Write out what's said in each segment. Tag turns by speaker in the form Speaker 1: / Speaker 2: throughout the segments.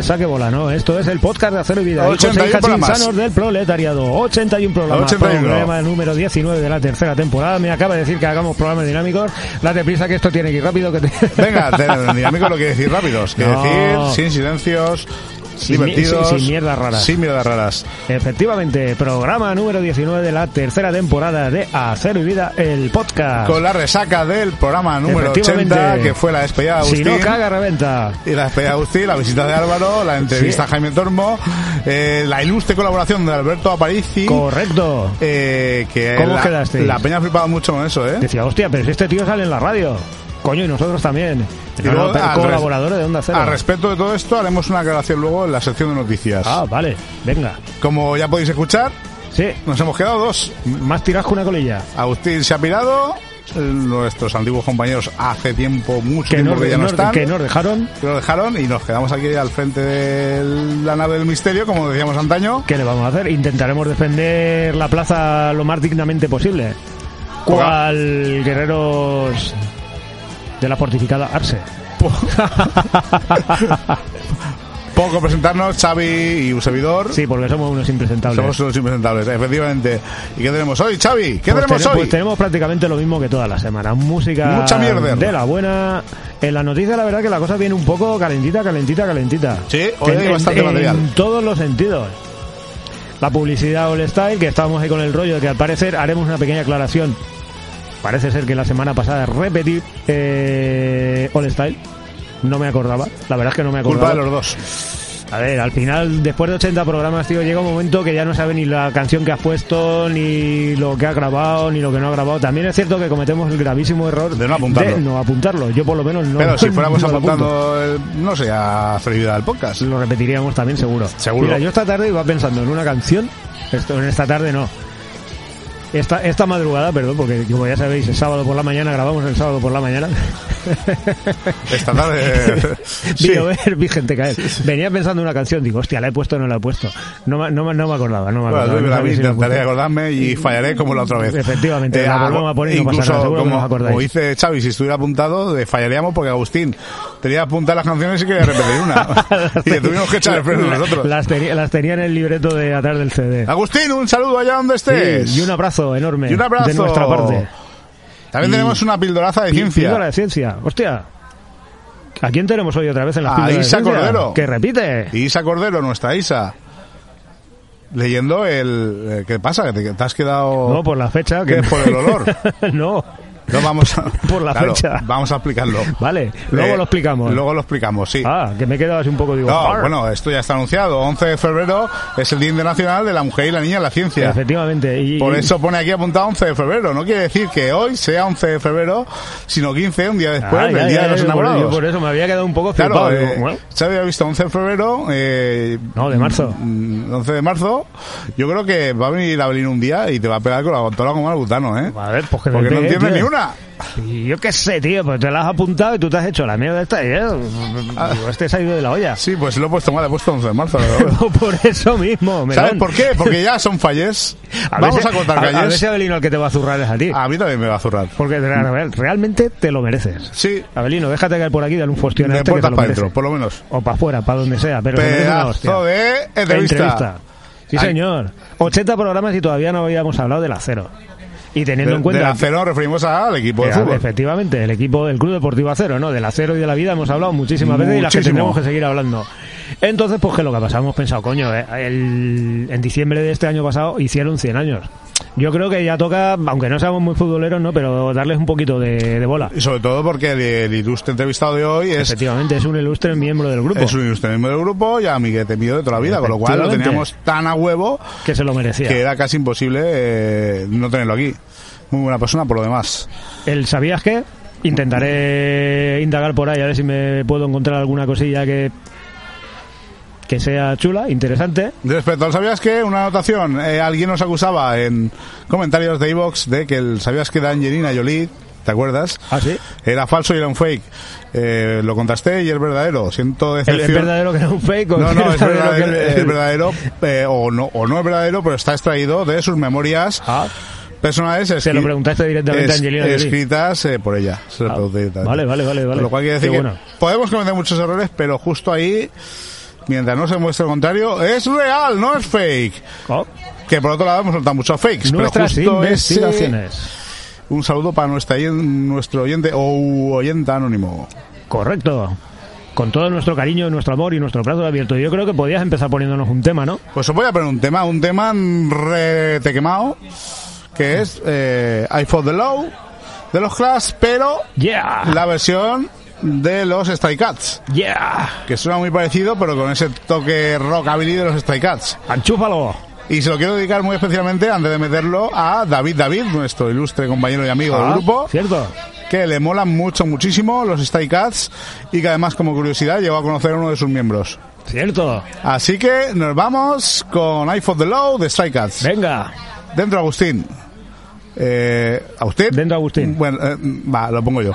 Speaker 1: es Saque Bola, no, esto es el podcast de Acero y Vida.
Speaker 2: 81
Speaker 1: hijos e hijas
Speaker 2: programas.
Speaker 1: del proletariado. 81 programas.
Speaker 2: 81.
Speaker 1: Programa número 19 de la tercera temporada. Me acaba de decir que hagamos programas dinámicos. Date prisa que esto tiene que ir rápido. Que te...
Speaker 2: Venga, dinámico lo quiere decir rápidos. Quiere
Speaker 1: No.
Speaker 2: decir sin silencios,
Speaker 1: Sin
Speaker 2: divertidos.
Speaker 1: sin- sin mierdas raras.
Speaker 2: Sin mierdas raras.
Speaker 1: Efectivamente, programa número 19 de la tercera temporada de Acero y Vida, el podcast.
Speaker 2: Con la resaca del programa número
Speaker 1: Efectivamente.
Speaker 2: 80, que fue la despedida de
Speaker 1: si
Speaker 2: Agustín.
Speaker 1: no caga, reventa.
Speaker 2: Y la despedida de Agustín, la visita de Álvaro, la entrevista
Speaker 1: Sí.
Speaker 2: a Jaime Tormo, eh, la ilustre colaboración de Alberto Aparici.
Speaker 1: Correcto.
Speaker 2: eh, que
Speaker 1: ¿Cómo
Speaker 2: la,
Speaker 1: quedasteis?
Speaker 2: la peña ha flipado mucho con eso, ¿eh?
Speaker 1: Decía, hostia, pero si este tío sale en la radio. Coño, y nosotros también.
Speaker 2: Y
Speaker 1: No,
Speaker 2: luego,
Speaker 1: no, pero
Speaker 2: al
Speaker 1: colaboradores de Onda Cero.
Speaker 2: Al respecto de todo esto, haremos una aclaración luego en la sección de noticias.
Speaker 1: Ah, vale, venga.
Speaker 2: Como ya podéis escuchar,
Speaker 1: Sí,
Speaker 2: nos hemos quedado dos.
Speaker 1: más tiras que una colilla.
Speaker 2: Agustín se ha pirado, eh, nuestros antiguos compañeros hace tiempo, mucho
Speaker 1: Que
Speaker 2: tiempo
Speaker 1: nos,
Speaker 2: que ya no
Speaker 1: nos-
Speaker 2: están,
Speaker 1: que nos dejaron,
Speaker 2: que lo dejaron y nos quedamos aquí al frente de la nave del misterio, como decíamos antaño.
Speaker 1: ¿qué le vamos a hacer? Intentaremos defender la plaza lo más dignamente posible. ¿Cuál guerreros de la fortificada Arse?
Speaker 2: Poco presentarnos, Xavi y un servidor.
Speaker 1: Sí, porque somos unos impresentables.
Speaker 2: Somos unos impresentables, efectivamente. ¿Y qué tenemos hoy, Xavi? ¿Qué
Speaker 1: Pues
Speaker 2: tenemos
Speaker 1: tene-
Speaker 2: hoy?
Speaker 1: Pues tenemos prácticamente lo mismo que toda la semana. Música
Speaker 2: Mucha mierda.
Speaker 1: de la buena. En la noticia, la verdad que la cosa viene un poco calentita, calentita, calentita.
Speaker 2: Sí, hoy hay
Speaker 1: en-
Speaker 2: bastante
Speaker 1: en,
Speaker 2: material.
Speaker 1: En todos los sentidos. La publicidad All Style, que estábamos ahí con el rollo de que al parecer haremos una pequeña aclaración. Parece ser que la semana pasada repetí eh, All Style. No me acordaba. La verdad es que no me acordaba.
Speaker 2: Culpa de los dos.
Speaker 1: A ver, al final, después de 80 programas, tío, llega un momento que ya no sabe ni la canción que has puesto, ni lo que ha grabado, ni lo que no ha grabado. También es cierto que cometemos el gravísimo error
Speaker 2: De no apuntarlo.
Speaker 1: de no apuntarlo. Yo por lo menos no.
Speaker 2: Pero si fuéramos
Speaker 1: no
Speaker 2: apuntando, el- no sé, a Frevida del podcast.
Speaker 1: Lo repetiríamos también seguro.
Speaker 2: Seguro.
Speaker 1: Mira, yo esta tarde iba pensando en una canción. Esto, en esta tarde no. Esta, esta madrugada, perdón, porque como ya sabéis, es sábado por la mañana, grabamos el sábado por la mañana.
Speaker 2: Esta tarde.
Speaker 1: Vi ver, vi gente caer. Venía pensando en una canción, digo, hostia, la he puesto o no la he puesto. No, me- no, no me acordaba, no me
Speaker 2: Bueno,
Speaker 1: acordaba.
Speaker 2: tú,
Speaker 1: no si
Speaker 2: intentaré acordarme y fallaré como la otra vez.
Speaker 1: Efectivamente, la
Speaker 2: hago-
Speaker 1: volvemos a poner y no pasa
Speaker 2: incluso
Speaker 1: nada,
Speaker 2: como, como dice Xavi, si estuviera apuntado, fallaríamos porque Agustín tenía apuntar las canciones y quería repetir una. y le tuvimos que echar el freno nosotros.
Speaker 1: Las tenía, las tenía en el libreto de atrás del CD.
Speaker 2: Agustín, un saludo allá donde estés.
Speaker 1: Sí, y un abrazo enorme
Speaker 2: Y un abrazo.
Speaker 1: de nuestra parte.
Speaker 2: También
Speaker 1: Y-
Speaker 2: tenemos una pildoraza de ciencia.
Speaker 1: Píldora de ciencia. Hostia. ¿A quién tenemos hoy otra vez en la
Speaker 2: A
Speaker 1: de
Speaker 2: Isa? Cordero.
Speaker 1: Que repite.
Speaker 2: Isa Cordero, nuestra Isa. Leyendo el... eh, ¿Qué pasa? ¿Que te, que te has quedado...?
Speaker 1: No, por la fecha.
Speaker 2: ¿Qué?
Speaker 1: Que...
Speaker 2: ¿Por el olor?
Speaker 1: no.
Speaker 2: No vamos a...
Speaker 1: Por la
Speaker 2: Claro,
Speaker 1: fecha.
Speaker 2: Vamos a explicarlo.
Speaker 1: Vale, luego
Speaker 2: Eh,
Speaker 1: lo explicamos.
Speaker 2: Luego lo explicamos, sí.
Speaker 1: Ah, que me he quedado así un poco, digo...
Speaker 2: No, bueno, esto ya está anunciado. 11 de febrero es el Día Internacional de la Mujer y la Niña en la Ciencia.
Speaker 1: Efectivamente. Y,
Speaker 2: Por eso pone aquí apuntado 11 de febrero. No quiere decir que hoy sea 11 de febrero, sino 15, un día después
Speaker 1: Ah,
Speaker 2: del
Speaker 1: ya,
Speaker 2: Día
Speaker 1: ya,
Speaker 2: de los Enamorados.
Speaker 1: yo por eso me había quedado un poco
Speaker 2: Claro,
Speaker 1: flipado.
Speaker 2: eh,
Speaker 1: digo, bueno,
Speaker 2: se había visto 11 de febrero, eh,
Speaker 1: No, de marzo.
Speaker 2: mm, 11 de marzo. Yo creo que va a venir a Berlín un día y te va a pegar con la contola como al butano, ¿eh?
Speaker 1: a ver, pues que
Speaker 2: Porque no entiendes ni una.
Speaker 1: Yo qué sé, tío, pues te la has apuntado y tú te has hecho la mierda esta y eh, digo, este se ha ido de la olla.
Speaker 2: Sí, pues lo he puesto mal, he puesto 11 de marzo.
Speaker 1: por eso mismo, me
Speaker 2: ¿Sabes por qué? Porque ya son falles. Vamos a cortar
Speaker 1: A, a ver
Speaker 2: calles.
Speaker 1: si Abelino el que te va a zurrar es a ti.
Speaker 2: A mí también me va a zurrar.
Speaker 1: Porque real- realmente te lo mereces.
Speaker 2: Sí,
Speaker 1: Abelino, déjate caer por aquí, dale un fostión a este
Speaker 2: puertas para adentro, por lo menos.
Speaker 1: O para afuera, para donde sea, pero.
Speaker 2: Pedazo de entrevista.
Speaker 1: Sí,
Speaker 2: Ay.
Speaker 1: señor. 80 programas y todavía no habíamos hablado del acero. Y teniendo
Speaker 2: De,
Speaker 1: en cuenta...
Speaker 2: del acero nos referimos al equipo de fútbol.
Speaker 1: Efectivamente, el equipo del Club Deportivo Acero, ¿no? Del acero y de la vida hemos hablado muchísimas veces y las que tendremos que seguir hablando. Entonces, pues que lo que ha pasado, hemos pensado, coño, eh, el- en diciembre de este año pasado hicieron 100 años. Yo creo que ya toca, aunque no seamos muy futboleros, ¿no? Pero darles un poquito de, de bola.
Speaker 2: Y sobre todo porque el, el ilustre entrevistado de hoy es,
Speaker 1: Efectivamente, es un ilustre miembro del grupo.
Speaker 2: es un ilustre miembro del grupo y amiguete mío de toda la vida, con lo cual lo teníamos tan a huevo
Speaker 1: Que se lo merecía.
Speaker 2: que era casi imposible eh, no tenerlo aquí. Muy buena persona por lo demás.
Speaker 1: El ¿sabías qué? Intentaré indagar por ahí a ver si me puedo encontrar alguna cosilla que que sea chula, interesante.
Speaker 2: Respecto ¿sabías que Una anotación. Eh, alguien nos acusaba en comentarios de iVox de que el ¿sabías que de Angelina Jolie, ¿te acuerdas?
Speaker 1: Ah, sí.
Speaker 2: Era falso y era un fake. Eh, lo contrasté y es verdadero. Siento
Speaker 1: ¿El,
Speaker 2: decepción.
Speaker 1: ¿Es verdadero que era un fake? o
Speaker 2: No, no, es
Speaker 1: verdadero
Speaker 2: verdadero,
Speaker 1: que-
Speaker 2: es verdadero eh, o, no, o no es verdadero, pero está extraído de sus memorias
Speaker 1: Ah,
Speaker 2: personales.
Speaker 1: Se lo preguntaste directamente a Angelina Jolie.
Speaker 2: Escritas eh, por ella. Se lo
Speaker 1: Ah, vale, vale, vale, vale.
Speaker 2: Lo cual quiere decir
Speaker 1: Qué
Speaker 2: que
Speaker 1: bueno.
Speaker 2: podemos cometer muchos errores, pero justo ahí
Speaker 3: mientras no se muestre lo contrario, es real, no es fake.
Speaker 1: Oh,
Speaker 3: Que por otro lado hemos soltado muchos fakes.
Speaker 1: nuestras
Speaker 3: pero justo ese-
Speaker 1: investigaciones.
Speaker 3: un saludo para nuestra, nuestro oyente o oyente anónimo.
Speaker 1: Correcto. Con todo nuestro cariño, nuestro amor y nuestro brazo abierto. Yo creo que podías empezar poniéndonos un tema, ¿no?
Speaker 3: Pues os voy a poner un tema, un tema rete quemado, que es eh, I Fought the Low de los Clash, pero
Speaker 1: Yeah.
Speaker 3: la versión de los Stray Cats,
Speaker 1: Yeah.
Speaker 3: que suena muy parecido, pero con ese toque rockabilly de los Stray Cats.
Speaker 1: Anchúfalo.
Speaker 3: Y se lo quiero dedicar muy especialmente, antes de meterlo, a David David, nuestro ilustre compañero y amigo del
Speaker 1: Ah,
Speaker 3: grupo,
Speaker 1: Cierto.
Speaker 3: que le molan mucho, muchísimo los Stray Cats y que además, como curiosidad, llegó a conocer a uno de sus miembros.
Speaker 1: Cierto.
Speaker 3: Así que nos vamos con I Fought the Low de Stray Cats.
Speaker 1: Venga.
Speaker 3: Dentro Agustín. Eh, ¿Agustín?
Speaker 1: Dentro Agustín.
Speaker 3: Bueno, eh, va, lo pongo yo.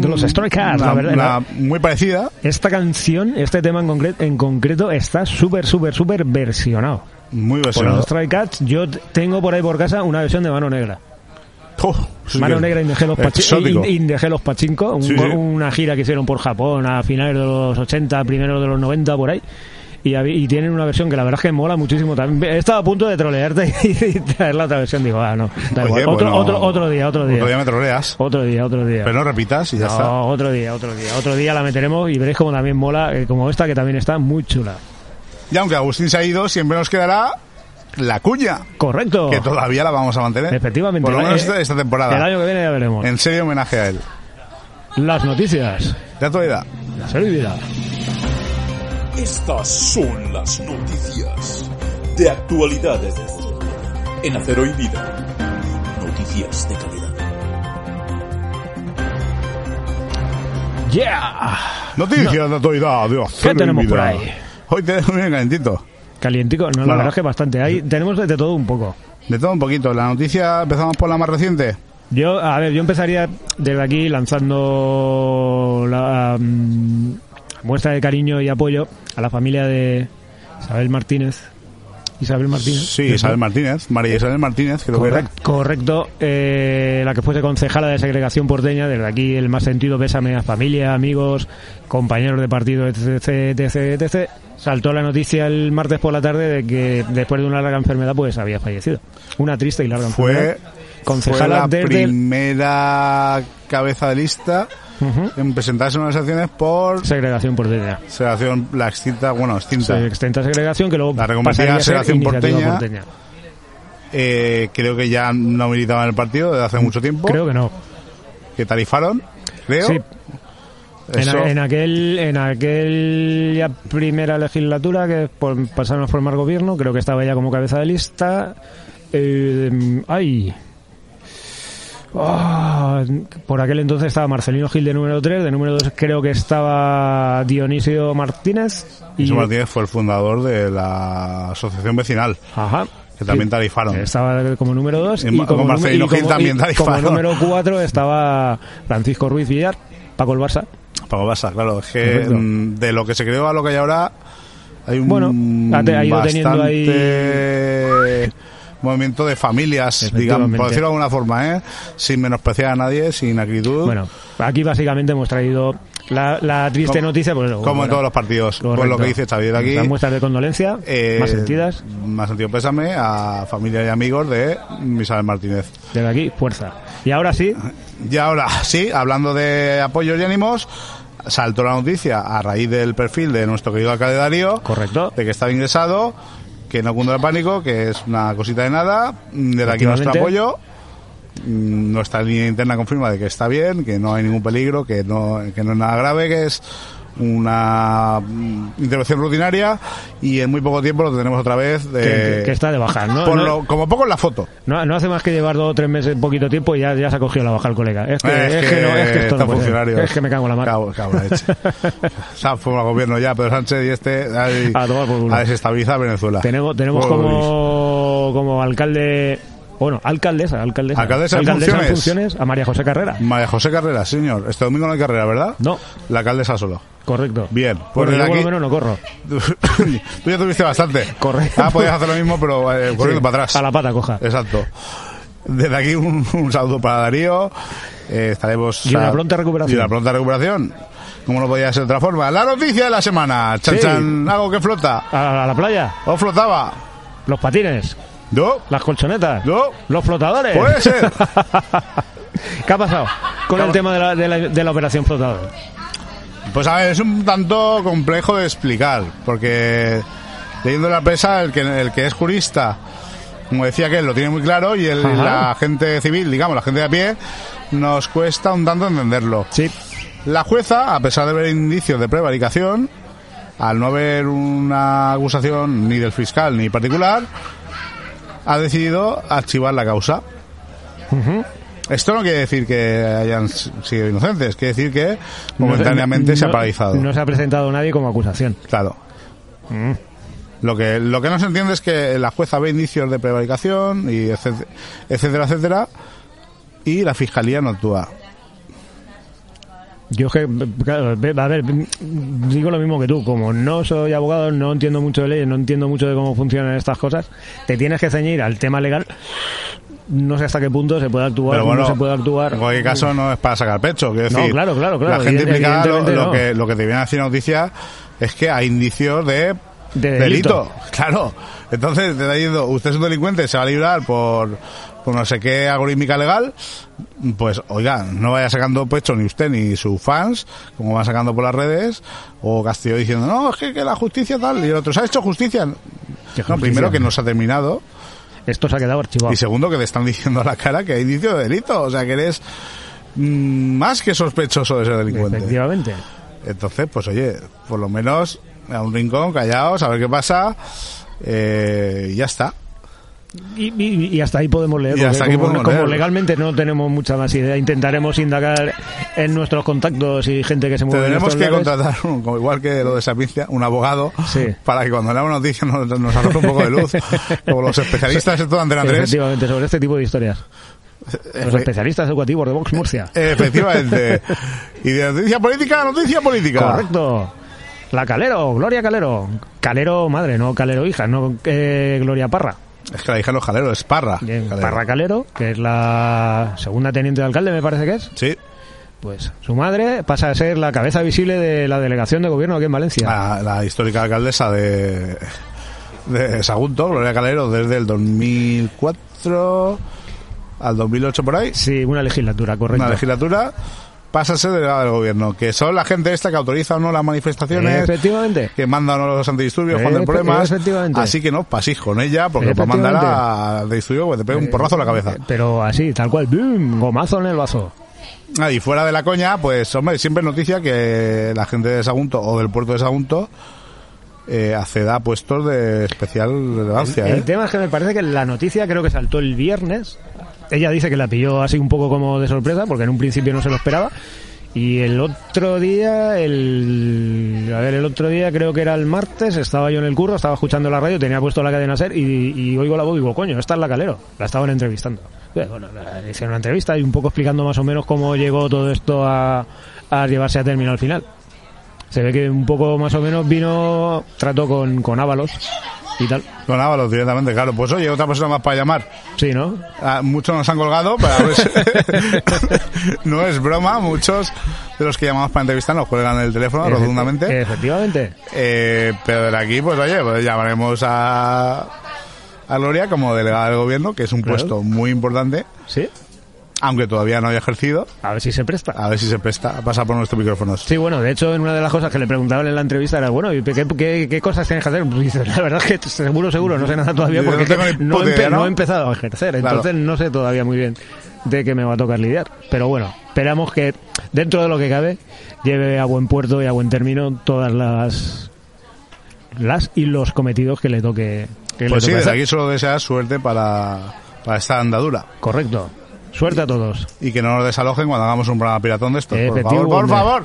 Speaker 1: De los Stray Cats,
Speaker 3: una-
Speaker 1: la verdad, la-
Speaker 3: muy parecida,
Speaker 1: Esta canción, este tema en, concre- en concreto, está súper, súper, súper versionado.
Speaker 3: muy
Speaker 1: Por
Speaker 3: versionada.
Speaker 1: los Stray Cats, yo tengo por ahí por casa una versión de Mano Negra.
Speaker 3: Oh, sí
Speaker 1: Mano Negra Indegelos
Speaker 3: exótico.
Speaker 1: Pachinko, Indegelos Pachinko, un-
Speaker 3: Sí, sí.
Speaker 1: una gira que hicieron por Japón a finales de los 80, primeros de los 90, por ahí. Y, y tienen una versión que la verdad es que mola muchísimo también. He estado a punto de trolearte y, traer la otra versión. Digo, ah, no, da
Speaker 3: Oye.
Speaker 1: Otro,
Speaker 3: bueno,
Speaker 1: otro, otro día, otro día.
Speaker 3: Otro día me troleas.
Speaker 1: Otro día, otro día.
Speaker 3: Pero no repitas y ya
Speaker 1: No,
Speaker 3: está.
Speaker 1: otro día, otro día. Otro día la meteremos y veréis como también mola, eh, como esta que también está muy chula.
Speaker 3: Y aunque Agustín se ha ido, siempre nos quedará la cuña,
Speaker 1: Correcto.
Speaker 3: que todavía la vamos a mantener.
Speaker 1: Efectivamente.
Speaker 3: Por lo menos
Speaker 1: Eh,
Speaker 3: esta, temporada.
Speaker 1: El año que viene ya veremos.
Speaker 3: En serio homenaje a él.
Speaker 1: Las noticias.
Speaker 3: De actualidad.
Speaker 1: La servidumbre.
Speaker 4: Estas son las noticias de actualidad en Acero y Vida. Noticias de calidad.
Speaker 1: Yeah.
Speaker 3: Noticias de actualidad. de Acero y
Speaker 1: tenemos por
Speaker 3: Vida.
Speaker 1: ahí?
Speaker 3: Hoy tenemos bien calentito.
Speaker 1: Calientico, no, la
Speaker 3: Bueno.
Speaker 1: verdad es que bastante. Ahí tenemos de todo un poco.
Speaker 3: De todo un poquito. La noticia, empezamos por la más reciente.
Speaker 1: Yo, a ver, yo empezaría desde aquí lanzando la mm, muestra de cariño y apoyo a la familia de Isabel Martínez, Isabel Martínez.
Speaker 2: Sí, Isabel Martínez, María Isabel Martínez, creo que era.
Speaker 1: Correcto. Eh, la que fuese concejala de segregación porteña, desde aquí el más sentido pésame a familia, amigos, compañeros de partido, etc, etc, etc. Saltó la noticia el martes por la tarde de que después de una larga enfermedad pues había fallecido. Una triste y larga
Speaker 2: Fue,
Speaker 1: enfermedad.
Speaker 2: fue
Speaker 1: Concejala
Speaker 2: la
Speaker 1: desde
Speaker 2: primera cabeza de lista
Speaker 1: Ujú.
Speaker 2: en presentarse en unas elecciones por
Speaker 1: segregación porteña.
Speaker 2: segregación, la extinta, bueno, extinta.
Speaker 1: Sí, extensa segregación que luego
Speaker 2: La reconvertida segregación
Speaker 1: iniciativa
Speaker 2: porteña. Eh, creo que ya no militaba en el partido desde hace mucho tiempo.
Speaker 1: Creo que no.
Speaker 2: que tarifaron, creo.
Speaker 1: Sí. En, en aquel en aquella primera legislatura que por, pasaron a formar gobierno, creo que estaba ya como cabeza de lista. Eh, ay. Ah, por aquel entonces estaba Marcelino Gil de número 3, de número 2 creo que estaba Dionisio Martínez. Y,
Speaker 2: Jesús Martínez fue el fundador de la asociación vecinal,
Speaker 1: Ajá.
Speaker 2: que también tarifaron.
Speaker 1: Estaba como número 2
Speaker 2: Y
Speaker 1: y, como,
Speaker 2: Marcelino
Speaker 1: y como-
Speaker 2: Gil también tarifaron.
Speaker 1: como número 4 estaba Francisco Ruiz Villar, Paco el Barça.
Speaker 2: Paco Basa, claro. Es que
Speaker 1: Correcto.
Speaker 2: mm, de lo que se creó a lo que hay ahora, hay un
Speaker 1: Bueno, ha ido teniendo
Speaker 2: bastante movimiento de familias, digamos, por decirlo de alguna forma, ¿eh? sin menospreciar a nadie, sin acritud,
Speaker 1: Bueno, aquí básicamente hemos traído la, la triste
Speaker 2: Como-
Speaker 1: noticia, pues,
Speaker 2: como en todos los partidos. Pues
Speaker 1: correcto.
Speaker 2: lo que dice Xavier aquí.
Speaker 1: Las muestras de condolencia,
Speaker 2: eh,
Speaker 1: más sentidas.
Speaker 2: Más sentido pésame a familia y amigos de Isabel Martínez.
Speaker 1: Desde aquí, fuerza. Y ahora sí,
Speaker 2: Y ahora, sí, hablando de apoyos y ánimos, saltó la noticia a raíz del perfil de nuestro querido alcalde Darío,
Speaker 1: correcto.
Speaker 2: de que estaba ingresado, que no cunda el pánico, que es una cosita de nada. Desde aquí nuestro
Speaker 1: Efectivamente.
Speaker 2: apoyo. Mm, Nuestra línea interna confirma de que está bien, que no hay ningún peligro, que no, que no es nada grave, que es una mm, intervención rutinaria y en muy poco tiempo lo tenemos otra vez de,
Speaker 1: Que, que está de baja, ¿no?
Speaker 2: por
Speaker 1: no,
Speaker 2: lo- como poco en la foto.
Speaker 1: no, no hace más que llevar dos o tres meses, poquito tiempo y ya, ya se ha cogido la baja el colega. Es que,
Speaker 2: Eh,
Speaker 1: es que, no, es que esto no
Speaker 2: funcionarios.
Speaker 1: Es que me cago en la mar.
Speaker 2: Cago, cago en la leche. Ha formado gobierno ya, Pedro Sánchez y este ay,
Speaker 1: A tomar por culo.
Speaker 2: a desestabilizar Venezuela.
Speaker 1: Tenemos, tenemos
Speaker 2: Uy.
Speaker 1: como, como alcalde, bueno, alcaldesa, alcaldesa,
Speaker 2: Alcaldesa en funciones.
Speaker 1: a María José Carrera.
Speaker 2: María José Carrera, señor. Este domingo no hay carrera, ¿verdad?
Speaker 1: No,
Speaker 2: La alcaldesa solo.
Speaker 1: correcto.
Speaker 2: Bien, pues
Speaker 1: Bueno, yo por lo menos no corro.
Speaker 2: Tú ya tuviste bastante.
Speaker 1: Correcto.
Speaker 2: Ah, podías hacer lo mismo, pero eh, corriendo
Speaker 1: Sí,
Speaker 2: para atrás.
Speaker 1: A la pata coja.
Speaker 2: Exacto. Desde aquí un, un saludo para Darío. Eh, estaremos.
Speaker 1: Y una
Speaker 2: a-
Speaker 1: pronta recuperación.
Speaker 2: Y una pronta recuperación. Como no podía ser de otra forma. La noticia de la semana. Chan,
Speaker 1: Sí.
Speaker 2: chan, algo que flota.
Speaker 1: A la playa,
Speaker 2: ¿O flotaba?
Speaker 1: los patines,
Speaker 2: ¿No?
Speaker 1: las colchonetas,
Speaker 2: ¿No?
Speaker 1: los flotadores.
Speaker 2: Puede ser.
Speaker 1: ¿Qué ha pasado con
Speaker 2: ¿Qué ha
Speaker 1: el tema de la, de la, de la operación flotador?
Speaker 2: Pues a ver, es un tanto complejo de explicar, porque leyendo la prensa, el que, el que es jurista, como decía que él, lo tiene muy claro, y el, la gente civil, digamos, la gente de a pie, nos cuesta un tanto entenderlo.
Speaker 1: Sí,
Speaker 2: La jueza, a pesar de ver indicios de prevaricación, al no haber una acusación ni del fiscal ni particular, ha decidido archivar la causa. Esto no quiere decir que hayan sido inocentes, quiere decir que momentáneamente se ha paralizado.
Speaker 1: No se ha presentado nadie como acusación.
Speaker 2: Claro.
Speaker 1: Mm.
Speaker 2: Lo que, lo que no se entiende es que la jueza ve indicios de prevaricación y etcétera, etcétera, etcétera, y la fiscalía no actúa.
Speaker 1: Yo que, claro, ve- a ver, digo lo mismo que tú, como no soy abogado, no entiendo mucho de leyes, no entiendo mucho de cómo funcionan estas cosas, te tienes que ceñir al tema legal, no sé hasta qué punto se puede actuar,
Speaker 2: Pero bueno,
Speaker 1: no se puede actuar.
Speaker 2: en cualquier caso no es para sacar pecho. Quiero
Speaker 1: No,
Speaker 2: decir,
Speaker 1: claro, claro, claro,
Speaker 2: La gente implicada lo,
Speaker 1: no.
Speaker 2: que, lo que te viene a decir noticia es que hay indicios de,
Speaker 1: De delito.
Speaker 2: Claro. Entonces te está diciendo, usted es un delincuente, se va a librar por, por no sé qué algorítmica legal. Pues, oiga, no vaya sacando pecho ni usted ni sus fans, como van sacando por las redes, o Castillo diciendo, no, es que, que la justicia tal, y el otro, ¿se ha hecho justicia?
Speaker 1: ¿Qué
Speaker 2: No,
Speaker 1: justicia?
Speaker 2: primero que no se ha terminado.
Speaker 1: Esto se ha quedado archivado.
Speaker 2: Y segundo, que te están diciendo a la cara que hay indicio de delito. O sea, que eres mm, más que sospechoso de ser delincuente.
Speaker 1: Efectivamente.
Speaker 2: Entonces, pues oye, por lo menos a un rincón, callaos, a ver qué pasa. Eh, y ya está.
Speaker 1: Y, y- y hasta ahí podemos leer,
Speaker 2: Y
Speaker 1: porque
Speaker 2: hasta aquí
Speaker 1: como,
Speaker 2: podemos
Speaker 1: como
Speaker 2: leer.
Speaker 1: legalmente no tenemos mucha más idea, intentaremos indagar en nuestros contactos y gente que se mueve en
Speaker 2: Tendremos que
Speaker 1: lares.
Speaker 2: contratar, un- como igual que lo de Sapiencia, un abogado
Speaker 1: Sí.
Speaker 2: para que cuando leamos noticias nos, nos arroje un poco de luz. Como los especialistas en todo Antena 3.
Speaker 1: Efectivamente, sobre este tipo de historias. Los
Speaker 2: Efe-
Speaker 1: especialistas educativos de Vox Murcia.
Speaker 2: Efectivamente. Y de noticia política noticia política.
Speaker 1: Correcto. La Calero, Gloria Calero. Calero madre, no Calero hija, no eh, Gloria Parra.
Speaker 2: Es que la los jaleros, es Parra.
Speaker 1: Bien,
Speaker 2: Jalero.
Speaker 1: Parra Calero, que es la segunda teniente de alcalde, me parece que es.
Speaker 2: Sí,
Speaker 1: Pues su madre pasa a ser la cabeza visible de la delegación de gobierno aquí en Valencia.
Speaker 2: la, la histórica alcaldesa de, de Sagunto, Gloria Calero, desde el 2004 al 2008 por ahí.
Speaker 1: Sí, una legislatura, correcto.
Speaker 2: Una legislatura pasa a ser delegada del gobierno, que son la gente esta que autoriza o no las manifestaciones,
Speaker 1: Efectivamente.
Speaker 2: que mandan a los antidisturbios cuando hay problemas.
Speaker 1: efectivamente.
Speaker 2: Así que no pasís con ella, porque para mandar a antidisturbios pues te pega un porrazo en la cabeza.
Speaker 1: Pero así, tal cual, ¡bum! gomazo en el vaso.
Speaker 2: Ah, y fuera de la coña, pues hombre, siempre es noticia que la gente de Sagunto o del puerto de Sagunto eh, acceda a puestos de especial relevancia.
Speaker 1: El
Speaker 2: ¿eh?
Speaker 1: tema es que me parece que la noticia creo que saltó el viernes. Ella dice que la pilló así un poco como de sorpresa, porque en un principio no se lo esperaba. Y el otro día, el, a ver, el otro día creo que era el martes, estaba yo en el curro, estaba escuchando la radio, tenía puesto la cadena SER y, oigo la voz y digo, coño, esta es la calero. La estaban entrevistando. Hicieron una entrevista y un poco explicando más o menos cómo llegó todo esto a, a llevarse a término al final. Se ve que un poco más o menos vino, trató con, con Ábalos y tal.
Speaker 2: Con Ábalos directamente, claro. Pues oye, otra persona más para llamar.
Speaker 1: Sí, ¿no?
Speaker 2: Ah, muchos nos han colgado, pero a ver si- no es broma. Muchos de los que llamamos para entrevistar nos cuelgan el teléfono rotundamente.
Speaker 1: Efectivamente.
Speaker 2: Eh, pero de aquí, pues oye, pues llamaremos a, a Gloria como delegada del gobierno, que es un
Speaker 1: Claro.
Speaker 2: puesto muy importante,
Speaker 1: Sí.
Speaker 2: Aunque todavía no haya ejercido.
Speaker 1: A ver si se presta.
Speaker 2: A ver si se presta a pasar por nuestros micrófonos.
Speaker 1: Sí, bueno, de hecho, en una de las cosas que le preguntaban en la entrevista era, bueno, ¿y qué, qué, qué cosas tienes que hacer? Pues dice, la verdad es que seguro, seguro, no sé nada todavía
Speaker 2: no
Speaker 1: porque no, he empe-
Speaker 2: idea, ¿no?
Speaker 1: no he empezado a ejercer, entonces no sé todavía muy bien de qué me va a tocar lidiar. Pero bueno, esperamos que dentro de lo que cabe lleve a buen puerto y a buen término todas las las y los cometidos que le toque. Que
Speaker 2: Pues
Speaker 1: le
Speaker 2: sí,
Speaker 1: toque
Speaker 2: desde
Speaker 1: hacer.
Speaker 2: aquí solo desear suerte para, para esta andadura.
Speaker 1: Correcto. Suerte a todos.
Speaker 2: Y que no nos desalojen cuando hagamos un programa piratón de estos. Por favor, por favor.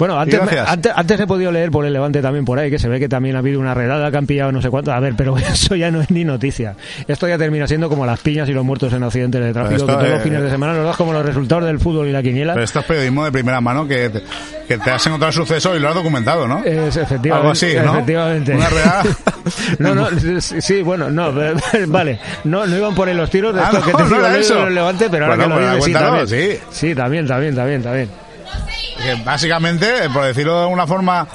Speaker 1: Bueno, antes, antes, antes he podido leer por el Levante también por ahí, que se ve que también ha habido una redada que han pillado no sé cuánto. A ver, pero eso ya no es ni noticia. Esto ya termina siendo como las piñas y los muertos en accidentes de tráfico,
Speaker 2: Pero
Speaker 1: que
Speaker 2: esto,
Speaker 1: todos los fines de semana nos das como los resultados del fútbol y la quiniela.
Speaker 2: Pero esto es periodismo de primera mano que te, que te has encontrado el suceso y lo has documentado, ¿no?
Speaker 1: Es efectivamente.
Speaker 2: Algo así, ¿no?
Speaker 1: Efectivamente.
Speaker 2: Una redada.
Speaker 1: no, no, sí, bueno, no, vale. No, no iban por ahí los tiros de
Speaker 2: Ah,
Speaker 1: esto
Speaker 2: no,
Speaker 1: que te
Speaker 2: no
Speaker 1: digo,
Speaker 2: era eso.
Speaker 1: Levante, pero ahora que lo
Speaker 2: pues
Speaker 1: dices, sí, también.
Speaker 2: sí.
Speaker 1: Sí, también, también, también, también.
Speaker 2: Que básicamente, por decirlo de alguna forma,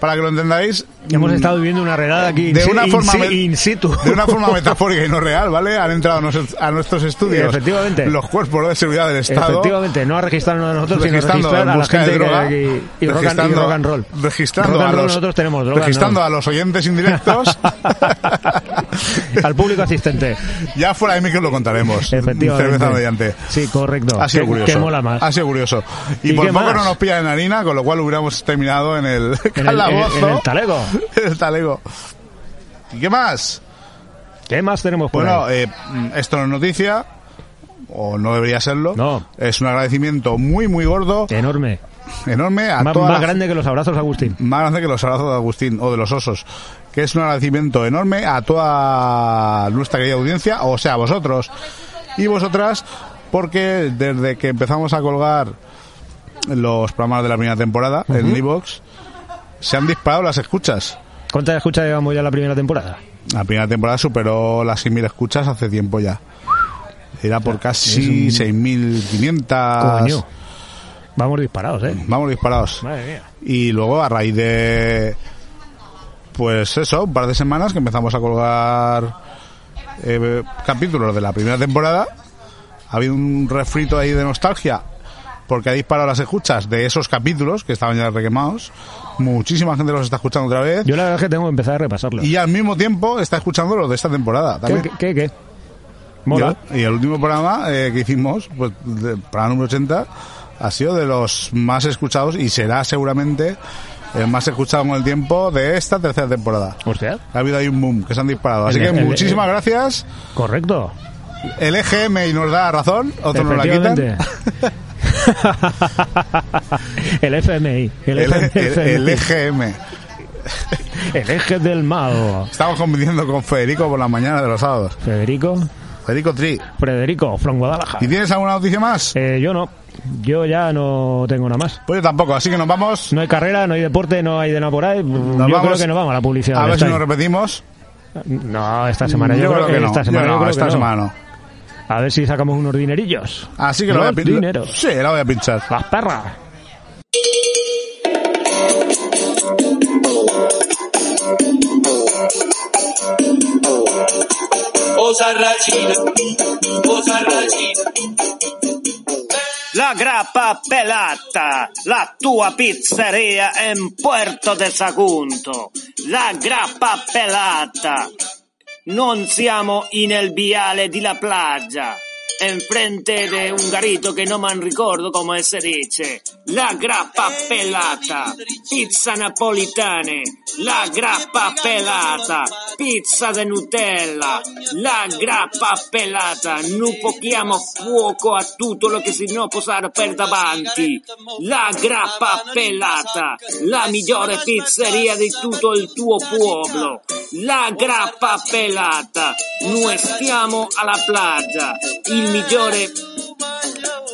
Speaker 2: para que lo entendáis,
Speaker 1: Hemos
Speaker 2: mm,
Speaker 1: estado viviendo una redada aquí in,
Speaker 2: de
Speaker 1: si-
Speaker 2: una
Speaker 1: in
Speaker 2: forma me-
Speaker 1: in situ.
Speaker 2: de una forma metafórica y no real, ¿vale? Han entrado a, nuestros- a estudios
Speaker 1: Efectivamente.
Speaker 2: los cuerpos de seguridad del Estado.
Speaker 1: Efectivamente, no a registrarnos a nosotros, sino a
Speaker 2: registrando
Speaker 1: registrar a la
Speaker 2: de
Speaker 1: gente que-
Speaker 2: droga,
Speaker 1: que- y, rock and, y
Speaker 2: registrando-
Speaker 1: rock and roll.
Speaker 2: registrando
Speaker 1: Rock and
Speaker 2: a
Speaker 1: roll
Speaker 2: los-
Speaker 1: nosotros tenemos droga,
Speaker 2: registrando
Speaker 1: no.
Speaker 2: a los oyentes indirectos.
Speaker 1: al público asistente.
Speaker 2: ya fuera de mí que os lo contaremos.
Speaker 1: Efectivamente.
Speaker 2: Cerveza mediante.
Speaker 1: Sí, correcto.
Speaker 2: Ha sido
Speaker 1: que,
Speaker 2: curioso.
Speaker 1: que mola más.
Speaker 2: Ha sido curioso. Y,
Speaker 1: ¿Y
Speaker 2: por poco
Speaker 1: más?
Speaker 2: no nos pillan en harina, con lo cual hubiéramos terminado en el
Speaker 1: en, el, en- el talego.
Speaker 2: En el talego. ¿Y qué más?
Speaker 1: ¿Qué más tenemos por
Speaker 2: Bueno,
Speaker 1: ahí?
Speaker 2: eh, esto no es noticia, o no debería serlo.
Speaker 1: No.
Speaker 2: Es un agradecimiento muy, muy gordo,
Speaker 1: Enorme.
Speaker 2: enorme a
Speaker 1: Más, más grande que los abrazos, Agustín.
Speaker 2: más grande que los abrazos de Agustín o de los osos, que es un agradecimiento enorme a toda nuestra querida audiencia, o sea, a vosotros y vosotras, porque desde que empezamos a colgar los programas de la primera temporada en Evox, se han disparado las escuchas.
Speaker 1: ¿Cuántas escuchas llevamos ya la primera temporada?
Speaker 2: La primera temporada superó las 6.000 escuchas hace tiempo ya. Era por casi 6.500.
Speaker 1: Coño. Vamos disparados, ¿eh?
Speaker 2: Vamos disparados.
Speaker 1: Madre mía.
Speaker 2: Y luego a raíz de pues eso, un par de semanas que empezamos a colgar eh, capítulos de la primera temporada, ha habido un refrito ahí de nostalgia porque ha disparado las escuchas de esos capítulos que estaban ya requemados. Muchísima gente los está escuchando otra vez.
Speaker 1: Yo la verdad es que tengo que empezar a repasarlo.
Speaker 2: Y al mismo tiempo está escuchando los de esta temporada.
Speaker 1: ¿Qué,
Speaker 2: También.
Speaker 1: qué, qué, qué? Mola.
Speaker 2: Y el último programa eh, que hicimos, pues, de- programa número 80, ha sido de los más escuchados y será seguramente el más escuchado con el tiempo de esta tercera temporada.
Speaker 1: Hostia.
Speaker 2: Ha habido ahí un boom que se han disparado. Así
Speaker 1: El-
Speaker 2: que
Speaker 1: el-
Speaker 2: muchísimas
Speaker 1: el-
Speaker 2: gracias.
Speaker 1: Correcto.
Speaker 2: El EGM y nos da razón, otros nos la quitan.
Speaker 1: El FMI. El,
Speaker 2: El,
Speaker 1: FMI.
Speaker 2: el- el EGM.
Speaker 1: El eje del mago.
Speaker 2: Estamos conviviendo con Federico por la mañana de los sábados.
Speaker 1: Federico.
Speaker 2: Federico Tri.
Speaker 1: Frederico, from Guadalajara.
Speaker 2: ¿Y tienes alguna noticia más?
Speaker 1: Eh, yo no. Yo ya no tengo nada más.
Speaker 2: Pues yo tampoco, así que nos vamos.
Speaker 1: No hay carrera, no hay deporte, no hay de nada por ahí. yo
Speaker 2: vamos
Speaker 1: creo que nos vamos a la publicidad.
Speaker 2: A ver si nos repetimos.
Speaker 1: No, esta semana. Yo,
Speaker 2: creo que no.
Speaker 1: esta
Speaker 2: Yo
Speaker 1: semana. yo
Speaker 2: no,
Speaker 1: creo
Speaker 2: esta
Speaker 1: que no.
Speaker 2: semana no.
Speaker 1: A ver si sacamos unos dinerillos.
Speaker 2: Así que lo voy a pinchar.
Speaker 1: dineros.
Speaker 2: Sí, la voy a pinchar.
Speaker 1: Las perras.
Speaker 5: La grappa pelata, la tua pizzeria in Puerto de Sagunto. La grappa pelata. Non siamo in el viale di la playa, enfrente de un garito que no me ricordo come si dice. La grappa pelata, pizza napolitane, la grappa pelata, pizza de Nutella, la grappa pelata, non pochiamo fuoco a tutto lo che si non posare per davanti. La grappa pelata, la migliore pizzeria di tutto il tuo pueblo. La grappa pelata, noi stiamo alla playa, migliore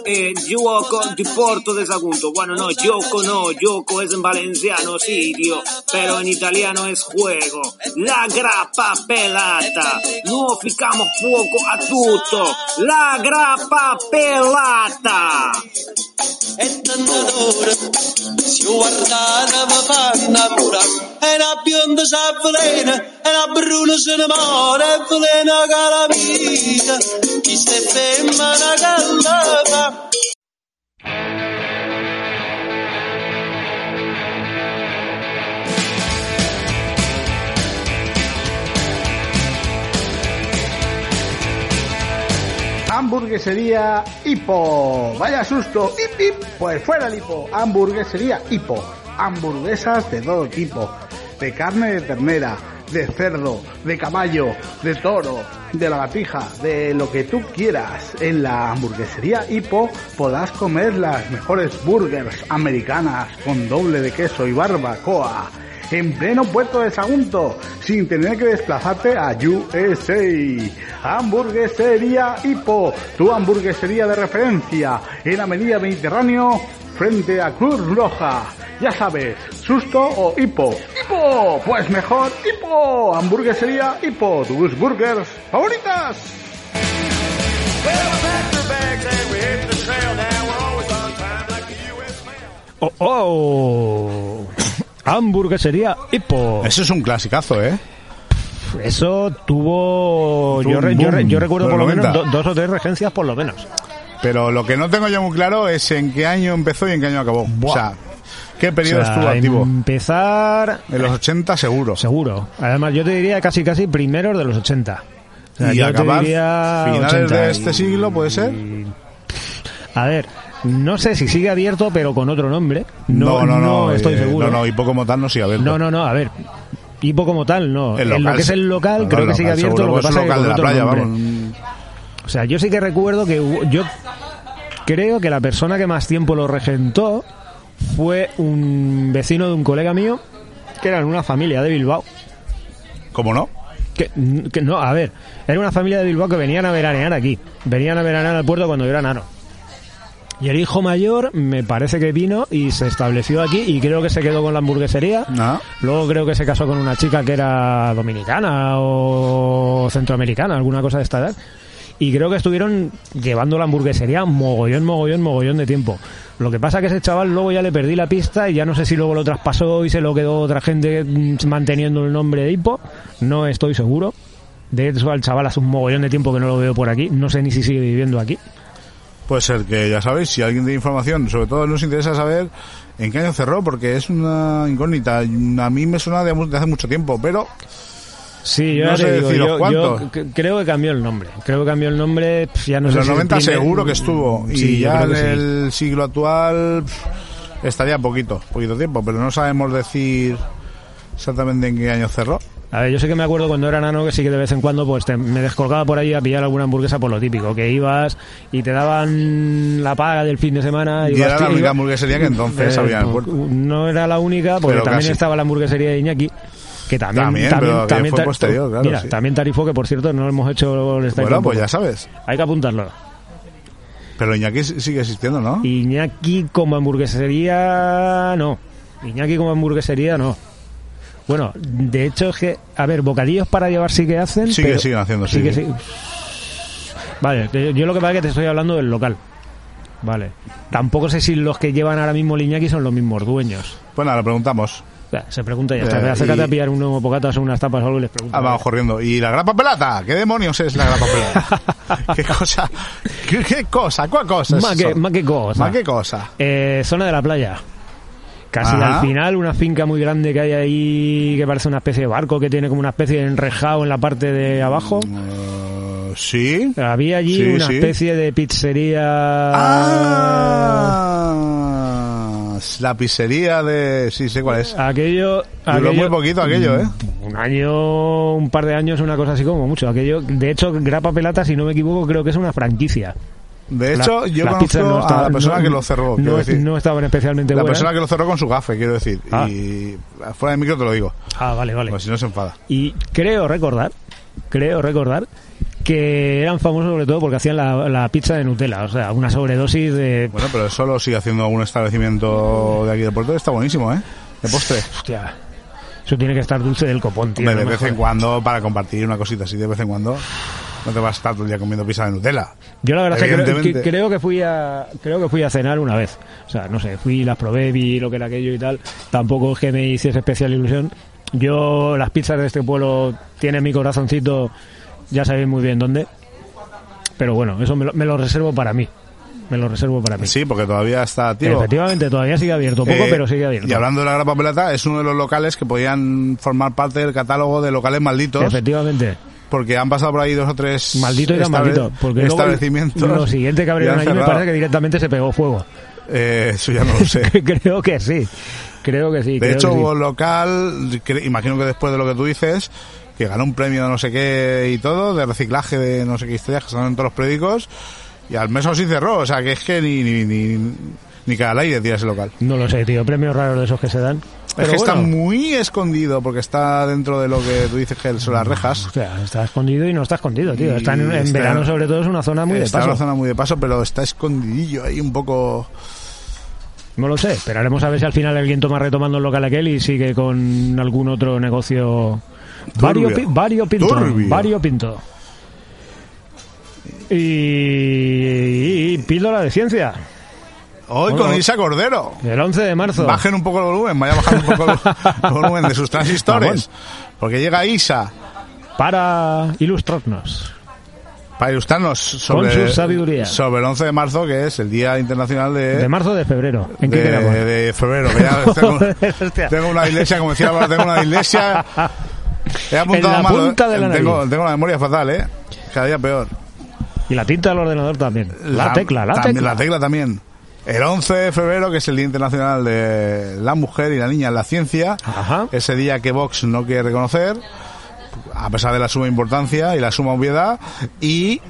Speaker 5: eh, gioco di Porto de Sagunto. Bueno, no, gioco no, gioco es en valenciano, sí, tío, pero en italiano es juego. La grappa pelata, no ficamos fuoco a tutto. La grappa pelata.
Speaker 3: Hamburguesería Hipo. Vaya susto. Hip, hip. Pues fuera el hipo. Hamburguesería Hipo. Hamburguesas de todo tipo. De carne de ternera, de cerdo, de caballo, de toro, de lagartija, de lo que tú quieras. En la hamburguesería Hipo podrás comer las mejores burgers americanas con doble de queso y barbacoa en pleno puerto de Sagunto, sin tener que desplazarte a USA. Hamburguesería Hipo, tu hamburguesería de referencia en Avenida Mediterráneo, frente a Cruz Roja. Ya sabes, susto o hipo. ¡Hipo! Pues mejor hipo. Hamburguesería Hipo, tus burgers favoritas.
Speaker 1: Oh, oh. Hamburguesería Hippo.
Speaker 2: Eso es un clasicazo, ¿eh?
Speaker 1: Eso tuvo. Yo, yo, yo recuerdo por lo menos
Speaker 2: 90.
Speaker 1: do- dos o tres regencias, por lo menos.
Speaker 2: Pero lo que no tengo yo muy claro es en qué año empezó y en qué año acabó. O sea, ¿qué periodo
Speaker 1: O sea,
Speaker 2: estuvo activo?
Speaker 1: Empezar.
Speaker 2: En los 80 seguro.
Speaker 1: Seguro. Además, yo te diría casi casi primeros de los 80. O sea,
Speaker 2: y
Speaker 1: yo te
Speaker 2: acabar
Speaker 1: diría
Speaker 2: finales
Speaker 1: 80
Speaker 2: de
Speaker 1: y-
Speaker 2: este siglo, ¿puede ser?
Speaker 1: A ver, no sé si sigue abierto, pero con otro nombre.
Speaker 2: No, no, no.
Speaker 1: estoy
Speaker 2: eh,
Speaker 1: seguro.
Speaker 2: No, no, Hipo como tal no sigue abierto.
Speaker 1: No, no, no, a ver. Hipo como tal, no.
Speaker 2: El
Speaker 1: en lo
Speaker 2: local,
Speaker 1: que es el local,
Speaker 2: no,
Speaker 1: creo
Speaker 2: el
Speaker 1: que sigue
Speaker 2: local,
Speaker 1: abierto.
Speaker 2: seguro,
Speaker 1: Lo que
Speaker 2: pues es
Speaker 1: pasa es que
Speaker 2: local
Speaker 1: con
Speaker 2: de la
Speaker 1: otro
Speaker 2: playa,
Speaker 1: nombre.
Speaker 2: vamos.
Speaker 1: O sea, yo sí que recuerdo que yo creo que la persona que más tiempo lo regentó fue un vecino de un colega mío que era en una familia de Bilbao.
Speaker 2: ¿Cómo no?
Speaker 1: Que, que no, a ver, era una familia de Bilbao que venían a veranear aquí. Venían a veranear al puerto cuando yo era nano. Y el hijo mayor me parece que vino y se estableció aquí y creo que se quedó con la hamburguesería.
Speaker 2: No.
Speaker 1: Luego creo que se casó con una chica que era dominicana o centroamericana, alguna cosa de esta edad. Y creo que estuvieron llevando la hamburguesería mogollón, mogollón, mogollón de tiempo. Lo que pasa que ese chaval luego ya le perdí la pista y ya no sé si luego lo traspasó y se lo quedó otra gente mm, manteniendo el nombre de Hipo. No estoy seguro. De hecho, al chaval hace un mogollón de tiempo que no lo veo por aquí. No sé ni si sigue viviendo aquí.
Speaker 2: Puede ser que, ya sabéis, si alguien tiene información, sobre todo nos interesa saber en qué año cerró, porque es una incógnita. A mí me suena de hace mucho tiempo, pero
Speaker 1: Sí, yo
Speaker 2: No
Speaker 1: ya
Speaker 2: sé
Speaker 1: te digo,
Speaker 2: deciros
Speaker 1: yo,
Speaker 2: cuántos.
Speaker 1: yo c- creo que cambió el nombre. Creo que cambió el nombre, pf, ya no
Speaker 2: en
Speaker 1: sé
Speaker 2: los
Speaker 1: si el
Speaker 2: 90
Speaker 1: primer-
Speaker 2: seguro que estuvo. Y ya en
Speaker 1: sí.
Speaker 2: el siglo actual pff, estaría poquito, poquito tiempo, pero no sabemos decir exactamente en qué año cerró.
Speaker 1: A ver, yo sé que me acuerdo cuando era nano que sí que de vez en cuando pues te- me descolgaba por ahí a pillar alguna hamburguesa por lo típico, que ibas y te daban la paga del fin de semana.
Speaker 2: Y era la única hamburguesería que entonces
Speaker 1: Eh,
Speaker 2: había en el puerto.
Speaker 1: No era la única, porque
Speaker 2: Pero
Speaker 1: también
Speaker 2: casi.
Speaker 1: estaba la hamburguesería de Iñaki, Que también,
Speaker 2: También,
Speaker 1: también,
Speaker 2: pero que
Speaker 1: también
Speaker 2: fue
Speaker 1: ta-
Speaker 2: posterior, claro,
Speaker 1: Mira,
Speaker 2: sí.
Speaker 1: también tarifó que por cierto no hemos hecho el
Speaker 2: Bueno, pues ya sabes.
Speaker 1: Hay que apuntarlo.
Speaker 2: Pero Iñaki sigue existiendo, ¿no?
Speaker 1: Iñaki como hamburguesería, no. Iñaki como hamburguesería, no. Bueno, de hecho es que, a ver, bocadillos para llevar sí que hacen.
Speaker 2: Sí que siguen haciendo,
Speaker 1: sí que sí. Vale, yo lo que pasa es que te estoy hablando del local. Vale. Tampoco sé si los que llevan ahora mismo el Iñaki son los mismos dueños.
Speaker 2: Bueno, ahora preguntamos.
Speaker 1: Se pregunta y ya está.
Speaker 2: Eh,
Speaker 1: Acércate
Speaker 2: y-
Speaker 1: a pillar un nuevo bocatas o unas tapas o algo y les pregunta.
Speaker 2: Ah, vamos corriendo. ¿Y la grapa pelata? ¿Qué demonios es la grapa pelata? ¿Qué cosa? ¿Qué, qué cosa? ¿Cuál cosa? es
Speaker 1: Más que, más que cosa.
Speaker 2: ¿Más qué cosa?
Speaker 1: Eh, zona de la playa. Casi
Speaker 2: Ajá.
Speaker 1: al final, una finca muy grande que hay ahí que parece una especie de barco que tiene como una especie de enrejado en la parte de abajo.
Speaker 2: Eh, sí.
Speaker 1: Había allí
Speaker 2: Sí,
Speaker 1: una
Speaker 2: sí.
Speaker 1: especie de pizzería.
Speaker 2: Ah, la pizzería de... Sí, sé cuál es.
Speaker 1: Aquello.
Speaker 2: Duró
Speaker 1: aquello-
Speaker 2: muy poquito aquello, ¿eh?
Speaker 1: Un año, un par de años, una cosa así como mucho. Aquello, de hecho, Grapa Pelata, si no me equivoco, creo que es una franquicia.
Speaker 2: De hecho,
Speaker 1: La-
Speaker 2: yo conozco
Speaker 1: no
Speaker 2: a la persona
Speaker 1: no-
Speaker 2: que lo cerró,
Speaker 1: No,
Speaker 2: decir.
Speaker 1: no estaban especialmente
Speaker 2: La persona que lo cerró con su gafe, quiero decir.
Speaker 1: Ah.
Speaker 2: Y fuera de micro te lo digo.
Speaker 1: Ah, vale, vale.
Speaker 2: Pues si no se enfada.
Speaker 1: Y creo recordar, creo recordar que eran famosos sobre todo porque hacían la, la pizza de Nutella, o sea, una sobredosis de...
Speaker 2: Bueno, pero eso lo sigue haciendo algún establecimiento de aquí de Puerto. Está buenísimo, ¿eh? De postre.
Speaker 1: Hostia, eso tiene que estar dulce del copón, tío.
Speaker 2: Hombre, de vez en cuando, para compartir una cosita así de vez en cuando, no te vas a estar todo el día comiendo pizza de Nutella.
Speaker 1: Yo la verdad es que creo,
Speaker 2: Evidentemente.
Speaker 1: que creo que fui a creo que fui a cenar una vez. O sea, no sé, fui, las probé, vi lo que era aquello y tal. Tampoco es que me hiciese especial ilusión. Yo, las pizzas de este pueblo tienen mi corazoncito, ya sabéis muy bien dónde. Pero bueno, eso me lo, me lo reservo para mí. Me lo reservo para mí.
Speaker 2: Sí, porque todavía está activo.
Speaker 1: Efectivamente, todavía sigue abierto, poco,
Speaker 2: Eh,
Speaker 1: pero sigue abierto.
Speaker 2: Y hablando de la grapa pelata, es uno de los locales que podían formar parte del catálogo de locales malditos,
Speaker 1: Efectivamente.
Speaker 2: porque han pasado por ahí dos o tres
Speaker 1: Maldito y tan maldito. Porque luego
Speaker 2: establecimientos.
Speaker 1: lo siguiente que abrieron allí me parece que directamente se pegó fuego.
Speaker 2: Eh, eso ya no lo sé.
Speaker 1: creo que sí. Creo que sí.
Speaker 2: De
Speaker 1: creo
Speaker 2: hecho,
Speaker 1: que sí.
Speaker 2: local, que- imagino que después de lo que tú dices, que ganó un premio de no sé qué y todo, de reciclaje de no sé qué historias que salen en todos los periódicos, y al mes sí cerró, o sea que es que ni, ni, ni, ni cada al aire tira ese local.
Speaker 1: No lo sé, tío. Premios raros de esos que se dan.
Speaker 2: es que está muy escondido, porque está dentro de lo que tú dices que son las rejas.
Speaker 1: o sea, está escondido y no está escondido, tío. Está en, en
Speaker 2: está-
Speaker 1: verano, sobre todo, es una zona muy de
Speaker 2: está en
Speaker 1: paso.
Speaker 2: una zona muy de paso, pero está escondidillo ahí un poco...
Speaker 1: No lo sé. Esperaremos a ver si al final alguien toma retomando el local aquel y sigue con algún otro negocio. Vario, vario pinto. Vario pinto. Y, y píldora de ciencia.
Speaker 2: Hoy
Speaker 1: Bueno.
Speaker 2: con Isa Cordero.
Speaker 1: El 11 de marzo.
Speaker 2: Bajen un poco el volumen, vaya bajando un poco el volumen de sus transistores. Porque llega Isa
Speaker 1: Para ilustrarnos.
Speaker 2: para ilustrarnos sobre,
Speaker 1: su sabiduría.
Speaker 2: sobre el 11 de marzo, que es el Día Internacional de,
Speaker 1: De marzo de febrero. ¿En qué
Speaker 2: de, febrero. que ya tengo, una iglesia, como decía tengo una iglesia. He apuntado
Speaker 1: En la
Speaker 2: mal,
Speaker 1: punta de la
Speaker 2: tengo,
Speaker 1: nariz.
Speaker 2: tengo la memoria fatal, ¿eh? Cada día peor.
Speaker 1: Y la tinta del ordenador también. La, tecla, la
Speaker 2: también,
Speaker 1: tecla.
Speaker 2: La tecla también. El 11 de febrero, que es el Día Internacional de la Mujer y la Niña en la Ciencia,
Speaker 1: Ajá.
Speaker 2: ese día que Vox no quiere reconocer, a pesar de la suma importancia y la suma obviedad, y...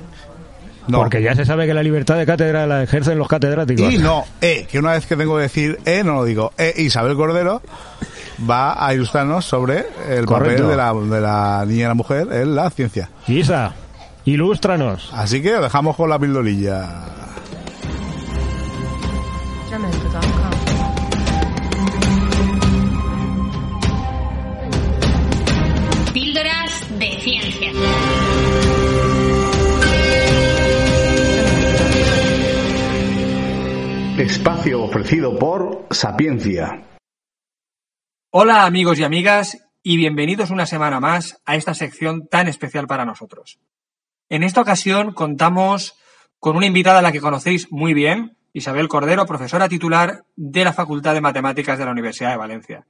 Speaker 2: No.
Speaker 1: Porque ya se sabe que la libertad de cátedra la ejercen los catedráticos.
Speaker 2: Y no, E, que una vez que tengo que decir E, no lo digo. E, Isabel Cordero va a ilustrarnos sobre el
Speaker 1: Correcto.
Speaker 2: papel de la, de la niña y la mujer en la ciencia.
Speaker 1: Isa, ilústranos.
Speaker 2: Así que lo dejamos con la.
Speaker 6: Jamendo.com.
Speaker 7: Píldoras de ciencia.
Speaker 3: Espacio ofrecido por Sapiencia.
Speaker 8: Hola amigos y amigas y bienvenidos una semana más a esta sección tan especial para nosotros. En esta ocasión contamos con una invitada a la que conocéis muy bien, Isabel Cordero, profesora titular de la Facultad de Matemáticas de la Universidad de Valencia.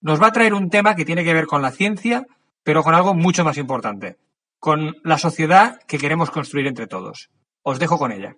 Speaker 8: Nos va a traer un tema que tiene que ver con la ciencia, pero con algo mucho más importante, con la sociedad que queremos construir entre todos. Os dejo con ella.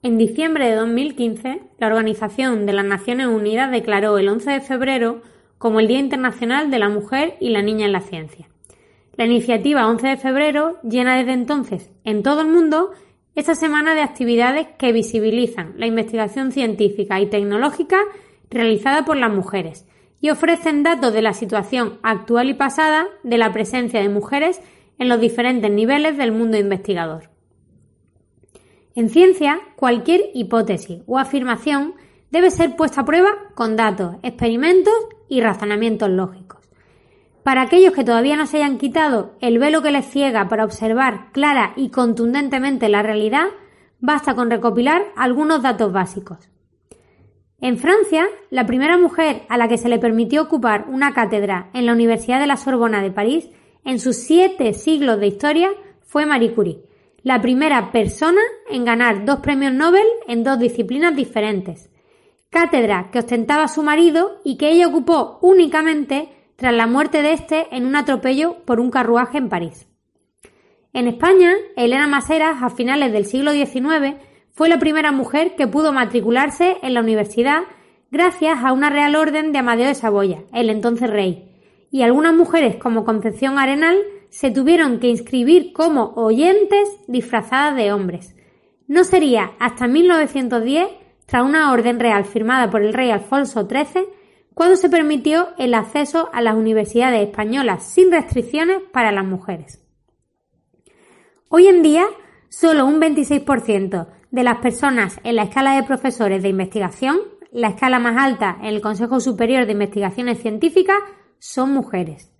Speaker 7: En diciembre de 2015, la Organización de las Naciones Unidas declaró el 11 de febrero como el Día Internacional de la Mujer y la Niña en la Ciencia. La iniciativa 11 de febrero llena desde entonces en todo el mundo esta semana de actividades que visibilizan la investigación científica y tecnológica realizada por las mujeres y ofrecen datos de la situación actual y pasada de la presencia de mujeres en los diferentes niveles del mundo investigador. En ciencia, cualquier hipótesis o afirmación debe ser puesta a prueba con datos, experimentos y razonamientos lógicos. Para aquellos que todavía no se hayan quitado el velo que les ciega para observar clara y contundentemente la realidad, basta con recopilar algunos datos básicos. En Francia, la primera mujer a la que se le permitió ocupar una cátedra en la Universidad de la Sorbona de París en sus siete siglos de historia fue Marie Curie, la primera persona en ganar dos premios Nobel en dos disciplinas diferentes, cátedra que ostentaba su marido y que ella ocupó únicamente tras la muerte de este en un atropello por un carruaje en París. En España, Elena Maseras, a finales del siglo XIX, fue la primera mujer que pudo matricularse en la universidad gracias a una real orden de Amadeo de Saboya, el entonces rey, y algunas mujeres como Concepción Arenal se tuvieron que inscribir como oyentes disfrazadas de hombres. No sería hasta 1910, tras una orden real firmada por el rey Alfonso XIII, cuando se permitió el acceso a las universidades españolas sin restricciones para las mujeres. Hoy en día, solo un 26% de las personas en la escala de profesores de investigación, la escala más alta en el Consejo Superior de Investigaciones Científicas, son mujeres.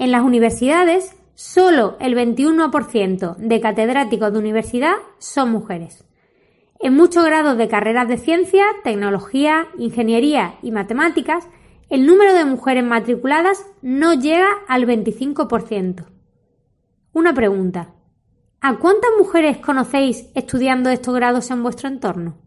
Speaker 7: En las universidades, solo el 21% de catedráticos de universidad son mujeres. En muchos grados de carreras de ciencia, tecnología, ingeniería y matemáticas, el número de mujeres matriculadas no llega al 25%. Una pregunta. ¿A cuántas mujeres conocéis estudiando estos grados en vuestro entorno?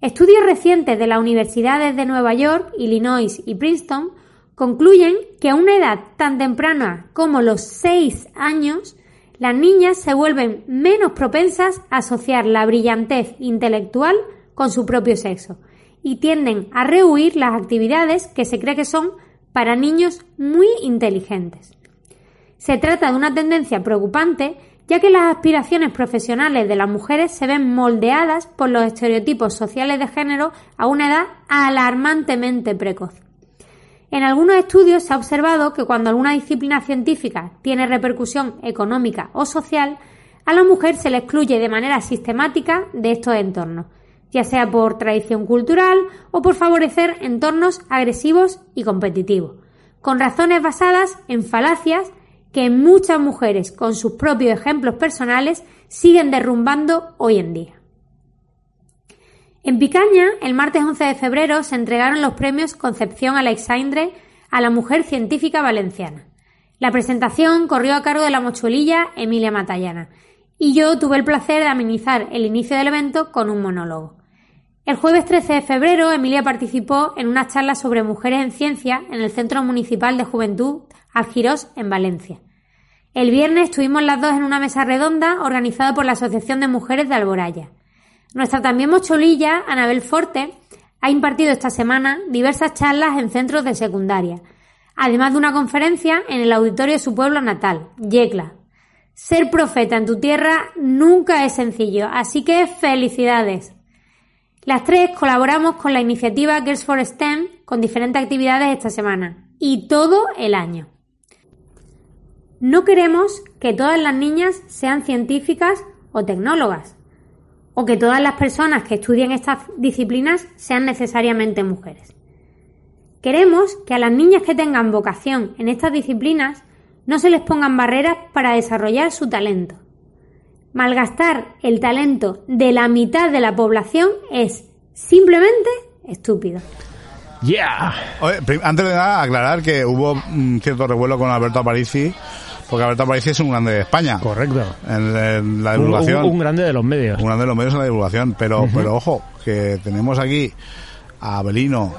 Speaker 7: Estudios recientes de las universidades de Nueva York, Illinois y Princeton concluyen que a una edad tan temprana como los 6 años, las niñas se vuelven menos propensas a asociar la brillantez intelectual con su propio sexo y tienden a rehuir las actividades que se cree que son para niños muy inteligentes. Se trata de una tendencia preocupante ya que las aspiraciones profesionales de las mujeres se ven moldeadas por los estereotipos sociales de género a una edad alarmantemente precoz. En algunos estudios se ha observado que cuando alguna disciplina científica tiene repercusión económica o social, a la mujer se le excluye de manera sistemática de estos entornos, ya sea por tradición cultural o por favorecer entornos agresivos y competitivos, con razones basadas en falacias que muchas mujeres, con sus propios ejemplos personales, siguen derrumbando hoy en día. En Picaña, el martes 11 de febrero, se entregaron los premios Concepción Alexandre a la mujer científica valenciana. La presentación corrió a cargo de la mochuelilla Emilia Matallana y yo tuve el placer de amenizar el inicio del evento con un monólogo. El jueves 13 de febrero, Emilia participó en una charla sobre mujeres en ciencia en el Centro Municipal de Juventud Algirós, en Valencia. El viernes estuvimos las dos en una mesa redonda organizada por la Asociación de Mujeres de Alboraya. Nuestra también mocholilla, Anabel Forte, ha impartido esta semana diversas charlas en centros de secundaria, además de una conferencia en el auditorio de su pueblo natal, Yecla. Ser profeta en tu tierra nunca es sencillo, así que felicidades. Las tres colaboramos con la iniciativa Girls for STEM con diferentes actividades esta semana y todo el año. No queremos que todas las niñas sean científicas o tecnólogas, o que todas las personas que estudien estas disciplinas sean necesariamente mujeres. Queremos que a las niñas que tengan vocación en estas disciplinas no se les pongan barreras para desarrollar su talento. Malgastar el talento de la mitad de la población es simplemente estúpido.
Speaker 1: ¡Yeah!
Speaker 2: Oye, antes de nada, aclarar que hubo un cierto revuelo con Alberto Aparici, porque Alberto Aparici es un grande de España.
Speaker 1: Correcto.
Speaker 2: En, en la divulgación.
Speaker 1: un- un grande de los medios.
Speaker 2: un grande de los medios en la divulgación. Pero, pero ojo, que tenemos aquí a Belino,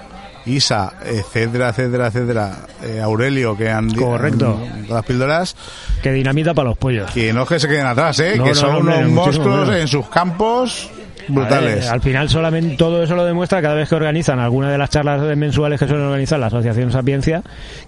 Speaker 2: Isa, etcétera, etcétera, etcétera, eh, Aurelio, que han
Speaker 1: Correcto.
Speaker 2: han- las píldoras,
Speaker 1: Que dinamita para los pollos.
Speaker 2: que no es que se queden atrás, ¿eh?
Speaker 1: No,
Speaker 2: que
Speaker 1: no,
Speaker 2: son
Speaker 1: no,
Speaker 2: unos monstruos en sus campos brutales.
Speaker 1: Al final solamente todo eso lo demuestra cada vez que organizan alguna de las charlas mensuales que suelen organizar la Asociación Sapiencia,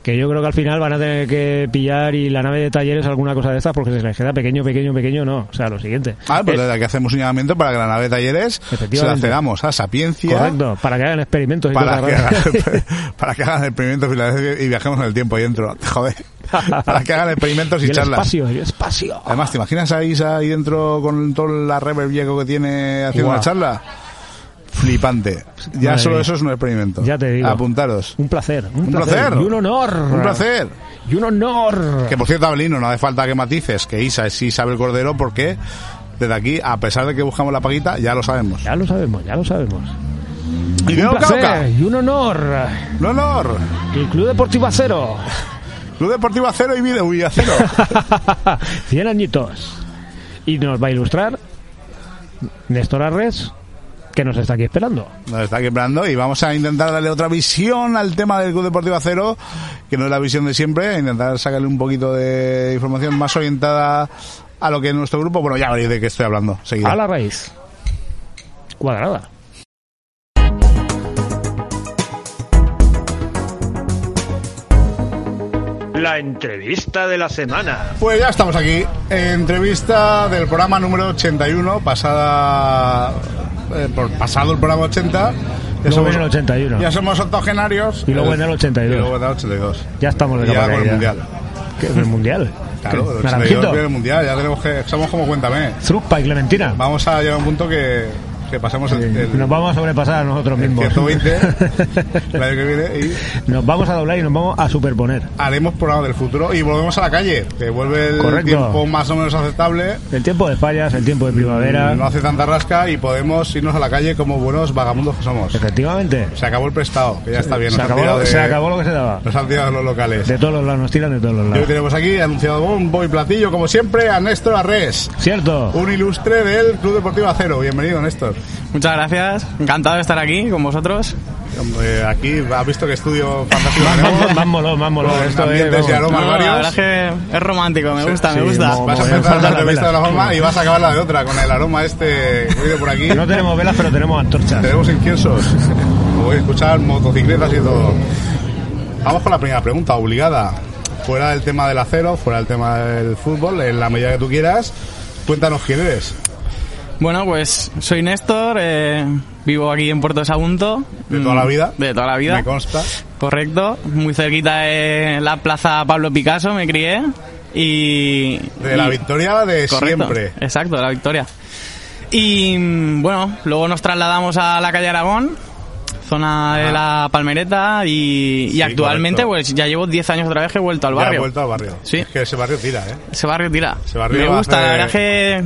Speaker 1: que yo creo que al final van a tener que pillar y la nave de talleres alguna cosa de estas porque se les queda pequeño, pequeño, pequeño, no. O sea, lo siguiente.
Speaker 2: Ah, pues
Speaker 1: Eh,
Speaker 2: desde aquí hacemos un llamamiento para que la nave de talleres se la
Speaker 1: Efectivamente.
Speaker 2: cedamos a Sapiencia
Speaker 1: correcto, para que hagan experimentos y
Speaker 2: para que, hagan, para que hagan experimentos y viajemos en el tiempo ahí dentro. Joder. Para que hagan experimentos y,
Speaker 1: Y el
Speaker 2: charlas.
Speaker 1: espacio, el espacio.
Speaker 2: Además, ¿te imaginas a Isa ahí dentro con toda la reverb viejo que tiene haciendo
Speaker 1: Guau.
Speaker 2: una charla? Flipante. Ya
Speaker 1: Madre
Speaker 2: solo
Speaker 1: mía.
Speaker 2: eso es un experimento.
Speaker 1: Ya te digo.
Speaker 2: Apuntaros.
Speaker 1: Un placer, un,
Speaker 2: Un placer.
Speaker 1: y un honor.
Speaker 2: Un placer.
Speaker 1: Y un honor.
Speaker 2: Que por cierto, Abelino, no hace falta que matices que Isa es Isabel Cordero porque desde aquí, a pesar de que buscamos la paguita, ya lo sabemos.
Speaker 1: Ya lo sabemos, ya lo sabemos.
Speaker 2: Y
Speaker 1: un placer y un honor.
Speaker 2: Un honor.
Speaker 1: El Club Deportivo Acero.
Speaker 2: Club Deportivo Acero y Video y Acero.
Speaker 1: 100 añitos. Y nos va a ilustrar Néstor Arres, que nos está aquí esperando.
Speaker 2: Nos está quebrando y vamos a intentar darle otra visión al tema del Club Deportivo Acero, que no es la visión de siempre, intentar sacarle un poquito de información más orientada a lo que es nuestro grupo. Bueno, ya veréis de qué estoy hablando. Seguida.
Speaker 1: A la raíz. Cuadrada. La entrevista de la semana.
Speaker 2: Pues ya estamos aquí. Entrevista del programa número 81, pasada. eh, por pasado el programa 80. Ya
Speaker 1: Luego
Speaker 2: somos,
Speaker 1: viene el 81.
Speaker 2: ya somos octogenarios.
Speaker 1: Y luego viene el 82.
Speaker 2: Y luego viene el 82.
Speaker 1: Ya estamos de
Speaker 2: ya con el mundial.
Speaker 1: ¿Qué es el mundial?
Speaker 2: Claro, el
Speaker 1: ¿Qué?
Speaker 2: 82
Speaker 1: Naranjito.
Speaker 2: viene el mundial. Ya tenemos que. Somos como Cuéntame.
Speaker 1: Zrupa y Clementina.
Speaker 2: Vamos a llegar a un punto que, que pasemos el, el-
Speaker 1: Nos vamos a sobrepasar a nosotros mismos.
Speaker 2: 120 el año que viene y
Speaker 1: Nos vamos a doblar y nos vamos a superponer.
Speaker 2: haremos programa del futuro y volvemos a la calle, que vuelve el
Speaker 1: Correcto.
Speaker 2: tiempo más o menos aceptable,
Speaker 1: El tiempo de fallas, el tiempo de primavera.
Speaker 2: no hace tanta rasca y podemos irnos a la calle como buenos vagamundos que somos.
Speaker 1: Efectivamente.
Speaker 2: Se acabó el prestado, que ya está bien.
Speaker 1: Se acabó, lo,
Speaker 2: de-
Speaker 1: se acabó lo que se daba.
Speaker 2: Nos han tirado de los locales.
Speaker 1: De todos los lados, nos tiran de todos los
Speaker 2: Y hoy
Speaker 1: lados.
Speaker 2: tenemos aquí, anunciado bombo y platillo, como siempre, a Néstor Arres,
Speaker 1: Cierto.
Speaker 2: un ilustre del Club Deportivo Acero. Bienvenido, Néstor.
Speaker 9: Muchas gracias, encantado de estar aquí con vosotros.
Speaker 2: Hombre, aquí has visto que estudio fantástico
Speaker 1: Más, más, molón, más molón.
Speaker 2: Con
Speaker 1: Esto es, vamos.
Speaker 2: aromas
Speaker 9: No, la verdad es que es romántico, me gusta,
Speaker 2: Sí,
Speaker 9: me gusta.
Speaker 1: mo-
Speaker 2: Vas a empezar la
Speaker 1: las
Speaker 2: entrevista de una forma y vas a acabar la de otra, con el aroma este que viene por aquí.
Speaker 1: No tenemos velas, pero tenemos antorchas.
Speaker 2: Tenemos inciensos. Voy a escuchar motocicletas y todo. Vamos con la primera pregunta, obligada. Fuera del tema del acero, fuera del tema del fútbol, en la medida que tú quieras, cuéntanos quién eres.
Speaker 9: Bueno, pues soy Néstor, eh, vivo aquí en Puerto Sagunto.
Speaker 2: De toda la
Speaker 9: Mm,
Speaker 2: vida.
Speaker 9: De toda la vida.
Speaker 2: Me consta.
Speaker 9: Correcto, muy cerquita de la plaza Pablo Picasso me crié. Y.
Speaker 2: De la
Speaker 9: y-
Speaker 2: victoria de
Speaker 9: Correcto,
Speaker 2: siempre.
Speaker 9: Exacto, de la victoria. Y mm, bueno, luego nos trasladamos a la calle Aragón, zona de la Palmereta, y, y
Speaker 2: Sí,
Speaker 9: actualmente
Speaker 2: correcto.
Speaker 9: pues ya llevo 10 años otra vez que he vuelto al
Speaker 2: Ya
Speaker 9: barrio.
Speaker 2: he vuelto al barrio.
Speaker 9: Sí.
Speaker 2: Es que ese barrio tira, ¿eh?
Speaker 9: Ese barrio tira.
Speaker 2: Ese barrio
Speaker 9: me gusta, la verdad que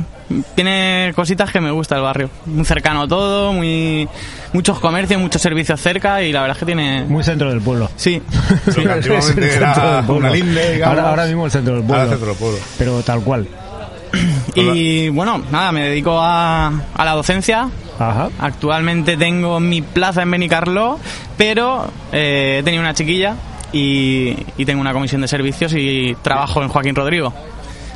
Speaker 9: tiene cositas que me gusta el barrio. Muy cercano todo, muy muchos comercios, muchos servicios cerca y la verdad es que tiene...
Speaker 1: Muy centro del pueblo.
Speaker 9: Sí,
Speaker 2: antiguamente era una linde, digamos.
Speaker 1: Ahora, ahora mismo el centro del pueblo.
Speaker 2: Ahora el centro del pueblo.
Speaker 1: Pero tal cual.
Speaker 9: y bueno, nada, me dedico a, a la docencia.
Speaker 1: Ajá.
Speaker 9: Actualmente tengo mi plaza en Benicarló, pero eh, he tenido una chiquilla y, y tengo una comisión de servicios y trabajo en Joaquín Rodrigo.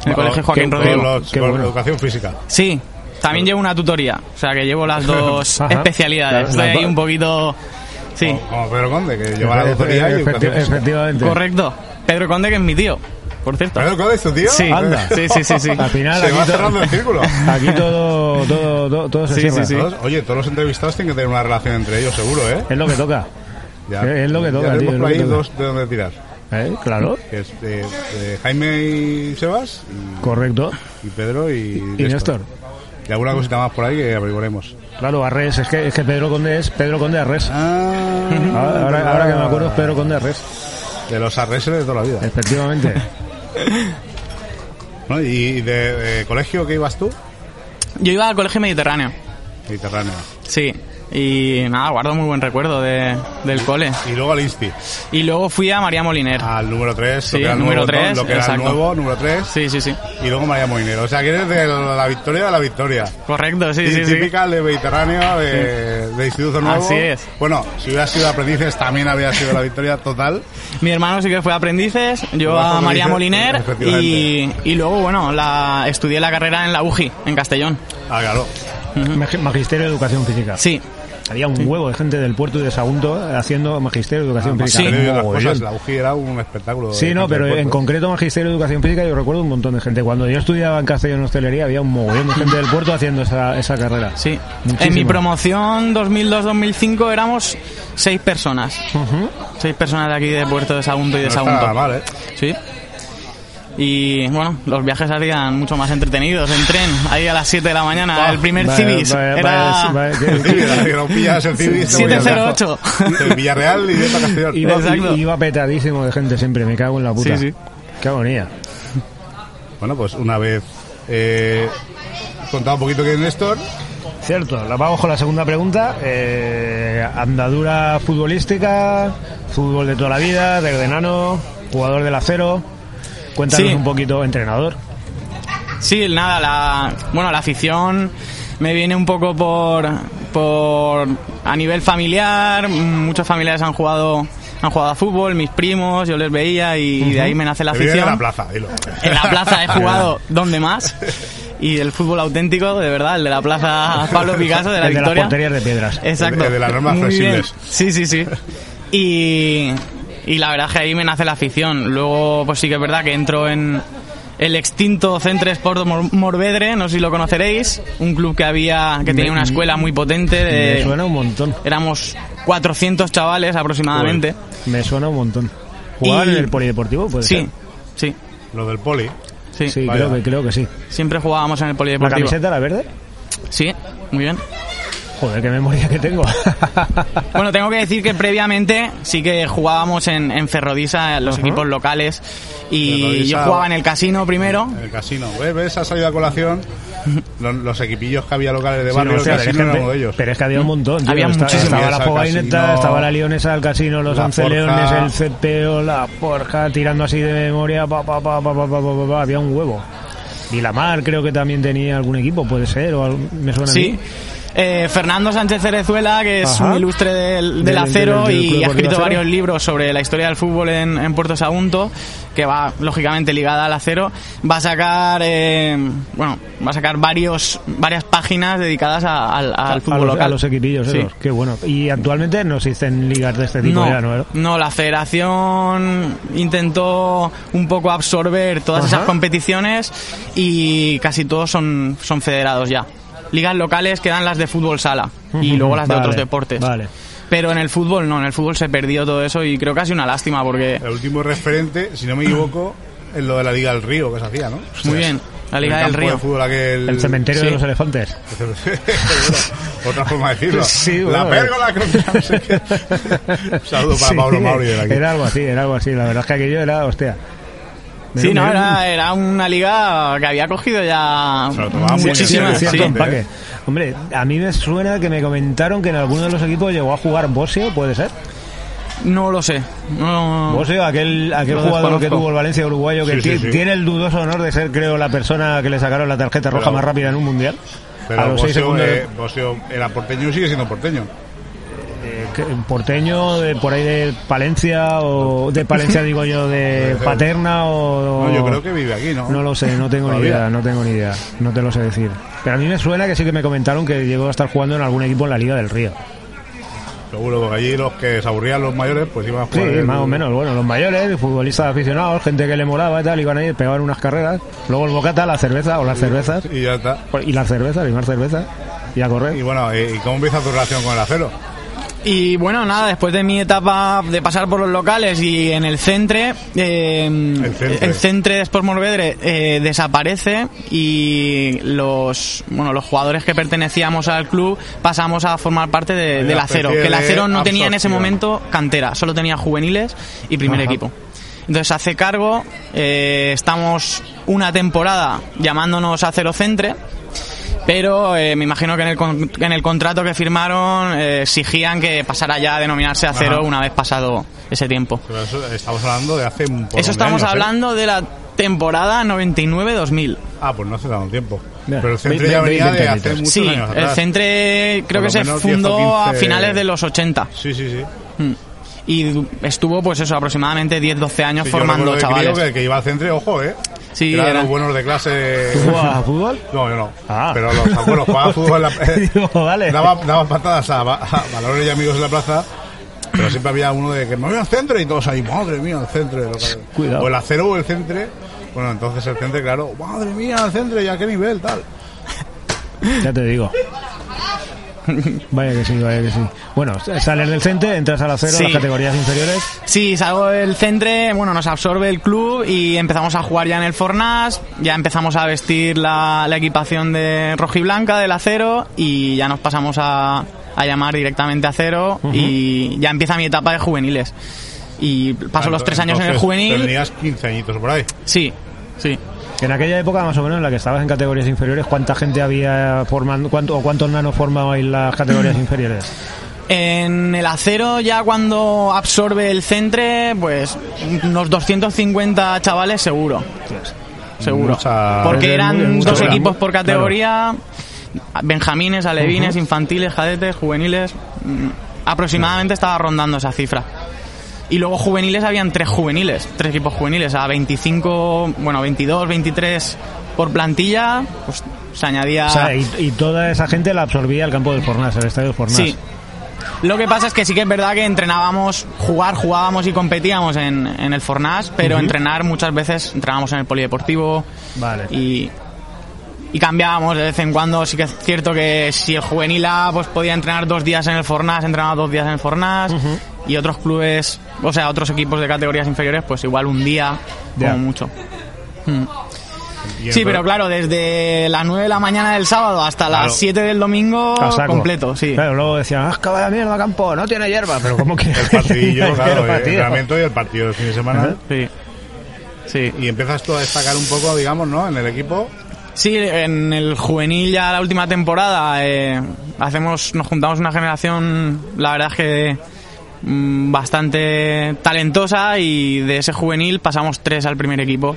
Speaker 9: En el colegio Joaquín
Speaker 1: qué
Speaker 9: Rodrigo.
Speaker 2: Con, los-
Speaker 1: Qué
Speaker 2: con
Speaker 1: bueno.
Speaker 2: educación física.
Speaker 9: Sí, también llevo una tutoría, o sea que llevo las dos
Speaker 1: Ajá.
Speaker 9: especialidades. Estoy ahí un poquito... Sí,
Speaker 2: Como, como Pedro Conde, que lleva la tutoría y
Speaker 1: Efecti-
Speaker 2: educación física.
Speaker 1: Efectivamente.
Speaker 9: correcto. Pedro Conde, que es mi tío, por cierto.
Speaker 2: ¿Pedro Conde es tu tío?
Speaker 9: Sí,
Speaker 1: Anda.
Speaker 9: sí, sí, sí, sí.
Speaker 1: Al final
Speaker 2: Se
Speaker 1: aquí
Speaker 2: va cerrando el círculo.
Speaker 1: Aquí todo, todo, todo, todo se
Speaker 9: Sí,
Speaker 1: cierra.
Speaker 9: sí, sí.
Speaker 2: Oye, todos los entrevistados tienen que tener una relación entre ellos, seguro, ¿eh?
Speaker 1: Es lo que toca. Es lo que toca,
Speaker 2: ya
Speaker 1: tío,
Speaker 2: tenemos por ahí dos de donde tirar.
Speaker 1: ¿Eh? Claro.
Speaker 2: Que es de, de Jaime y Sebas y,
Speaker 1: Correcto.
Speaker 2: y Pedro y,
Speaker 1: Y Néstor.
Speaker 2: Y alguna cosita más por ahí que averiguaremos.
Speaker 1: Claro, Arres. Es que, es que Pedro Conde es Pedro Conde Arres.
Speaker 2: Ah,
Speaker 1: Ahora, ahora- ahora que me acuerdo es Pedro Conde Arres.
Speaker 2: De los arreses de toda la vida.
Speaker 1: Efectivamente.
Speaker 2: ¿No? ¿Y de, de colegio qué ibas tú?
Speaker 9: Yo iba al colegio mediterráneo,
Speaker 2: Mediterráneo.
Speaker 9: sí. Y nada, guardo muy buen recuerdo de, del cole.
Speaker 2: Y luego al Insti.
Speaker 9: Y luego fui a María Moliner.
Speaker 2: Al número 3,
Speaker 9: Sí,
Speaker 2: lo que era el
Speaker 9: número
Speaker 2: nuevo, ¿no?
Speaker 9: tres,
Speaker 2: lo que era el nuevo, número 3.
Speaker 9: Sí, sí, sí.
Speaker 2: Y luego María Moinero. O sea, que eres de la victoria de la victoria.
Speaker 9: Correcto, sí,
Speaker 2: y
Speaker 9: sí, sí.
Speaker 2: típica de Mediterráneo, de, de Instituto Nuevo.
Speaker 9: Así es.
Speaker 2: Bueno, si hubiera sido aprendices también habría sido la victoria total.
Speaker 9: Mi hermano sí que fue aprendices, yo
Speaker 2: a
Speaker 9: María Moliner y, y luego, bueno, la, estudié la carrera en la UGI, en Castellón.
Speaker 2: Ah, claro.
Speaker 1: Mag- Magisterio de Educación Física.
Speaker 9: Sí.
Speaker 1: Había un huevo de gente del puerto y de Sagunto haciendo Magisterio de Educación Física.
Speaker 2: Magisterio y otras
Speaker 1: Mogollón.
Speaker 2: cosas, la UGI era un espectáculo.
Speaker 1: Sí, no, pero en concreto Magisterio de Educación Física yo recuerdo un montón de gente. Cuando yo estudiaba en Castellón Hostelería había un mogollón de gente del puerto haciendo esa, esa carrera.
Speaker 9: Sí.
Speaker 1: Muchísimo.
Speaker 9: En mi promoción 2002-2005 éramos seis personas. Seis personas de aquí de Puerto de Sagunto y de
Speaker 2: No
Speaker 9: Sagunto.
Speaker 2: mal, ¿eh?
Speaker 9: Sí. Y bueno, los viajes harían mucho más entretenidos en tren, ahí a las 7 de la mañana.
Speaker 2: Buah,
Speaker 9: el primer
Speaker 1: vaya,
Speaker 9: Cibis
Speaker 1: vaya,
Speaker 9: era
Speaker 1: vaya, vaya, que-
Speaker 2: Que no pillas el a
Speaker 9: 708.
Speaker 2: El Villarreal y de Castellón.
Speaker 1: Iba,
Speaker 9: Exacto.
Speaker 1: iba petadísimo de gente siempre, me cago en la puta.
Speaker 9: Sí, sí.
Speaker 1: Qué agonía.
Speaker 2: Bueno, pues una vez eh, contado un poquito quién es Néstor,
Speaker 1: Cierto, la vamos con la segunda pregunta. Eh, andadura futbolística, fútbol de toda la vida, desde enano, jugador del acero. Cuéntanos
Speaker 9: Sí.
Speaker 1: un poquito, entrenador.
Speaker 9: Sí, nada, la, bueno, la afición me viene un poco por, por a nivel familiar. Muchos familiares han jugado han jugado a fútbol, mis primos, yo les veía y de ahí me nace la afición.
Speaker 2: la plaza, dilo.
Speaker 9: En la plaza he jugado donde más. Y el fútbol auténtico, de verdad, el de la plaza Pablo Picasso de la
Speaker 1: El de las
Speaker 9: Victoria.
Speaker 1: porterías de piedras.
Speaker 9: Exacto.
Speaker 2: El de- el de las normas flexibles.
Speaker 9: Sí, sí, sí. Y, y la verdad es que ahí me nace la afición. Luego, pues sí que es verdad que entro en el extinto Centre Sport Mor- Morvedre, no sé si lo conoceréis, un club que había que tenía una escuela muy potente
Speaker 1: Me
Speaker 9: de
Speaker 1: suena un montón.
Speaker 9: éramos 400 chavales aproximadamente.
Speaker 1: Me suena un montón. ¿Jugaban
Speaker 9: Y-
Speaker 1: en el polideportivo? Puede
Speaker 9: Sí,
Speaker 1: ser?
Speaker 9: sí,
Speaker 2: Lo del poli.
Speaker 9: sí.
Speaker 1: Creo que, creo que sí.
Speaker 9: Siempre jugábamos en el
Speaker 1: ¿La
Speaker 9: polideportivo.
Speaker 1: camiseta la verde?
Speaker 9: Sí, muy bien.
Speaker 1: Joder, qué memoria que tengo.
Speaker 9: Bueno, tengo que decir que previamente sí que jugábamos en, en los
Speaker 1: Ajá.
Speaker 9: equipos locales, y yo jugaba en el casino primero.
Speaker 2: En el casino. ¿Ves? ¿Ves? Ha salido a colación los, los equipillos que había locales de
Speaker 1: Sí,
Speaker 2: barrio.
Speaker 1: no,
Speaker 2: el
Speaker 1: pero, es
Speaker 2: casino era
Speaker 1: que,
Speaker 2: uno de ellos.
Speaker 1: pero es que había un montón. tío.
Speaker 9: Había muchísimos.
Speaker 1: Estaba la
Speaker 2: el casino,
Speaker 1: estaba la Lionesa, el casino, los
Speaker 2: la
Speaker 1: Anceleones,
Speaker 2: Forja.
Speaker 1: el CPO, la Porja, tirando así de memoria, pa, pa, pa, pa, pa, pa, pa, pa, había un huevo. Y la Mar creo que también tenía algún equipo, puede ser, o algo- me suena a
Speaker 9: Sí.
Speaker 1: mí.
Speaker 9: Eh, Fernando Sánchez Cerezuela, que es
Speaker 1: Ajá.
Speaker 9: un ilustre del, del acero
Speaker 1: del- del
Speaker 9: y ha escrito
Speaker 1: Acero.
Speaker 9: varios libros sobre la historia del fútbol en, en Puerto Sagunto, que va lógicamente ligada al acero. Va a sacar, eh, bueno, va a sacar varios, varias páginas dedicadas a- al, al
Speaker 1: a,
Speaker 9: fútbol
Speaker 1: los,
Speaker 9: local.
Speaker 1: a los equipillos
Speaker 9: Sí.
Speaker 1: esos. Qué bueno. Y actualmente no existen ligas de este tipo
Speaker 9: No,
Speaker 1: ya, ¿no?
Speaker 9: no, la federación intentó un poco absorber todas
Speaker 1: Ajá.
Speaker 9: esas competiciones y casi todos son, son federados ya. Ligas locales quedan las de fútbol sala y luego las de
Speaker 1: vale,
Speaker 9: otros deportes.
Speaker 1: Vale.
Speaker 9: Pero en el fútbol no, en el fútbol se perdió todo eso y creo que ha sido una lástima porque...
Speaker 2: El último referente, si no me equivoco, es lo de la Liga del Río que se hacía, ¿no? O sea,
Speaker 9: Muy bien, la Liga
Speaker 2: el
Speaker 9: del Río.
Speaker 2: de fútbol aquel-
Speaker 1: El cementerio de los elefantes.
Speaker 2: Otra forma de decirlo.
Speaker 1: Sí,
Speaker 2: la pérgola, creo que no sé qué. Un saludo para
Speaker 1: Sí,
Speaker 2: Pablo Mauri de aquí.
Speaker 1: Era algo así, era algo así. La verdad es que aquello era, hostia.
Speaker 9: Sí, no, era, era una liga que había cogido ya muchísimas... sí.
Speaker 1: empaque. Hombre, a mí me suena que me comentaron que en alguno de los equipos llegó a jugar Bosio, ¿puede ser?
Speaker 9: No lo sé. No,
Speaker 1: Bosio, aquel, aquel
Speaker 9: Lo
Speaker 1: jugador que tuvo el Valencia uruguayo, que
Speaker 2: Sí, sí,
Speaker 1: ti-
Speaker 2: sí.
Speaker 1: tiene el dudoso honor de ser, creo, la persona que le sacaron la tarjeta roja
Speaker 2: Pero-
Speaker 1: más rápida en un mundial.
Speaker 2: Pero
Speaker 1: a los seis
Speaker 2: Bosio,
Speaker 1: segundos.
Speaker 2: eh, Bosio era porteño y sigue siendo porteño.
Speaker 1: Eh, porteño, de por ahí de Palencia, o de Palencia digo yo, de Paterna, o.
Speaker 2: No, yo creo que vive aquí, ¿no?
Speaker 1: No lo sé, no tengo ni idea, no tengo ni idea, no te lo sé decir. Pero a mí me suena que sí que me comentaron que llegó a estar jugando en algún equipo en la Liga del Río.
Speaker 2: Seguro, porque allí los que se aburrían los mayores, pues iban a
Speaker 1: Sí,
Speaker 2: jugar. el-
Speaker 1: más o menos. Bueno, los mayores, futbolistas aficionados, gente que le molaba y tal, iban a ir, pegaban unas carreras. Luego el bocata, la cerveza o las cervezas.
Speaker 2: Y ya está.
Speaker 1: Y las cervezas, y más cervezas. Y a correr.
Speaker 2: Y bueno, ¿y cómo empieza tu relación con el acero?
Speaker 9: Y bueno, nada, después de mi etapa de pasar por los locales y en el centre, eh, el,
Speaker 2: centre.
Speaker 9: centre de Sport Morvedre eh, desaparece y los bueno los jugadores que pertenecíamos al club pasamos a formar parte de- del acero. Que el acero no tenía en ese momento cantera, solo tenía juveniles y primer
Speaker 1: Ajá.
Speaker 9: equipo. Entonces hace cargo, eh, estamos una temporada llamándonos Acero Centre, pero eh, me imagino que en el, con- en el contrato que firmaron eh, exigían que pasara ya a denominarse Acero
Speaker 2: Ajá.
Speaker 9: una vez pasado ese tiempo.
Speaker 2: Pero eso estamos hablando de hace un poco
Speaker 9: Eso estamos hablando de la temporada 99-2000.
Speaker 2: Ah, pues no hace tanto tiempo. Pero el centro ya venía de hace muchos
Speaker 9: Sí,
Speaker 2: años
Speaker 9: el. Centre creo que se
Speaker 2: 10
Speaker 9: fundó a
Speaker 2: 15.
Speaker 9: finales de los 80.
Speaker 2: Sí, sí, sí.
Speaker 9: Mm. Y estuvo, pues eso, aproximadamente 10-12 años
Speaker 2: Sí, yo
Speaker 9: formando
Speaker 2: de
Speaker 9: chavales.
Speaker 2: que el que iba al centro, ojo, ¿eh?
Speaker 9: Sí,
Speaker 2: eran
Speaker 9: era-
Speaker 2: los buenos de clase.
Speaker 1: ¿Tú jugabas a fútbol?
Speaker 2: No, yo no.
Speaker 1: Ah.
Speaker 2: Pero los abuelos jugaban a fútbol. En la,
Speaker 1: vale.
Speaker 2: Daban daban patadas a, va- a valores y amigos en la plaza. Pero siempre había uno de que me voy al centro y todos ahí, madre mía, al centro. Lo que-
Speaker 1: Cuidado.
Speaker 2: O el acero o el centro. Bueno, entonces el centro, claro, madre mía, el centro y a qué nivel, tal.
Speaker 1: Ya te digo. Vaya que sí, vaya que sí. Bueno, sales del CENTE, entras al acero,
Speaker 9: Sí.
Speaker 1: las categorías inferiores.
Speaker 9: Sí, salgo del centre, bueno, nos absorbe el club y empezamos a jugar ya en el Fornas, ya empezamos a vestir la, la equipación de rojiblanca del acero y ya nos pasamos a, a llamar directamente acero y ya empieza mi etapa de juveniles. Y paso los tres años en el juvenil.
Speaker 2: Tenías 15 añitos por ahí.
Speaker 9: Sí, sí.
Speaker 1: En aquella época, más o menos, en la que estabas en categorías inferiores, ¿cuánta gente había formando, cuánto, o cuántos nanos formaban en las categorías inferiores?
Speaker 9: En el acero ya cuando absorbe el centre, pues unos 250 chavales seguro. Seguro.
Speaker 2: Mucha-
Speaker 9: Porque eran
Speaker 1: mucho
Speaker 9: dos equipos por categoría, benjamines, alevines, infantiles, cadetes, juveniles. mm, Aproximadamente estaba rondando esa cifra. Y luego juveniles habían tres juveniles, tres equipos juveniles, a 25, bueno, 22, 23 por plantilla, pues se añadía...
Speaker 1: O sea, y, y toda esa gente la absorbía el campo del Fornás, el estadio del Fornás.
Speaker 9: Sí. Lo que pasa es que sí que es verdad que entrenábamos, jugar, jugábamos y competíamos en, en el Fornás, pero entrenar muchas veces entrenábamos en el polideportivo
Speaker 1: Vale.
Speaker 9: y, y cambiábamos de vez en cuando. Sí que es cierto que si el juvenil A pues podía entrenar dos días en el Fornás, entrenaba dos días en el Fornás y otros clubes, o sea, otros equipos de categorías inferiores, pues igual un día
Speaker 1: Ya.
Speaker 9: como mucho. Mm.
Speaker 2: Y
Speaker 9: Sí, pero claro, desde las 9 de la mañana del sábado hasta
Speaker 2: Claro.
Speaker 9: las 7 del domingo, completo, sí.
Speaker 1: Claro, luego decían, ah, vaya mierda campo, no tiene hierba, pero ¿cómo que
Speaker 2: El partidillo, claro, el
Speaker 1: partido?
Speaker 2: entrenamiento y el partido del fin de semana.
Speaker 9: Sí. Sí.
Speaker 2: Y empiezas tú a destacar un poco, digamos, ¿no? En el equipo.
Speaker 9: Sí, en el juvenil ya la última temporada eh, hacemos, nos juntamos una generación, la verdad es que bastante talentosa y de ese juvenil pasamos tres al primer equipo.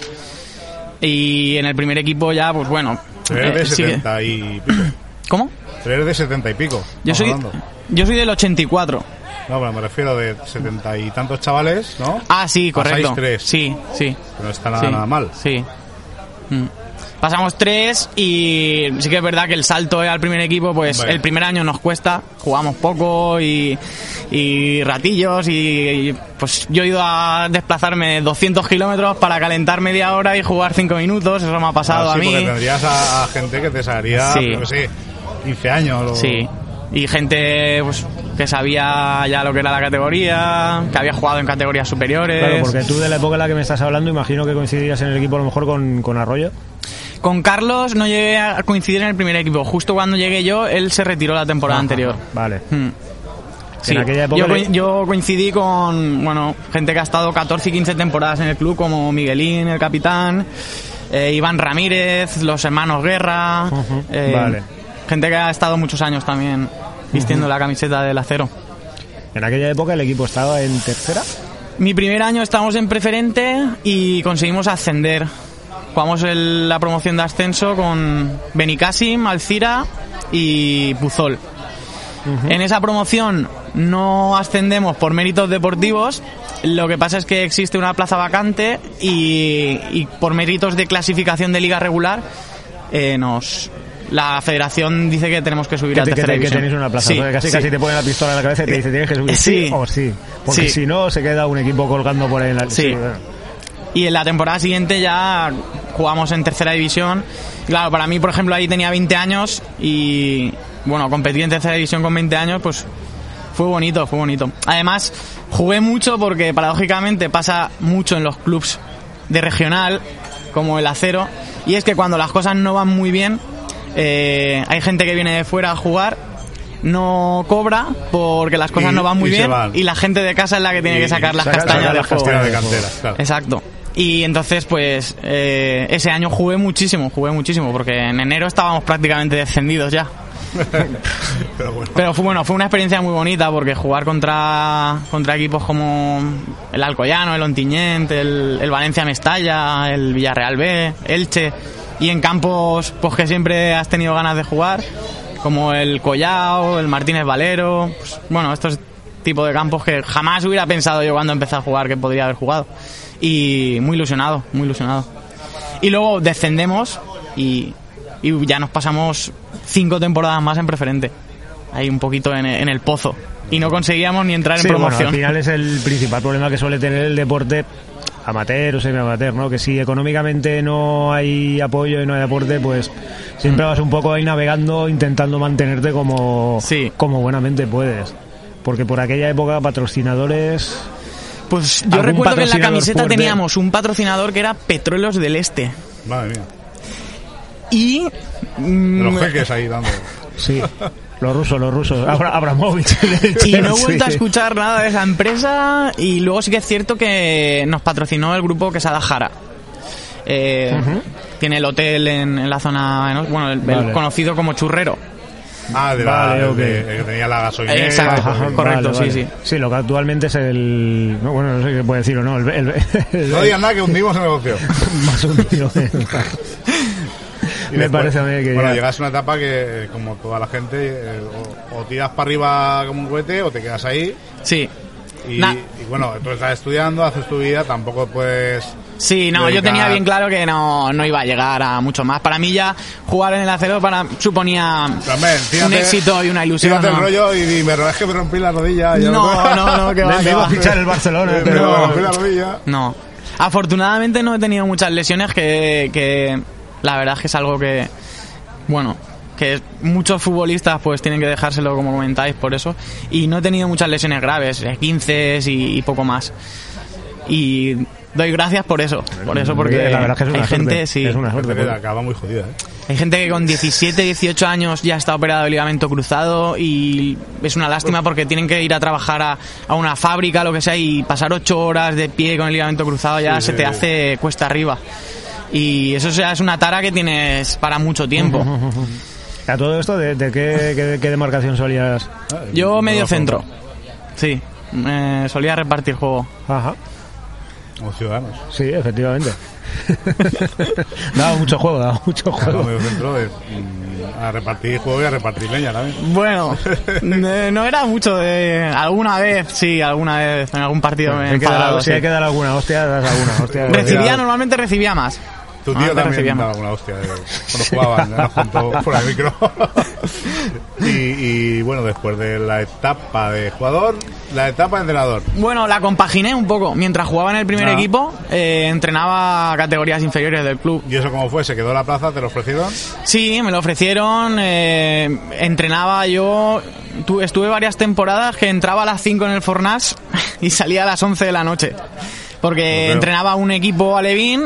Speaker 9: Y en el primer equipo ya, pues bueno.
Speaker 2: Tres de
Speaker 9: eh, sí que-
Speaker 2: 70 y pico.
Speaker 9: ¿Cómo?
Speaker 2: Tres de 70 y pico.
Speaker 9: Yo soy,
Speaker 2: hablando.
Speaker 9: yo soy del 84.
Speaker 2: No, pero me refiero de 70 y tantos chavales, ¿no?
Speaker 9: Ah, sí,
Speaker 2: Pasáis
Speaker 9: correcto.
Speaker 2: tres.
Speaker 9: Sí, sí.
Speaker 2: Que no está nada,
Speaker 9: sí,
Speaker 2: nada mal.
Speaker 9: Sí. Mm. Pasamos tres y sí que es verdad que el salto al primer equipo, pues
Speaker 2: Vale.
Speaker 9: el primer año nos cuesta, jugamos poco y, y ratillos y, y, pues yo he ido a desplazarme 200 kilómetros para calentar media hora y jugar 5 minutos, eso me ha pasado
Speaker 2: Ah,
Speaker 9: a
Speaker 2: sí,
Speaker 9: mí.
Speaker 2: porque tendrías a, a gente que te sacaría,
Speaker 9: Sí.
Speaker 2: qué sé, 15 años. o-
Speaker 9: Sí. Y gente pues, que sabía ya lo que era la categoría, que había jugado en categorías superiores.
Speaker 1: Claro, porque tú de la época en la que me estás hablando, imagino que coincidías en el equipo a lo mejor con, con Arroyo.
Speaker 9: Con Carlos no llegué a coincidir en el primer equipo. Justo cuando llegué yo, él se retiró la temporada anterior.
Speaker 1: Vale.
Speaker 9: Hmm. Sí.
Speaker 1: aquella época
Speaker 9: yo,
Speaker 1: le-
Speaker 9: yo coincidí con bueno gente que ha estado 14 y 15 temporadas en el club, como Miguelín, el capitán, eh, Iván Ramírez, los hermanos Guerra, eh,
Speaker 1: Vale.
Speaker 9: gente que ha estado muchos años también vistiendo la camiseta del acero.
Speaker 1: En aquella época el equipo estaba en tercera.
Speaker 9: Mi primer año estábamos en preferente y conseguimos ascender. Jugamos el- la promoción de ascenso con Benicassim, Alcira y Puzol. En esa promoción no ascendemos por méritos deportivos, lo que pasa es que existe una plaza vacante y, y por méritos de clasificación de liga regular eh, nos la federación dice que tenemos que subir
Speaker 1: Que,
Speaker 9: a
Speaker 1: te- que,
Speaker 9: tercera
Speaker 1: te- que
Speaker 9: división.
Speaker 1: tenéis una plaza.
Speaker 9: Sí,
Speaker 1: casi
Speaker 9: sí.
Speaker 1: casi te ponen la pistola en la cabeza y te dice tienes que subir sí,
Speaker 9: Sí.
Speaker 1: o sí. Porque si no, se queda un equipo colgando por ahí en la...
Speaker 9: Sí.
Speaker 1: bueno.
Speaker 9: Y en la temporada siguiente ya jugamos en tercera división. Claro, para mí, por ejemplo, ahí tenía 20 años y, bueno, competir en tercera división con 20 años, pues fue bonito, fue bonito. Además, jugué mucho porque paradójicamente pasa mucho en los clubs de regional, como el acero, y es que cuando las cosas no van muy bien, eh, hay gente que viene de fuera a jugar, no cobra porque las cosas
Speaker 2: Y-
Speaker 9: no van muy bien
Speaker 2: van.
Speaker 9: y la gente de casa es la que tiene
Speaker 2: Y-
Speaker 9: que sacar las
Speaker 2: saca-
Speaker 9: castañas
Speaker 2: saca
Speaker 9: del
Speaker 2: las castañas de cantera, claro.
Speaker 9: Exacto. Y entonces, pues, eh, ese año jugué muchísimo, jugué muchísimo, porque en enero estábamos prácticamente descendidos ya.
Speaker 2: Pero bueno.
Speaker 9: Pero fue, bueno, fue una experiencia muy bonita, porque jugar contra, contra equipos como el Alcoyano, el Ontinyent, el, el Valencia Mestalla, el Villarreal B, Elche, y en campos pues que siempre has tenido ganas de jugar, como el Collao, el Martínez Valero, pues, bueno, estos tipos de campos que jamás hubiera pensado yo cuando empecé a jugar que podría haber jugado. Y muy ilusionado, muy ilusionado. Y luego descendemos y, y ya nos pasamos cinco temporadas más en preferente. Ahí un poquito en, en el pozo. Y no conseguíamos ni entrar
Speaker 1: Sí,
Speaker 9: en
Speaker 1: bueno,
Speaker 9: promoción.
Speaker 1: al final es el principal problema que suele tener el deporte amateur o semi-amateur, ¿no? Que si económicamente no hay apoyo y no hay aporte, pues siempre vas un poco ahí navegando intentando mantenerte como, como buenamente puedes. Porque por aquella época patrocinadores...
Speaker 9: Pues yo recuerdo que en la camiseta
Speaker 1: fuerte-
Speaker 9: teníamos un patrocinador que era Petróleos del Este.
Speaker 2: Madre mía.
Speaker 9: Y... mm,
Speaker 2: Los jeques ahí dando.
Speaker 1: Sí, los rusos, los rusos. Abra- Abramovich.
Speaker 9: y no he vuelto a escuchar nada de esa empresa y luego sí que es cierto que nos patrocinó el grupo Quesada Jara. Eh, Tiene el hotel en, en la zona, ¿no? bueno, el, conocido como Churrero.
Speaker 2: Ah, de la,
Speaker 1: Vale,
Speaker 2: de- de que tenía la gasolinera.
Speaker 9: Exacto.
Speaker 1: Ajá,
Speaker 9: correcto,
Speaker 1: vale,
Speaker 9: sí,
Speaker 1: vale.
Speaker 9: sí.
Speaker 1: Sí, lo que actualmente es el... No, bueno, no sé qué puede decir o no. El, el- el-
Speaker 2: No digas nada que hundimos el negocio.
Speaker 1: más hundido.
Speaker 2: Y
Speaker 1: Me
Speaker 2: después,
Speaker 1: parece a mí que
Speaker 2: Bueno,
Speaker 1: ya-
Speaker 2: llegas a una etapa que, eh, como toda la gente, eh, o, o tiras para arriba como un cohete o te quedas ahí.
Speaker 9: Sí.
Speaker 2: Y, y bueno, tú estás estudiando, haces tu vida, tampoco puedes.
Speaker 9: Sí, no, yo tenía bien claro que no, no iba a llegar a mucho más. Para mí ya jugar en el acero para, suponía
Speaker 2: También,
Speaker 9: un éxito y una ilusión.
Speaker 2: Tírate el
Speaker 9: ¿no?
Speaker 2: rollo y dime, es que me rompí la rodilla. y
Speaker 9: No, no, no, que va,
Speaker 1: Me
Speaker 9: que
Speaker 1: iba a fichar el Barcelona,
Speaker 2: Me
Speaker 1: pero...
Speaker 2: rompí la rodilla.
Speaker 9: No. Afortunadamente no he tenido muchas lesiones que, que la verdad es que es algo que, bueno, que muchos futbolistas pues tienen que dejárselo como comentáis por eso. Y no he tenido muchas lesiones graves, 15 y, y poco más. Y doy gracias por eso, por eso porque
Speaker 1: La verdad es que es una
Speaker 9: hay gente,
Speaker 1: suerte,
Speaker 9: sí,
Speaker 1: es una suerte,
Speaker 2: porque- acaba muy jodida, ¿eh?
Speaker 9: hay gente que con 17, 18 años ya está operado de ligamento cruzado y es una lástima porque tienen que ir a trabajar a, a una fábrica, lo que sea, y pasar 8 horas de pie con el ligamento cruzado ya
Speaker 2: Sí,
Speaker 9: se
Speaker 2: sí,
Speaker 9: te
Speaker 2: sí.
Speaker 9: hace cuesta arriba. Y eso ya es una tara que tienes para mucho tiempo.
Speaker 1: A todo esto, ¿de, de qué, qué- qué demarcación solías?
Speaker 9: Yo medio centro. Sí, eh, solía repartir juego.
Speaker 1: Ajá.
Speaker 2: Como ciudadanos.
Speaker 1: Sí, efectivamente. daba mucho juego, daba mucho juego.
Speaker 2: centro de, mm, a repartir juego y a repartir leña también.
Speaker 9: Bueno, eh, no era mucho de... Alguna vez, sí, alguna vez en algún partido me he
Speaker 1: Hay que dar-
Speaker 9: enfadado,
Speaker 1: si
Speaker 9: sí.
Speaker 1: hay que dar alguna hostia, das alguna hostia.
Speaker 9: Recibía, normalmente recibía más.
Speaker 2: Tu tío
Speaker 9: Normalmente
Speaker 2: también daba alguna hostia de- cuando jugaban, nos contó fuera de micro. y, y bueno, después de la etapa de jugador, la etapa de entrenador.
Speaker 9: Bueno, la compaginé un poco. Mientras jugaba en el primer
Speaker 2: Ah.
Speaker 9: equipo, eh, entrenaba categorías inferiores del club.
Speaker 2: ¿Y eso cómo fue? ¿Se quedó la plaza? ¿Te lo ofrecieron?
Speaker 9: Sí, me lo ofrecieron. eh, entrenaba yo. tu- estuve varias temporadas que entraba a las 5 en el Fornas y salía a las 11 de la noche. Porque entrenaba un equipo alevín,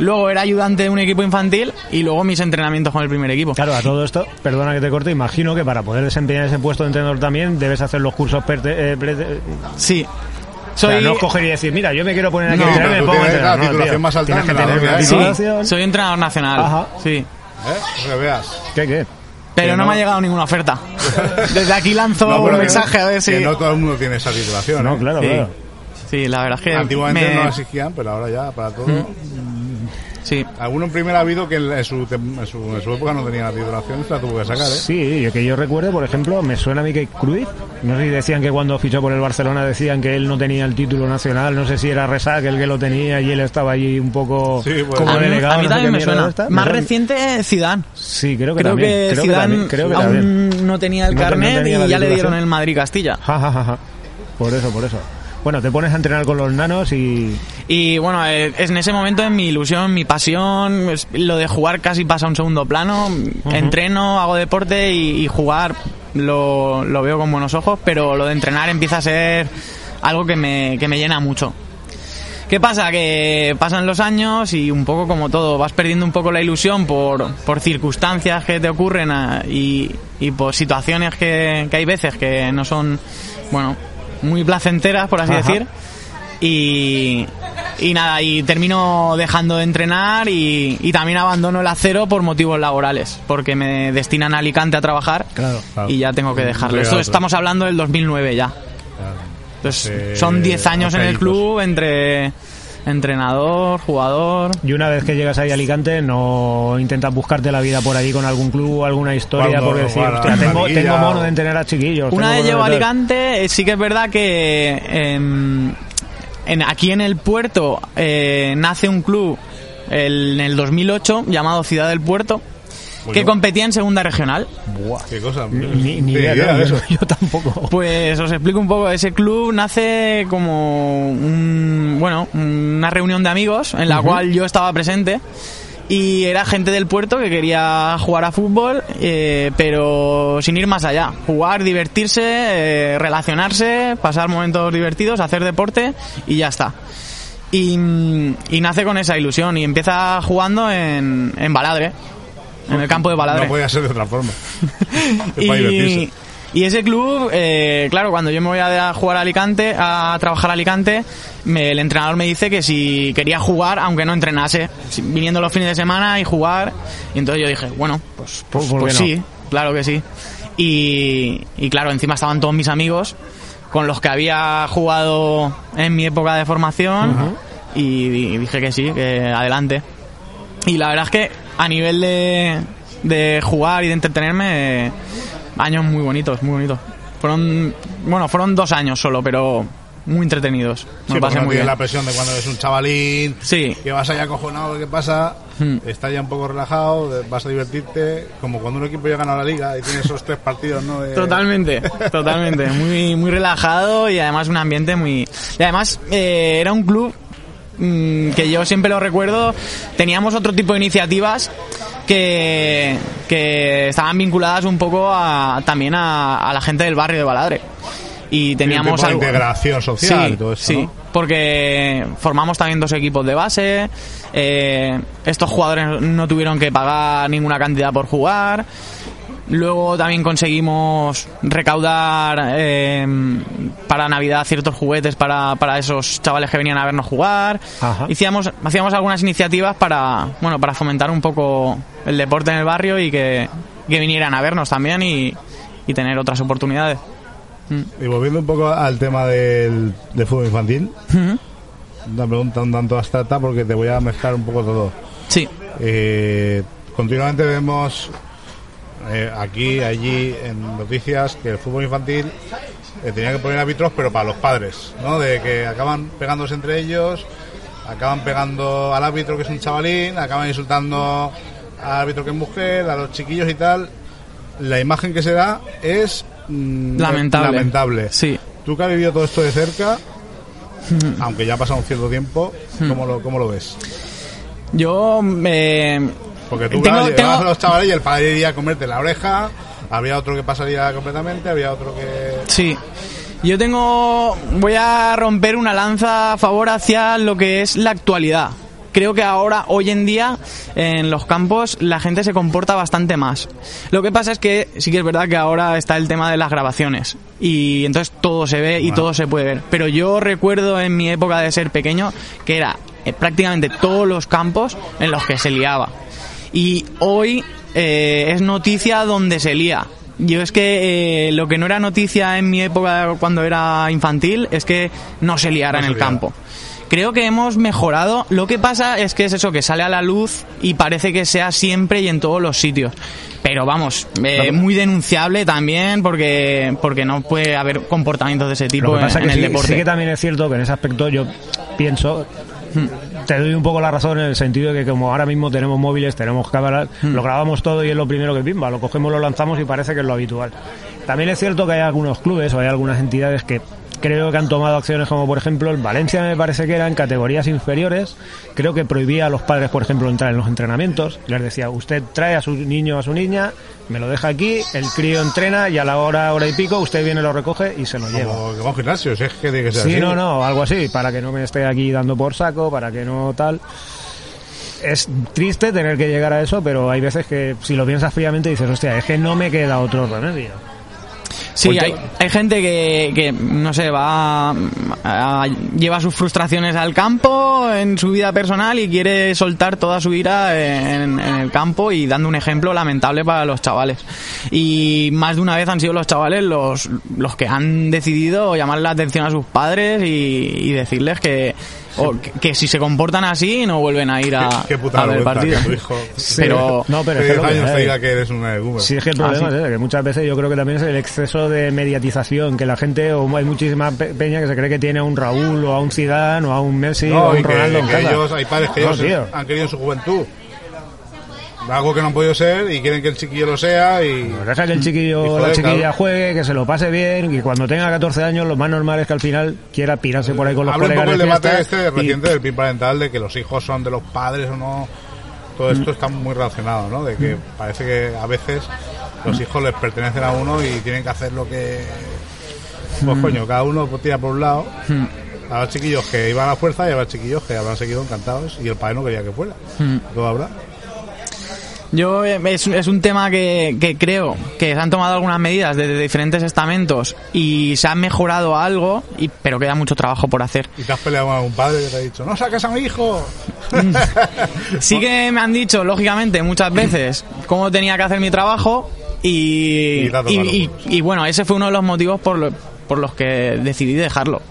Speaker 9: luego era ayudante de un equipo infantil y luego mis entrenamientos con el primer equipo.
Speaker 1: Claro, a todo esto, perdona que te corte, imagino que para poder desempeñar ese puesto de entrenador también debes hacer los cursos perte- eh,
Speaker 9: Sí.
Speaker 1: O sea,
Speaker 9: Soy,
Speaker 1: no coger y decir, mira, yo me quiero poner aquí
Speaker 9: No,
Speaker 2: pero
Speaker 1: me pongo entrenar.
Speaker 2: la
Speaker 1: No,
Speaker 2: titulación
Speaker 1: tío,
Speaker 2: más alta
Speaker 1: tienes que tener una
Speaker 2: hay.
Speaker 9: sí, soy entrenador nacional.
Speaker 1: Ajá.
Speaker 9: Sí.
Speaker 2: ¿Eh? Que veas.
Speaker 1: ¿Qué, qué?
Speaker 9: Pero no,
Speaker 2: no.
Speaker 9: me ha llegado ninguna oferta. Desde aquí lanzo
Speaker 2: No,
Speaker 9: un mensaje a ver si.
Speaker 2: Que no todo el mundo tiene esa titulación.
Speaker 1: No,
Speaker 2: ¿eh?
Speaker 1: claro,
Speaker 9: Sí.
Speaker 1: claro.
Speaker 9: Sí, la verdad es que.
Speaker 2: Antiguamente
Speaker 9: me-
Speaker 2: no la exigían, pero ahora ya, para todo.
Speaker 9: Sí.
Speaker 2: Alguno en primera ha habido que en su, en, su, en su época no tenía la titulación y se la tuvo que sacar, ¿eh?
Speaker 1: Sí, yo que yo recuerde, por ejemplo, me suena a mí que Cruyff, no sé si decían que cuando fichó por el Barcelona decían que él no tenía el título nacional, no sé si era Resac el que lo tenía y él estaba allí un poco
Speaker 2: Sí, pues.
Speaker 1: como
Speaker 9: A mí,
Speaker 1: delegado.
Speaker 9: a mí
Speaker 1: no sé
Speaker 9: también
Speaker 1: qué
Speaker 9: me suena. Más
Speaker 1: Me
Speaker 9: reciente, Zidane.
Speaker 1: Sí, creo que
Speaker 9: Creo
Speaker 1: también.
Speaker 9: que
Speaker 1: creo que
Speaker 9: Zidane
Speaker 1: también, creo que también.
Speaker 9: aún no tenía el
Speaker 1: No
Speaker 9: carnet
Speaker 1: tenía
Speaker 9: y ya le dieron el Madrid-Castilla.
Speaker 1: Ja, ja, ja, ja. Por eso, por eso. Bueno, te pones a entrenar con los nanos y...
Speaker 9: Y bueno, eh, es en ese momento en mi ilusión, mi pasión, lo de jugar casi pasa a un segundo plano. Entreno, hago deporte y, y jugar lo, lo veo con buenos ojos, pero lo de entrenar empieza a ser algo que me, que me llena mucho. ¿Qué pasa? Que pasan los años y un poco como todo, vas perdiendo un poco la ilusión por, por circunstancias que te ocurren ah, y, y por situaciones que, que hay veces que no son, bueno, muy placenteras, por así
Speaker 1: Ajá.
Speaker 9: decir. Y, y nada, y termino dejando de entrenar y, y también abandono el acero por motivos laborales, porque me destinan a Alicante a trabajar
Speaker 1: Claro.
Speaker 9: y ya tengo que dejarlo. Esto
Speaker 2: pues.
Speaker 9: estamos hablando del 2009 ya. Entonces,
Speaker 2: Hace-
Speaker 9: son 10 años en el
Speaker 2: hace
Speaker 9: club entre entrenador, jugador.
Speaker 1: Y una vez que llegas ahí a Alicante, no intentas buscarte la vida por allí con algún club, alguna historia,
Speaker 2: Cuando
Speaker 1: porque decir, hostia, tengo, tengo mono de entrenar a chiquillos.
Speaker 9: Una vez llego a. Alicante, eh, sí que es verdad que em, en, aquí en el puerto eh, nace un club el- en el 2008 llamado Ciudad del Puerto, que
Speaker 2: yo-
Speaker 9: competía en segunda regional.
Speaker 2: Buah, qué cosa.
Speaker 1: Ni, ni idea,
Speaker 2: de
Speaker 1: yo,
Speaker 2: eso.
Speaker 1: yo tampoco.
Speaker 9: Pues os explico un poco. Ese club nace como un, bueno, una reunión de amigos en la cual yo estaba presente y era gente del puerto que quería jugar a fútbol, eh, pero sin ir más allá. Jugar, divertirse, eh, relacionarse, pasar momentos divertidos, hacer deporte y ya está. Y, y nace con esa ilusión y empieza jugando en, en Baladre, en el campo de Baladre.
Speaker 2: No podía ser de otra forma. Es para.
Speaker 9: Y, y ese club, eh, claro, cuando yo me voy a jugar a Alicante, a trabajar a Alicante, me- el entrenador me dice que si quería jugar, aunque no entrenase, viniendo los fines de semana y jugar. Y entonces yo dije, bueno, pues, pues,
Speaker 1: ¿por qué
Speaker 9: pues
Speaker 1: no?
Speaker 9: sí, claro que sí. Y, y claro, encima estaban todos mis amigos con los que había jugado en mi época de formación y, di- dije que sí, que adelante. Y la verdad es que a nivel de, de jugar y de entretenerme, eh, años muy bonitos, muy bonitos. Fueron, bueno, fueron dos años solo, pero muy entretenidos. Me
Speaker 2: Sí,
Speaker 9: pasé muy bien.
Speaker 2: la presión de cuando eres un chavalín,
Speaker 9: Sí.
Speaker 2: que vas allá acojonado, ¿qué pasa?
Speaker 9: Hmm.
Speaker 2: Estás ya un poco relajado, vas a divertirte, como cuando un equipo ya gana la liga y tiene esos tres partidos, ¿no? De-
Speaker 9: Totalmente, totalmente. Muy, muy relajado y además un ambiente muy... Y además eh, era un club mm, que yo siempre lo recuerdo. Teníamos otro tipo de iniciativas que, que estaban vinculadas un poco a, también a, a la gente del barrio de Baladre. Y teníamos algo-
Speaker 2: integración social
Speaker 9: Sí,
Speaker 2: y todo eso,
Speaker 9: sí,
Speaker 2: ¿no?
Speaker 9: porque formamos también dos equipos de base. eh, estos jugadores no tuvieron que pagar ninguna cantidad por jugar. Luego también conseguimos recaudar eh, para Navidad ciertos juguetes para, para esos chavales que venían a vernos jugar.
Speaker 1: Ajá.
Speaker 9: Hacíamos, hacíamos algunas iniciativas para, bueno, para fomentar un poco el deporte en el barrio y que, que vinieran a vernos también y, y tener otras oportunidades.
Speaker 2: Y volviendo un poco al tema del, del fútbol infantil, una pregunta un tanto abstracta porque te voy a mezclar un poco todo.
Speaker 9: Sí.
Speaker 2: Eh, continuamente vemos eh, aquí, allí, en noticias que el fútbol infantil eh, tenía que poner árbitros, pero para los padres, ¿no? De que acaban pegándose entre ellos, acaban pegando al árbitro que es un chavalín, acaban insultando al árbitro que es mujer, a los chiquillos y tal. La imagen que se da es mm,
Speaker 9: Lamentable.
Speaker 2: lamentable.
Speaker 9: Sí.
Speaker 2: Tú que has vivido todo esto de cerca, aunque ya ha pasado un cierto tiempo, ¿cómo lo, cómo lo ves?
Speaker 9: Yo eh,
Speaker 2: Porque tú
Speaker 9: Tengo-
Speaker 2: llevabas
Speaker 9: tengo-
Speaker 2: a los chavales y el padre iría a comerte la oreja, había otro que pasaría completamente, había otro que...
Speaker 9: Sí. Yo tengo. Voy a romper una lanza a favor hacia lo que es la actualidad. Creo que ahora, hoy en día, en los campos, la gente se comporta bastante más. Lo que pasa es que sí que es verdad que ahora está el tema de las grabaciones. Y entonces todo se ve y
Speaker 2: Bueno.
Speaker 9: todo se puede ver. Pero yo recuerdo en mi época de ser pequeño que era eh, prácticamente todos los campos en los que se liaba. Y hoy eh, es noticia donde se lía. Yo es que eh, lo que no era noticia en mi época cuando era infantil es que no se liara
Speaker 2: No
Speaker 9: en
Speaker 2: se
Speaker 9: el
Speaker 2: liara.
Speaker 9: campo. Creo que hemos mejorado. Lo que pasa es que es eso, que sale a la luz y parece que sea siempre y en todos los sitios. Pero vamos, eh, muy denunciable también porque, porque no puede haber comportamientos de ese tipo
Speaker 1: Lo que
Speaker 9: en,
Speaker 1: pasa
Speaker 9: en
Speaker 1: que
Speaker 9: el
Speaker 1: sí,
Speaker 9: deporte.
Speaker 1: sí que también es cierto que en ese aspecto yo pienso te doy un poco la razón en el sentido de que como ahora mismo tenemos móviles, tenemos cámaras, lo grabamos todo y es lo primero que pimba, lo cogemos, lo lanzamos y parece que es lo habitual. También es cierto que hay algunos clubes o hay algunas entidades que creo que han tomado acciones como por ejemplo el Valencia me parece que era en categorías inferiores, creo que prohibía a los padres por ejemplo entrar en los entrenamientos, les decía usted trae a su niño o a su niña, me lo deja aquí, el crío entrena y a la hora, hora y pico usted viene, lo recoge y se lo lleva.
Speaker 2: Como que va a un gimnasio, si es que tiene que ser
Speaker 1: Sí,
Speaker 2: así.
Speaker 1: no, no, algo así, para que no me esté aquí dando por saco, para que no tal. Es triste tener que llegar a eso, pero hay veces que si lo piensas fríamente dices, hostia, es que no me queda otro remedio.
Speaker 9: Sí, hay, hay gente que, que, no sé, va a- lleva sus frustraciones al campo en su vida personal y quiere soltar toda su ira en, en el campo y dando un ejemplo lamentable para los chavales. Y más de una vez han sido los chavales los, los que han decidido llamar la atención a sus padres y, y decirles que, O que, que si se comportan así no vuelven a ir a,
Speaker 2: Qué
Speaker 9: a ver partidos.
Speaker 2: que tu hijo
Speaker 9: Pero
Speaker 1: No, pero
Speaker 2: que
Speaker 1: es que
Speaker 2: 10
Speaker 1: lo que
Speaker 2: años te
Speaker 1: hay.
Speaker 2: diga que eres un energúmeno.
Speaker 1: Sí, es que el
Speaker 9: Ah,
Speaker 1: problema
Speaker 9: sí.
Speaker 1: es ese, que muchas veces yo creo que también es el exceso de mediatización, que la gente, o hay muchísima pe- peña que se cree que tiene a un Raúl, o a un Zidane, o a un Messi, o a un
Speaker 2: y que,
Speaker 1: Ronaldo en
Speaker 2: que
Speaker 1: casa.
Speaker 2: ellos, hay padres que
Speaker 1: No,
Speaker 2: ellos
Speaker 1: tío.
Speaker 2: han querido en su juventud algo que no han podido ser y quieren que el chiquillo lo sea y
Speaker 1: deja que el chiquillo
Speaker 2: joder,
Speaker 1: la chiquilla
Speaker 2: claro.
Speaker 1: juegue, que se lo pase bien, y cuando tenga 14 años lo más normal es que al final quiera pirarse por ahí con los
Speaker 2: un
Speaker 1: colegas
Speaker 2: poco el
Speaker 1: de
Speaker 2: debate este
Speaker 1: y-
Speaker 2: reciente del PIN parental de que los hijos son de los padres o no. Todo esto está muy relacionado, ¿no? De que parece que a veces los hijos les pertenecen a uno y tienen que hacer lo que. Pues coño, cada uno tira por un lado. Habrá chiquillos que iban a la fuerza y habrá chiquillos que habrán seguido encantados y el padre no quería que fuera. Todo habrá.
Speaker 9: Yo eh, es, es un tema que, que creo que se han tomado algunas medidas desde diferentes estamentos y se ha mejorado algo, y, pero queda mucho trabajo por hacer.
Speaker 2: Y te has peleado con algún padre que te ha dicho, no saques a mi hijo.
Speaker 9: Sí que me han dicho, lógicamente, muchas veces cómo tenía que hacer mi trabajo y,
Speaker 2: Y
Speaker 9: bueno, ese fue uno de los motivos por, lo- por los que decidí dejarlo.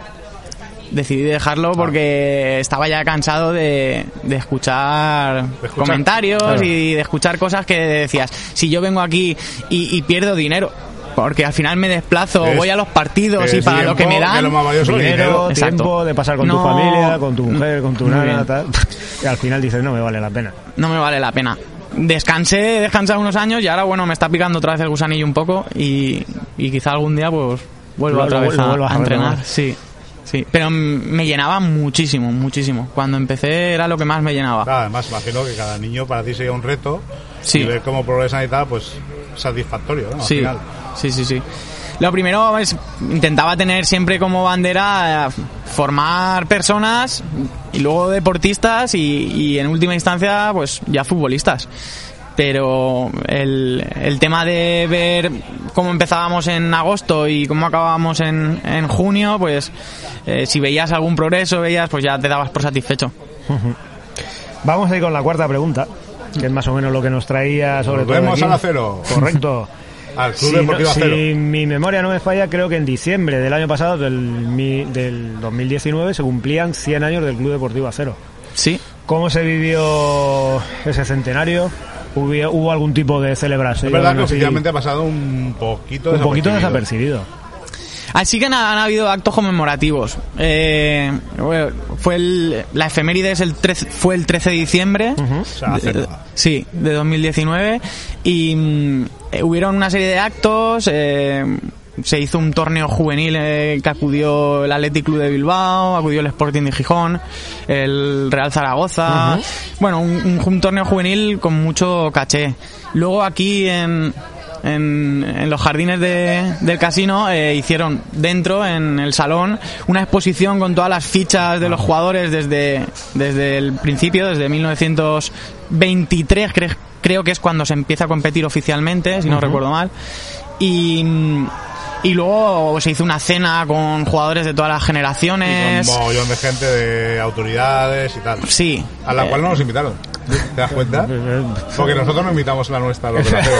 Speaker 9: Decidí dejarlo porque estaba ya cansado de, de escuchar,
Speaker 2: escuchar.
Speaker 9: comentarios
Speaker 1: Claro.
Speaker 9: y de escuchar cosas que decías, si yo vengo aquí y, y pierdo dinero, porque al final me desplazo,
Speaker 2: Es-
Speaker 9: voy a los partidos y para lo que me
Speaker 2: tiempo, que
Speaker 9: dan...
Speaker 2: lo más valioso
Speaker 1: dinero, tiempo de pasar con
Speaker 9: No-
Speaker 1: tu familia, con tu mujer, con tu nana,
Speaker 9: bien.
Speaker 1: tal. Y al final dices, no me vale la pena.
Speaker 9: no me vale la pena. Descansé, descansé unos años y ahora, bueno, me está picando otra vez el gusanillo un poco y, y quizá algún día, pues, vuelva
Speaker 1: Lo-
Speaker 9: otra vez a, a
Speaker 1: a
Speaker 9: entrenar. Sí, sí. Pero me llenaba muchísimo, muchísimo. Cuando empecé era lo que más me llenaba.
Speaker 2: Claro, además, imagino que cada niño para ti sería un reto
Speaker 9: Sí.
Speaker 2: y ver cómo progresan y tal, pues satisfactorio, ¿no? Al
Speaker 9: Sí,
Speaker 2: final.
Speaker 9: sí, sí, sí. Lo primero es, intentaba tener siempre como bandera eh, formar personas y luego deportistas y, y en última instancia pues ya futbolistas. Pero el, el tema de ver cómo empezábamos en agosto y cómo acabábamos en, en junio, pues eh, si veías algún progreso, veías, pues ya te dabas por satisfecho.
Speaker 1: Vamos a ir con la cuarta pregunta, que es más o menos lo que nos traía sobre todo.
Speaker 2: Volvemos
Speaker 1: aquí.
Speaker 2: al acero.
Speaker 1: Correcto.
Speaker 2: Al Club
Speaker 1: Si,
Speaker 2: Deportivo
Speaker 1: no-
Speaker 2: Acero.
Speaker 1: si mi memoria no me falla, creo que en diciembre del año pasado, del, mi- del 2019, se cumplían 100 años del Club Deportivo Acero.
Speaker 9: Sí.
Speaker 1: ¿Cómo se vivió ese centenario? ¿Hubo, hubo algún tipo de celebración?
Speaker 2: Es verdad que
Speaker 1: así?
Speaker 2: oficialmente ha pasado un poquito
Speaker 1: un poquito
Speaker 2: desapercibido.
Speaker 9: Así que han, han habido actos conmemorativos. Eh, bueno, fue el, la efeméride es el 13, fue el 13 de diciembre.
Speaker 2: O sea, hace
Speaker 9: de-
Speaker 2: nada.
Speaker 9: sí, de 2019. Y mm, eh, hubieron una serie de actos. eh, se hizo un torneo juvenil eh, que acudió el Athletic Club de Bilbao, acudió el Sporting de Gijón, el Real Zaragoza. Bueno, un, torneo juvenil con mucho caché. Luego aquí en, en, en los jardines de- del casino eh, hicieron dentro, en el salón, una exposición con todas las fichas de los jugadores desde, desde el principio, desde 1923, cre- creo que es cuando se empieza a competir oficialmente, si no recuerdo mal. Y, y luego se hizo una cena con jugadores de todas las
Speaker 2: Y
Speaker 9: generaciones.
Speaker 2: con un mogollón de gente, de autoridades y tal.
Speaker 9: Sí.
Speaker 2: A la
Speaker 9: Eh,
Speaker 2: cual no nos invitaron. ¿Te das cuenta? Porque nosotros no invitamos la nuestra, los del acero.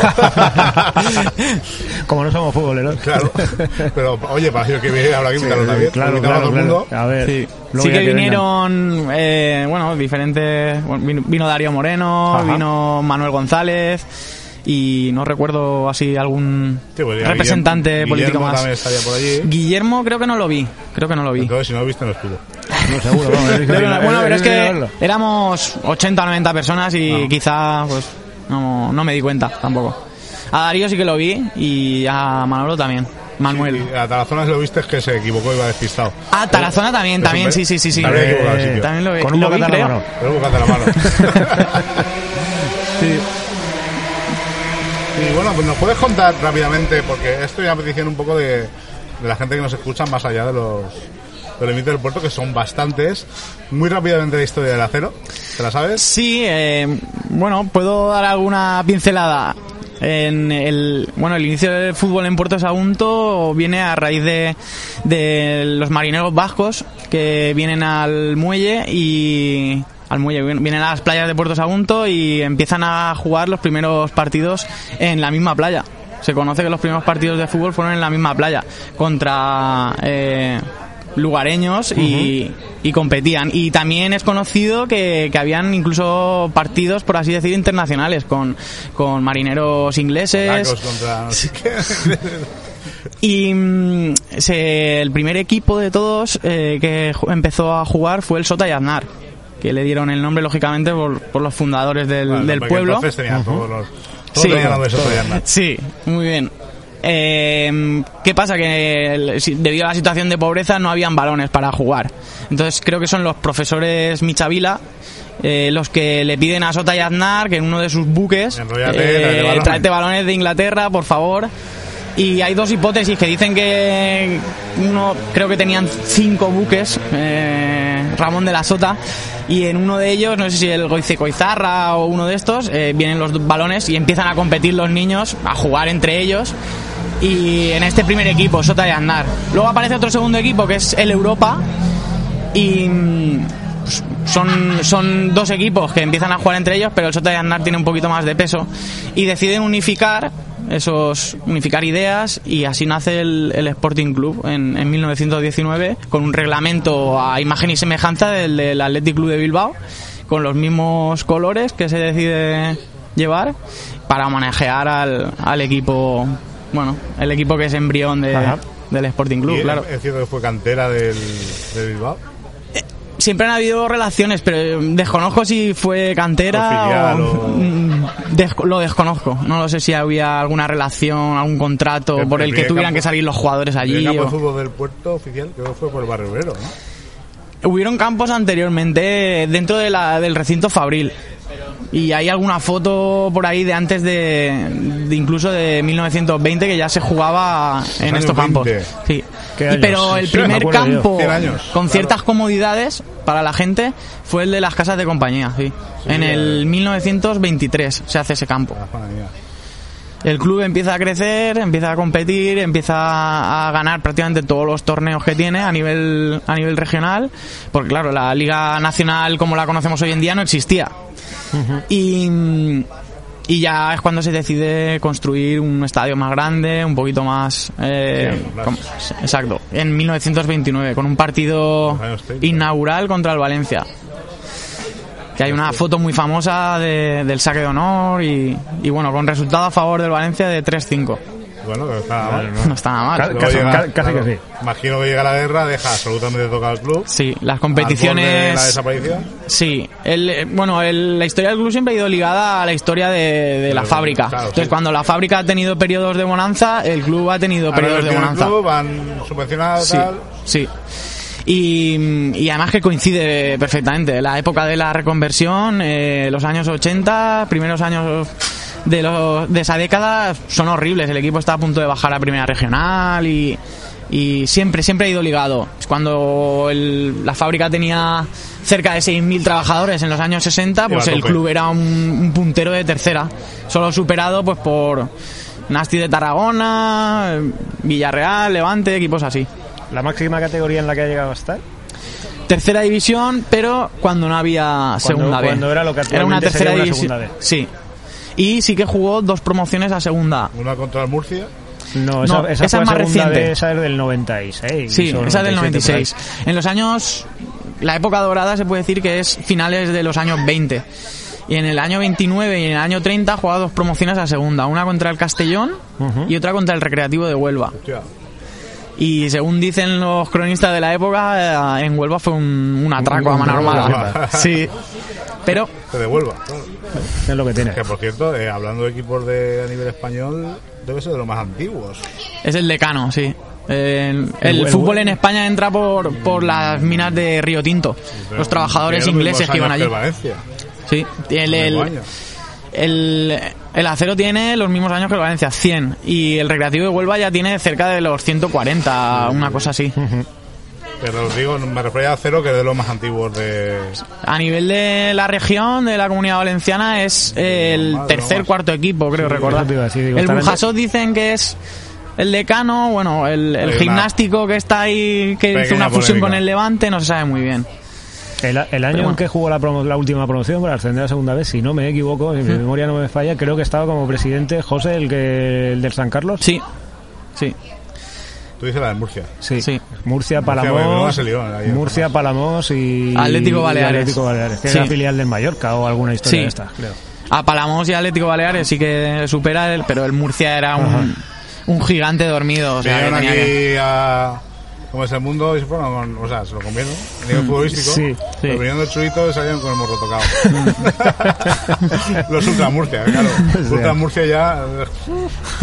Speaker 1: Como no somos futboleros.
Speaker 2: Claro. Pero, oye, para el que viene habrá que invitarlo también.
Speaker 1: Claro,
Speaker 2: Invitamos
Speaker 1: claro,
Speaker 2: a todo el
Speaker 1: claro.
Speaker 2: mundo.
Speaker 1: A ver.
Speaker 9: Sí,
Speaker 1: luego
Speaker 9: Sí que
Speaker 1: vengan.
Speaker 9: vinieron, eh, bueno, diferentes. bueno, vino, vino Darío Moreno,
Speaker 1: Ajá.
Speaker 9: vino Manuel González y no recuerdo así algún
Speaker 2: Sí, pues
Speaker 9: representante
Speaker 2: Guillermo-
Speaker 9: político
Speaker 2: Guillermo
Speaker 9: más.
Speaker 2: también estaría por allí.
Speaker 9: Guillermo creo que no lo vi, creo que no lo vi.
Speaker 2: Entonces, si no lo viste, no estuvo.
Speaker 1: No, seguro, vamos,
Speaker 9: no- bueno, pero es
Speaker 1: que
Speaker 9: éramos 80 o 90 personas y quizá pues no, no me di cuenta tampoco. A Darío sí que lo vi y a Manolo también. Manuel.
Speaker 2: Y a Tarazona si lo viste es que se equivocó, iba despistado.
Speaker 9: Ah, Tarazona también, también, sí, sí, sí, sí. Eh. También lo vi,
Speaker 1: Con un bocata en la.
Speaker 2: Pero búscate la mano. Y bueno, pues nos puedes contar rápidamente, porque esto ya petición un poco de, de la gente que nos escucha más allá de los del límite del puerto, que son bastantes. Muy rápidamente la historia del acero, ¿te la sabes?
Speaker 9: Sí, eh, bueno, puedo dar alguna pincelada. En el, bueno, el inicio del fútbol en Puerto Sagunto viene a raíz de, de los marineros vascos que vienen al muelle y al muelle vienen a las playas de Puerto Sagunto y empiezan a jugar los primeros partidos en la misma playa. Se conoce que los primeros partidos de fútbol fueron en la misma playa contra eh, lugareños y, y competían. Y también es conocido que, que habían incluso partidos, por así decir, internacionales con, con marineros ingleses.
Speaker 2: Contra.
Speaker 9: Y mm, se- el primer equipo de todos eh, que empezó a jugar fue el Sota y Aznar, que le dieron el nombre, lógicamente, por, por los fundadores del,
Speaker 2: Bueno,
Speaker 9: del pueblo.
Speaker 2: Entonces tenía todos los. Todos
Speaker 9: Sí.
Speaker 2: tenían.
Speaker 9: Sí, muy bien. Eh, ¿Qué pasa? Que debido a la situación de pobreza no habían balones para jugar. Entonces creo que son los profesores Michavila eh, los que le piden a Sota y Aznar que en uno de sus buques eh,
Speaker 2: tráete balones
Speaker 9: de Inglaterra, por favor. Y hay dos hipótesis que dicen que uno, creo que tenían cinco buques, eh, Ramón de la Sota, y en uno de ellos, no sé si el Goicecoizarra o uno de estos, eh, vienen los balones y empiezan a competir los niños, a jugar entre ellos. Y en este primer equipo, Sota y Aznar. Luego aparece otro segundo equipo que es el Europa, y pues, son, son dos equipos que empiezan a jugar entre ellos, pero el Sota y Aznar tiene un poquito más de peso y deciden unificar esos unificar ideas y así nace el, el Sporting Club en, en 1919 con un reglamento a imagen y semejanza del del Athletic Club de Bilbao con los mismos colores que se decide llevar para homenajear al, al equipo bueno el equipo que es embrión de- del Sporting Club
Speaker 2: Y
Speaker 9: claro
Speaker 2: Es cierto que fue cantera del, de Bilbao.
Speaker 9: Siempre han habido relaciones, pero desconozco si fue cantera o...
Speaker 2: o-
Speaker 9: Mm, desco- lo desconozco. No lo sé si había alguna relación, algún contrato
Speaker 2: El-
Speaker 9: por
Speaker 2: el
Speaker 9: el que tuvieran
Speaker 2: campo-
Speaker 9: que salir los jugadores
Speaker 2: El
Speaker 9: allí.
Speaker 2: campo de
Speaker 9: o-
Speaker 2: fútbol del puerto oficial creo que fue por el barrio obrero, ¿no?
Speaker 9: Hubieron campos anteriormente dentro de la, del recinto Fabril. Y hay alguna foto por ahí de antes de, de incluso de 1920 que ya se jugaba en estos campos.
Speaker 2: 20.
Speaker 9: Sí.
Speaker 1: ¿Qué
Speaker 9: Y-
Speaker 1: años?
Speaker 9: pero el primer campo
Speaker 2: 100 años,
Speaker 9: con
Speaker 2: claro.
Speaker 9: ciertas comodidades para la gente fue el de las casas de compañía, sí. en el 1923 se hace ese campo.
Speaker 2: Ah.
Speaker 9: El club empieza a crecer, empieza a competir, empieza a ganar prácticamente todos los torneos que tiene a nivel a nivel regional, porque claro, la Liga Nacional como la conocemos hoy en día no existía. Y y ya es cuando se decide construir un estadio más grande, un poquito más... eh,
Speaker 2: Sí,
Speaker 9: exacto, en 1929, con un partido
Speaker 2: Los años 30.
Speaker 9: inaugural contra el Valencia. Que hay una foto muy famosa de- del saque de honor y, y bueno, con resultado a favor del Valencia de 3-5.
Speaker 2: Bueno, pero está mal.
Speaker 9: No está nada mal.
Speaker 2: Luego
Speaker 1: Casi-
Speaker 2: llega-
Speaker 1: ca- casi que sí.
Speaker 2: Imagino que llega la guerra, deja absolutamente tocado el club.
Speaker 9: Sí, las
Speaker 2: Al borde de la
Speaker 9: competiciones...
Speaker 2: desaparición.
Speaker 9: Sí, el, eh, bueno, el- la historia del club siempre ha ido ligada a la historia de, de la
Speaker 2: Claro,
Speaker 9: fábrica.
Speaker 2: claro,
Speaker 9: Entonces,
Speaker 2: sí.
Speaker 9: cuando la fábrica ha tenido periodos de bonanza, el club ha tenido periodos de
Speaker 2: el
Speaker 9: bonanza.
Speaker 2: club, van subvencionados
Speaker 9: Sí,
Speaker 2: tal.
Speaker 9: sí. Y, y además que coincide perfectamente. La época de la reconversión, eh, los años 80, primeros años de, los, de esa década son horribles. El equipo está a punto de bajar a primera regional y, y siempre, siempre ha ido ligado. Cuando el- la fábrica tenía cerca de 6.000 trabajadores en los años 60,
Speaker 2: Iba
Speaker 9: pues el club era un, un puntero de tercera. Solo superado pues por Nasti de Tarragona, Villarreal, Levante, equipos así.
Speaker 1: La máxima categoría en la que ha llegado a estar.
Speaker 9: tercera división, pero cuando no había segunda B.
Speaker 1: cuando era lo que
Speaker 9: Era una
Speaker 1: actualmente
Speaker 9: tercera
Speaker 1: sería una
Speaker 9: división.
Speaker 1: segunda B.
Speaker 9: Sí. Y sí que jugó dos promociones a segunda.
Speaker 2: Una contra el Murcia.
Speaker 1: No, esa,
Speaker 9: No,
Speaker 1: esa
Speaker 9: esa
Speaker 1: fue
Speaker 9: es más
Speaker 1: segunda
Speaker 9: reciente.
Speaker 1: B, esa es del 96.
Speaker 9: Sí, esa es del
Speaker 1: 97 por ahí.
Speaker 9: 96. En los años. La época dorada se puede decir que es finales de los años 20. Y en el año 29 y en el año 30 jugaba dos promociones a segunda. Una contra el Castellón y otra contra el Recreativo de Huelva.
Speaker 2: Hostia.
Speaker 9: Y según dicen los cronistas de la época, eh, en Huelva fue un, un atraco a mano armada. Sí. Pero
Speaker 2: Se devuelva. claro.
Speaker 1: Es lo que tiene.
Speaker 2: Que por cierto, eh, hablando de equipos de a nivel español, debe ser de los más antiguos.
Speaker 9: Es el decano, sí. Eh, el
Speaker 1: El- el-
Speaker 9: fútbol en España entra por, por las minas de Río Tinto. Los trabajadores ingleses que iban allí.
Speaker 2: el Valencia.
Speaker 9: Sí, el, el. El, acero tiene los mismos años que el Valencia, 100. Y el recreativo de Huelva ya tiene cerca de los 140, una cosa así.
Speaker 2: Pero os digo, me refería a cero, que es de los más antiguos de.
Speaker 9: A nivel de la región, de la comunidad valenciana, es el
Speaker 2: Madre,
Speaker 9: tercer, cuarto equipo, creo
Speaker 1: Sí,
Speaker 9: recordar.
Speaker 1: digo,
Speaker 9: el
Speaker 1: está
Speaker 9: Burjasot dicen que es el decano, bueno, el, el
Speaker 2: Hay una
Speaker 9: gimnástico que está ahí, que hizo una fusión
Speaker 2: polémica.
Speaker 9: con el Levante, no se sabe muy bien.
Speaker 1: El, el año
Speaker 9: bueno.
Speaker 1: en que jugó la, promo- la última promoción para ascender a segunda vez, si no me equivoco, si mi memoria no me falla, creo que estaba como presidente José, el, que, el del San Carlos.
Speaker 9: Sí, sí.
Speaker 2: Tú dices la de Murcia.
Speaker 1: Sí.
Speaker 9: Sí.
Speaker 1: Murcia,
Speaker 2: bueno,
Speaker 1: Palamos, Murcia, Palamos y
Speaker 9: Atlético
Speaker 1: y
Speaker 9: Baleares.
Speaker 1: Atlético Baleares, que
Speaker 9: Sí.
Speaker 1: era filial del Mallorca o alguna historia
Speaker 9: Sí.
Speaker 1: de esta, creo.
Speaker 9: A Palamos y Atlético Baleares sí que supera, el, pero el Murcia era un, un gigante dormido. O sea, que tenía
Speaker 2: aquí
Speaker 9: que-
Speaker 2: a... ¿Cómo es el mundo? Y se fueron con- o sea, se lo comieron a nivel futbolístico.
Speaker 1: Mm, sí,
Speaker 2: Pero
Speaker 9: sí.
Speaker 2: vinieron del churrito y salieron con el morro tocado. Los Ultra Murcia, claro.
Speaker 1: Sí.
Speaker 2: Ultra Murcia ya...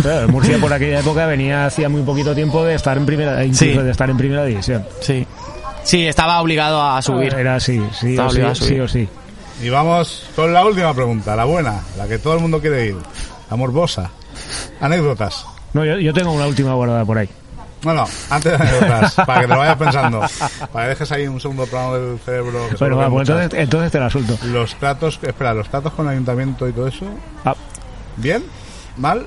Speaker 1: Claro, el Murcia por aquella época venía hacía muy poquito tiempo de estar en primera, incluso
Speaker 9: Sí.
Speaker 1: de estar en primera división.
Speaker 9: Sí. Sí, estaba obligado a subir.
Speaker 1: Era así, sí, o sí,
Speaker 9: obligado a
Speaker 1: sí o sí.
Speaker 2: Y vamos con la última pregunta, la buena, la que todo el mundo quiere ir. La morbosa. Anécdotas.
Speaker 1: No, yo, yo tengo una última guardada por ahí.
Speaker 2: Bueno, antes de anécdotas, para que te lo vayas pensando, para que dejes ahí un segundo plano del cerebro. Que
Speaker 1: Bueno,
Speaker 2: seguro que
Speaker 1: va,
Speaker 2: muchas.
Speaker 1: entonces, entonces te la suelto.
Speaker 2: Los tratos, espera, los tratos con el ayuntamiento y todo eso,
Speaker 1: Ah,
Speaker 2: ¿bien? ¿Mal?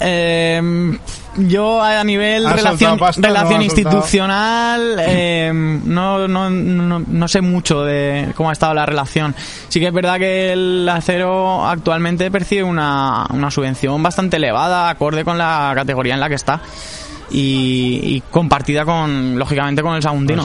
Speaker 9: Eh, yo a nivel
Speaker 2: ¿Has
Speaker 9: relación,
Speaker 2: pasta?
Speaker 9: relación institucional eh, no, no, no, no sé mucho de cómo ha estado la relación. Sí que es verdad que el acero actualmente percibe una, una subvención bastante elevada, acorde con la categoría en la que está. Y, y compartida con, lógicamente, con el
Speaker 2: Saguntino.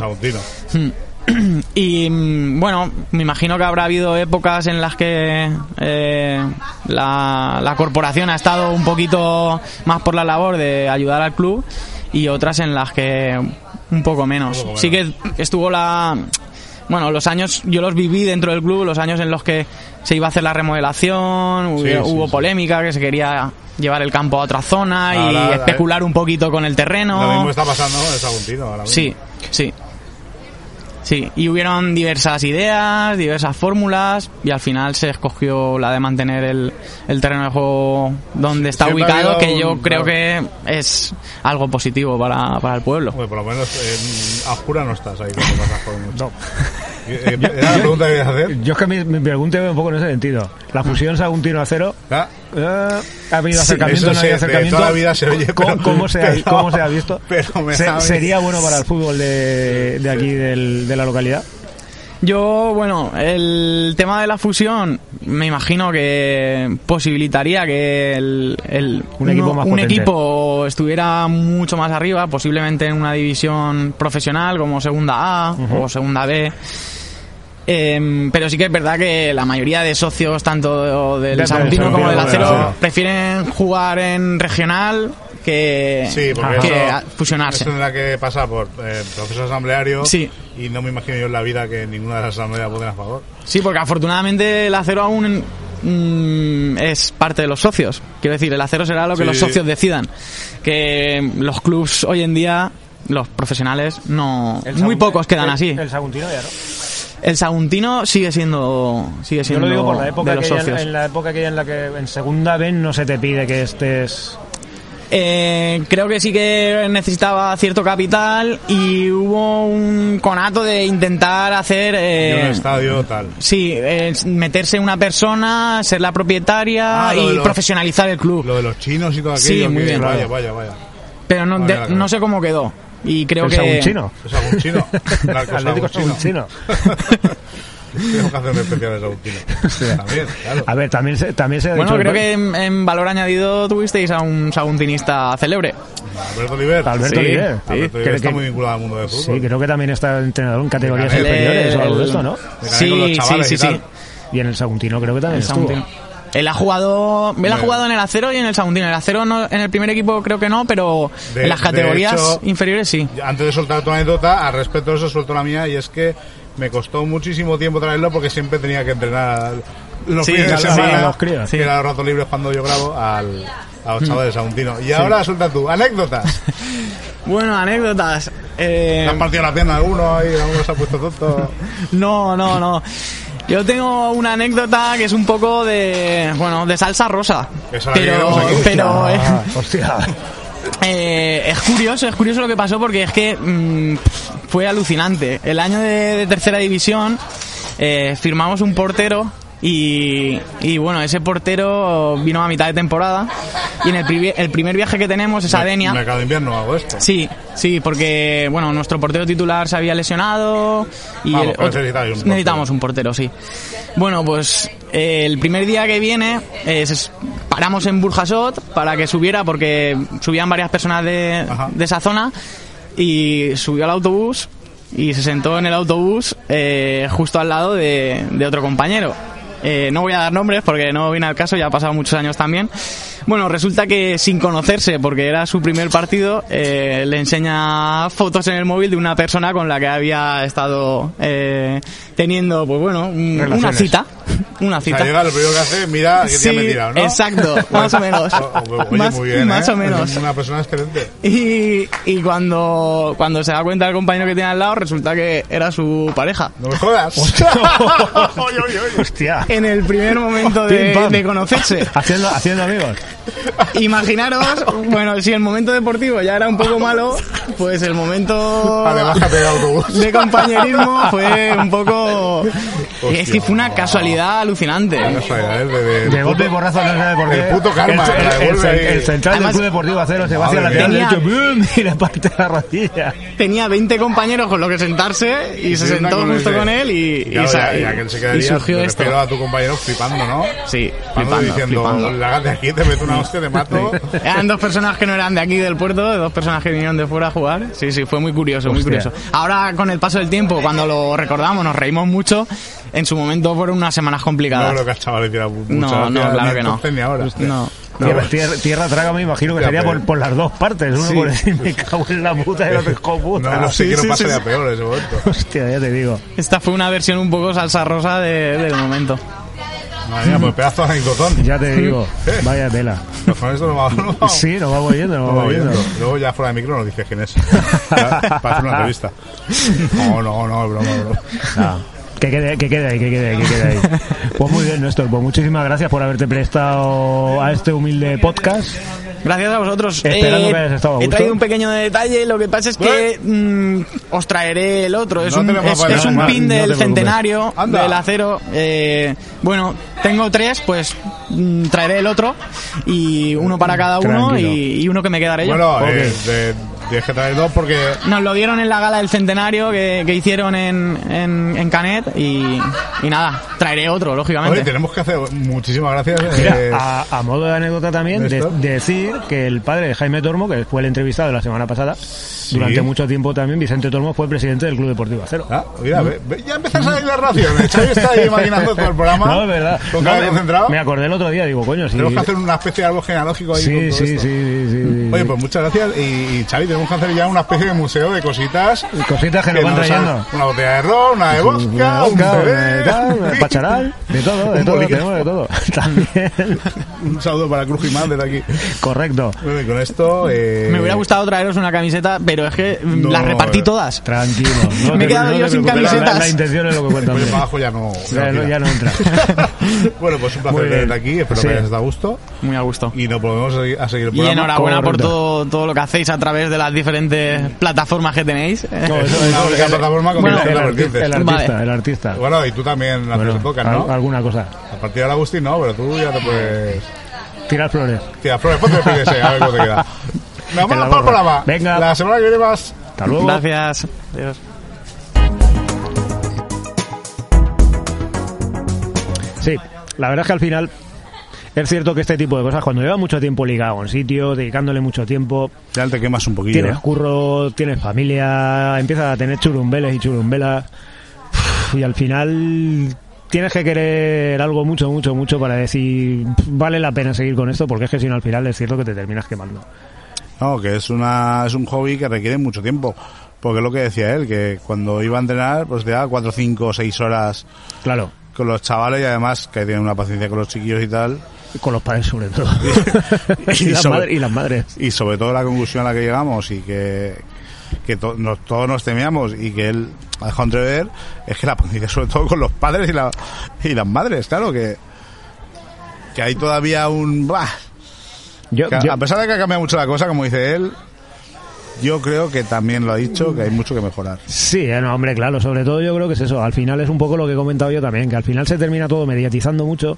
Speaker 9: Y mm, bueno, me imagino que habrá habido épocas en las que eh, la, la corporación ha estado un poquito más por la labor de ayudar al club y otras en las que un poco menos. Sí que estuvo la... Bueno, los años, yo los viví dentro del club, los años en los que se iba a hacer la remodelación, hubo,
Speaker 2: Sí,
Speaker 9: hubo
Speaker 2: sí.
Speaker 9: polémica, que se quería llevar el campo a otra zona y especular un poquito con el terreno.
Speaker 2: Lo mismo está pasando el Saguntino ahora mismo.
Speaker 9: Sí, sí. Sí, y hubieron diversas ideas, diversas fórmulas, y al final se escogió la de mantener el, el terreno de juego donde está ubicado, que yo
Speaker 2: un-
Speaker 9: creo
Speaker 2: claro.
Speaker 9: que es algo positivo para, para el pueblo.
Speaker 2: Bueno, por lo menos en, a oscura no estás ahí cuando pasas por mucho. Eh, ¿Era la pregunta que querías hacer?
Speaker 1: yo es que mi, mi pregunta iba un poco en ese sentido. La fusión Saguntino Acero,
Speaker 2: Ah,
Speaker 1: eh, ¿ha habido
Speaker 2: Sí,
Speaker 1: acercamiento
Speaker 2: eso
Speaker 1: no
Speaker 2: se-
Speaker 1: hay acercamiento?
Speaker 2: toda la vida se oye,
Speaker 1: ¿Cómo,
Speaker 2: pero-
Speaker 1: cómo se, ha,
Speaker 2: pero-
Speaker 1: cómo se ha visto?
Speaker 2: pero me
Speaker 1: Se-
Speaker 2: da-
Speaker 1: ¿Sería bueno para el fútbol de, de aquí, del- de la localidad?
Speaker 9: Yo, bueno, el tema de la fusión, me imagino que posibilitaría que el, el-
Speaker 1: Un equipo más
Speaker 9: un equipo estuviera mucho más arriba, posiblemente en una división profesional como Segunda A o Segunda B. Em, pero sí que es verdad que la mayoría de socios, tanto del Saguntino como del Acero, prefieren jugar en regional que,
Speaker 2: Sí, porque
Speaker 9: que
Speaker 2: eso,
Speaker 9: a- fusionarse.
Speaker 2: eso tendrá que pasar por eh, proceso asambleario
Speaker 9: Sí.
Speaker 2: y no me imagino yo en la vida que ninguna de las asambleas voten a favor.
Speaker 9: Sí, porque afortunadamente el acero aún mm, es parte de los socios. Quiero decir, el acero será lo que
Speaker 2: Sí.
Speaker 9: los socios decidan. Que los clubs hoy en día, los profesionales, no. Muy pocos quedan así.
Speaker 1: El Saguntino ya no.
Speaker 9: El Saguntino sigue siendo. Sigue
Speaker 1: Yo
Speaker 9: siendo
Speaker 1: lo digo por la época
Speaker 9: de los socios.
Speaker 1: en la época aquella en la que en segunda vez no se te pide que estés
Speaker 9: Eh, creo que sí que necesitaba cierto capital y hubo un conato de intentar hacer.
Speaker 2: Y
Speaker 9: eh,
Speaker 2: un estadio tal.
Speaker 9: Sí, eh, meterse una persona, ser la propietaria
Speaker 2: Ah,
Speaker 9: y
Speaker 2: los-
Speaker 9: profesionalizar el club.
Speaker 2: Lo de los chinos y todo aquello.
Speaker 9: Sí, muy
Speaker 2: que-
Speaker 9: bien.
Speaker 2: Vaya, vaya, vaya.
Speaker 9: Pero no,
Speaker 2: Vale,
Speaker 9: de- no sé cómo quedó. Y creo
Speaker 1: el
Speaker 9: que.
Speaker 2: Es algún chino.
Speaker 1: Atlético.
Speaker 2: Saguntino. Tenemos que hacer un especial de Saguntino. También, claro.
Speaker 1: A ver, también se, también se ha
Speaker 9: Bueno,
Speaker 1: dicho
Speaker 9: creo que en, en valor añadido tuvisteis a un saguntinista célebre.
Speaker 2: Alberto Oliver.
Speaker 1: Alberto
Speaker 9: Sí,
Speaker 1: Oliver.
Speaker 9: sí.
Speaker 2: Alberto Oliver está
Speaker 1: que-
Speaker 2: muy vinculado al mundo del fútbol.
Speaker 1: Sí, creo que también está entrenador en categorías
Speaker 2: Canet.
Speaker 1: inferiores o algo de
Speaker 9: El-
Speaker 1: esto, ¿no?
Speaker 9: Sí, sí, sí,
Speaker 2: y
Speaker 9: sí.
Speaker 1: Y en el Saguntino creo que también
Speaker 9: El
Speaker 1: estuvo.
Speaker 9: Saguntino. Él ha jugado, él ha jugado en el acero y en el Saguntino. En el acero no, en el primer equipo creo que no, pero
Speaker 2: De-
Speaker 9: en las categorías
Speaker 2: hecho,
Speaker 9: inferiores sí.
Speaker 2: Antes de soltar tu anécdota, al respecto de eso suelto la mía y es que me costó muchísimo tiempo traerlo porque siempre tenía que entrenar los
Speaker 9: Sí,
Speaker 2: fines de
Speaker 9: sí,
Speaker 2: semana,
Speaker 1: sí, los críos.
Speaker 2: que eran los ratos libres cuando yo grabo, al, a los chavales de Saguntino. Y ahora suelta tú, anécdotas.
Speaker 9: Bueno, anécdotas. Eh,
Speaker 2: ¿Te han partido la pierna alguno y alguno se ha puesto tonto?
Speaker 9: No, no, no. Yo tengo una anécdota que es un poco de, bueno, de salsa rosa.
Speaker 2: Esa
Speaker 9: Pero,
Speaker 2: aquí.
Speaker 9: pero eh,
Speaker 1: hostia.
Speaker 9: eh, es curioso, es curioso lo que pasó porque es que mm, fue alucinante. El año de, de tercera división eh, firmamos un portero y, y bueno, ese portero vino a mitad de temporada y en el, privi- el primer viaje que tenemos es a Denia.
Speaker 2: Mercado de invierno hago esto.
Speaker 9: Sí, sí, porque bueno, nuestro portero titular se había lesionado y
Speaker 2: Vamos,
Speaker 9: el otro-
Speaker 2: un
Speaker 9: necesitamos un portero, sí. Bueno, pues eh, el primer día que viene es paramos en Burjasot para que subiera porque subían varias personas de, de esa zona y subió al autobús y se sentó en el autobús eh, justo al lado de, de otro compañero. Eh, no voy a dar nombres porque no viene al caso, ya ha pasado muchos años también. Bueno, resulta que sin conocerse, porque era su primer partido, eh, le enseña fotos en el móvil de una persona con la que había estado eh, teniendo, pues bueno, un- una cita. Una
Speaker 2: O sea,
Speaker 9: cita.
Speaker 2: llega lo primero que hace, mira que
Speaker 9: Sí,
Speaker 2: te me he tirado, ¿no?
Speaker 9: exacto, más o menos.
Speaker 2: Oye,
Speaker 9: Más-
Speaker 2: muy bien,
Speaker 9: más
Speaker 2: ¿eh?
Speaker 9: o menos.
Speaker 2: Una persona excelente.
Speaker 9: Y, y cuando, cuando se da cuenta el compañero que tiene al lado, resulta que era su pareja.
Speaker 2: No me jodas.
Speaker 1: Hostia.
Speaker 9: En el primer momento de, conocerse.
Speaker 1: Haciendo, haciendo amigos.
Speaker 9: Imaginaros, bueno, si el momento deportivo ya era un poco malo, pues el momento
Speaker 2: del autobús.
Speaker 9: de compañerismo fue un poco...
Speaker 2: Hostia.
Speaker 9: es que fue una casualidad alucinante.
Speaker 2: Casualidad, ¿eh? De, de-
Speaker 1: De golpe y porrazo, no sabe por qué.
Speaker 2: El puto karma,
Speaker 1: El,
Speaker 2: la
Speaker 1: el- el-
Speaker 2: ahí.
Speaker 1: el central
Speaker 9: Además-
Speaker 1: del Club Deportivo Acero se va hacia la lateral derecho ¡boom! y le parte la rodilla.
Speaker 9: Tenía 20 compañeros con los que sentarse y se
Speaker 2: Sí,
Speaker 9: sentó
Speaker 2: con
Speaker 9: justo
Speaker 2: ese.
Speaker 9: con él y, y,
Speaker 2: Claro,
Speaker 9: sa-
Speaker 2: ya, ya que él se
Speaker 9: y
Speaker 2: quedaría,
Speaker 9: surgió
Speaker 2: me
Speaker 9: esto.
Speaker 2: a tu compañero flipando, ¿no?
Speaker 9: Sí,
Speaker 2: Flipando,
Speaker 9: flipando,
Speaker 2: diciendo,
Speaker 9: flipando.
Speaker 2: lágate aquí, te meto una hostia, te mato.
Speaker 9: Eran dos personas que no eran de aquí del puerto, dos personas que vinieron de fuera a jugar. Sí, sí, fue muy curioso, muy curioso. Ahora, con el paso del tiempo, cuando lo recordamos, nos reímos mucho. En su momento fueron unas semanas
Speaker 2: No
Speaker 9: complicadas.
Speaker 2: que
Speaker 9: No, no,
Speaker 2: gracia,
Speaker 9: claro que no.
Speaker 2: entonces Ni ahora.
Speaker 9: No.
Speaker 1: Tierra, tierra, tierra traga, me imagino que sería por, por las dos partes. Uno
Speaker 2: Sí.
Speaker 1: por decir, me cago en la puta y el otro puta.
Speaker 2: No, no sé
Speaker 9: Sí,
Speaker 2: qué no
Speaker 9: sí,
Speaker 2: pasaría
Speaker 9: sí, sí.
Speaker 2: peor en ese momento.
Speaker 1: Hostia, ya te digo.
Speaker 9: Esta fue una versión un poco salsa rosa de- del momento.
Speaker 2: Madre mía, pues pedazo de anecdotón.
Speaker 1: Ya te digo.
Speaker 2: ¿Eh?
Speaker 1: Vaya tela.
Speaker 2: Pues con esto nos vamos, nos vamos.
Speaker 1: Sí, nos vamos yendo, nos
Speaker 2: Nos
Speaker 1: vamos yendo.
Speaker 2: yendo. Luego ya fuera de micro nos dices quién es. para hacer una entrevista. No, no, no, broma, broma.
Speaker 1: Que quede, que quede ahí, que quede ahí, que quede ahí. Pues muy bien, Néstor. Pues muchísimas gracias por haberte prestado a este humilde podcast.
Speaker 9: Gracias a vosotros.
Speaker 1: Esperando que hayas estado a
Speaker 9: he
Speaker 1: gusto.
Speaker 9: traído un pequeño detalle. Lo que pasa es que mm, os traeré el otro. Es
Speaker 2: No
Speaker 9: un, es, un pin
Speaker 1: no
Speaker 9: del centenario
Speaker 2: Anda.
Speaker 9: del acero. Eh, bueno, tengo tres, pues mm, traeré el otro y uno para cada uno y, y uno que me quedaré yo.
Speaker 2: Bueno,
Speaker 1: Ok.
Speaker 2: eh, de- tienes que traer dos porque
Speaker 9: Nos lo dieron en la gala del centenario que, que hicieron en, en, en Canet y, y nada, traeré otro, lógicamente.
Speaker 2: Oye, tenemos que hacer muchísimas gracias.
Speaker 1: Mira,
Speaker 2: eh,
Speaker 1: a, a modo de anécdota también, decir que el padre de Jaime Tormo, que fue el entrevistado la semana pasada, durante mucho tiempo también, Vicente Tormo fue presidente del Club Deportivo Acero.
Speaker 2: ah, mira, ve- ve- ya empiezan a salir las raciones. Xavi está ahí imaginando todo el programa.
Speaker 1: No, es verdad.
Speaker 2: Con
Speaker 1: No, me-
Speaker 2: concentrado.
Speaker 1: Me acordé el otro día, digo, coño, sí.
Speaker 2: Tenemos que hacer una especie de árbol genealógico ahí con
Speaker 1: Sí,
Speaker 2: todo
Speaker 1: sí, sí,
Speaker 2: esto.
Speaker 1: sí, sí, sí.
Speaker 2: Oye, pues muchas gracias. Y, y, Xavi, tenemos que hacer ya una especie de museo de cositas.
Speaker 1: Cositas que nos van trayendo.
Speaker 2: Una botella de ron, una de vodka,
Speaker 1: Una
Speaker 2: un
Speaker 1: tal, una pacharal, de todo, de
Speaker 2: Un
Speaker 1: todo, tenemos de todo. También.
Speaker 2: Un saludo para Cruz Gimán desde aquí.
Speaker 1: Correcto.
Speaker 2: Bueno, y con esto... Eh...
Speaker 9: Me hubiera gustado traeros una camiseta, pero es que mm,
Speaker 2: No,
Speaker 9: las repartí
Speaker 2: eh.
Speaker 9: todas.
Speaker 1: Tranquilo. No
Speaker 9: Me he quedado yo sin
Speaker 1: la- La,
Speaker 9: camisetas.
Speaker 1: la intención es lo que cuenta.
Speaker 2: Para abajo ya no...
Speaker 1: Ya, no, ya no entra.
Speaker 2: bueno, pues un placer tenerte aquí. Espero
Speaker 1: Sí.
Speaker 2: que hayas estado a gusto.
Speaker 9: Muy a gusto.
Speaker 2: Y nos volvemos a seguir, a seguir el
Speaker 9: Y enhorabuena por todo, todo lo que hacéis a través de las diferentes plataformas que tenéis.
Speaker 1: No,
Speaker 2: Es
Speaker 1: eso-
Speaker 2: una
Speaker 1: eso-
Speaker 2: única
Speaker 1: el-
Speaker 2: plataforma con
Speaker 1: bueno, el, arti-
Speaker 2: vertientes.
Speaker 1: el artista,
Speaker 9: Vale.
Speaker 1: el artista.
Speaker 2: Bueno, y tú también haces
Speaker 1: Bueno,
Speaker 2: el podcast, ¿no?
Speaker 1: alguna cosa.
Speaker 2: A partir de ahora, Agustín, no, pero tú ya te puedes...
Speaker 1: Tirar flores.
Speaker 2: Tira, flores, ponte de ese, a ver cómo te queda. Nos
Speaker 1: la
Speaker 2: vamos para el
Speaker 1: gorra.
Speaker 2: programa.
Speaker 1: Venga.
Speaker 2: La semana que viene más.
Speaker 1: Hasta luego.
Speaker 9: Gracias. Adiós.
Speaker 1: Sí, la verdad es que al final es cierto que este tipo de cosas, cuando llevas mucho tiempo ligado a un sitio, dedicándole mucho tiempo,
Speaker 2: Ya te quemas un poquillo.
Speaker 1: tienes
Speaker 2: ¿eh?
Speaker 1: curro, tienes familia, empiezas a tener churumbeles y churumbelas, y al final tienes que querer algo mucho, mucho, mucho para decir vale la pena seguir con esto, porque es que si no al final es cierto que te terminas quemando.
Speaker 2: No, que es una es un hobby que requiere mucho tiempo. Porque es lo que decía él, que cuando iba a entrenar, pues te da 4, 5, 6 horas
Speaker 1: Claro,
Speaker 2: con los chavales y además que tienen una paciencia con los chiquillos y tal.
Speaker 1: Con los padres sobre todo. y,
Speaker 2: Y
Speaker 1: las
Speaker 2: sobre-
Speaker 1: y las madres.
Speaker 2: Y sobre todo la conclusión a la que llegamos y que, que to- nos- todos nos temíamos y que él ha dejado entrever es que la paciencia sobre todo con los padres y, la, y las madres, claro, que, que hay todavía un... bah,
Speaker 1: Yo,
Speaker 2: que
Speaker 1: yo-
Speaker 2: a pesar de que ha cambiado mucho la cosa, como dice él, yo creo que también lo ha dicho, que hay mucho que mejorar.
Speaker 1: Sí, eh, no, hombre, claro, sobre todo yo creo que es eso. Al final es un poco lo que he comentado yo también, que al final se termina todo mediatizando mucho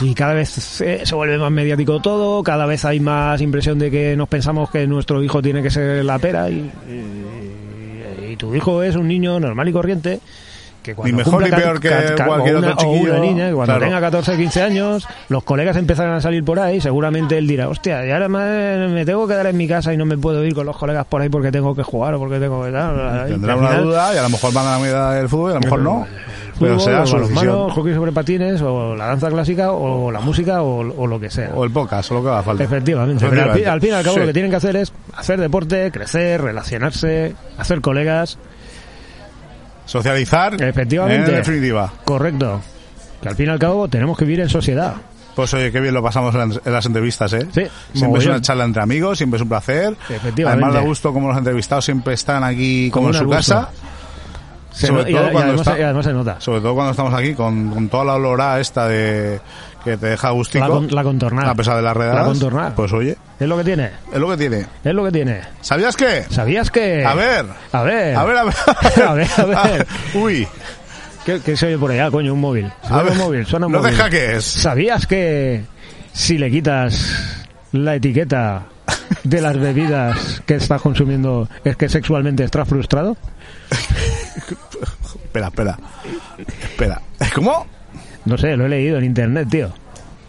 Speaker 1: y cada vez se, vuelve más mediático todo, cada vez hay más impresión de que nos pensamos que nuestro hijo tiene que ser la pera y tu hijo es un niño normal y corriente que cuando
Speaker 2: Ni mejor ni peor que cualquier
Speaker 1: una,
Speaker 2: otro
Speaker 1: o
Speaker 2: chiquillo.
Speaker 1: una niña, que cuando
Speaker 2: Claro.
Speaker 1: tenga 14, 15 años, los colegas empezarán a salir por ahí, seguramente él dirá, hostia, y ahora me, tengo que quedar en mi casa y no me puedo ir con los colegas por ahí porque tengo que jugar o porque tengo que tal. Y
Speaker 2: Tendrá una
Speaker 1: final,
Speaker 2: duda y a lo mejor van a la medida del fútbol y a lo mejor no. Pero
Speaker 1: fútbol,
Speaker 2: será
Speaker 1: o
Speaker 2: su
Speaker 1: balonmano,
Speaker 2: decisión.
Speaker 1: hockey sobre patines, o la danza clásica, o la música, o, o lo que sea.
Speaker 2: O el podcast, o lo que haga falta.
Speaker 1: Efectivamente. Pero al, fin- al fin y al cabo
Speaker 2: Sí.
Speaker 1: lo que tienen que hacer es hacer deporte, crecer, relacionarse, hacer colegas.
Speaker 2: Socializar.
Speaker 1: Efectivamente.
Speaker 2: En definitiva.
Speaker 1: Correcto. Que al fin y al cabo tenemos que vivir en sociedad.
Speaker 2: Pues oye, qué bien lo pasamos en las, en las entrevistas, ¿eh?
Speaker 1: Sí,
Speaker 2: Siempre es una charla entre amigos, siempre es un placer.
Speaker 1: Efectivamente.
Speaker 2: Además da gusto como los entrevistados siempre están aquí como
Speaker 1: Como
Speaker 2: en su
Speaker 1: gusto.
Speaker 2: casa.
Speaker 1: Se
Speaker 2: Sobre
Speaker 1: y,
Speaker 2: todo
Speaker 1: a- y
Speaker 2: cuando
Speaker 1: además,
Speaker 2: está-
Speaker 1: y además se nota.
Speaker 2: Sobre todo cuando estamos aquí con, con toda la olorá esta de que te deja gustico.
Speaker 1: La, con- la contornada.
Speaker 2: A pesar de las redadas.
Speaker 1: La contornada.
Speaker 2: Pues oye,
Speaker 1: Es lo que tiene.
Speaker 2: es lo que tiene.
Speaker 1: Es lo que tiene.
Speaker 2: ¿Sabías qué?
Speaker 1: ¿Sabías que...?
Speaker 2: A ver.
Speaker 1: A ver.
Speaker 2: A ver, a ver.
Speaker 1: A ver, a ver.
Speaker 2: Uy.
Speaker 1: ¿Qué, qué se oye por allá, coño? Un móvil.
Speaker 2: A
Speaker 1: Suena
Speaker 2: ver,
Speaker 1: un móvil, suena un
Speaker 2: no
Speaker 1: móvil.
Speaker 2: te hackees.
Speaker 1: ¿Sabías que si le quitas la etiqueta de las bebidas que estás consumiendo es que sexualmente estás frustrado?
Speaker 2: Espera, espera. Espera. ¿Cómo?
Speaker 1: No sé, lo he leído en internet, tío.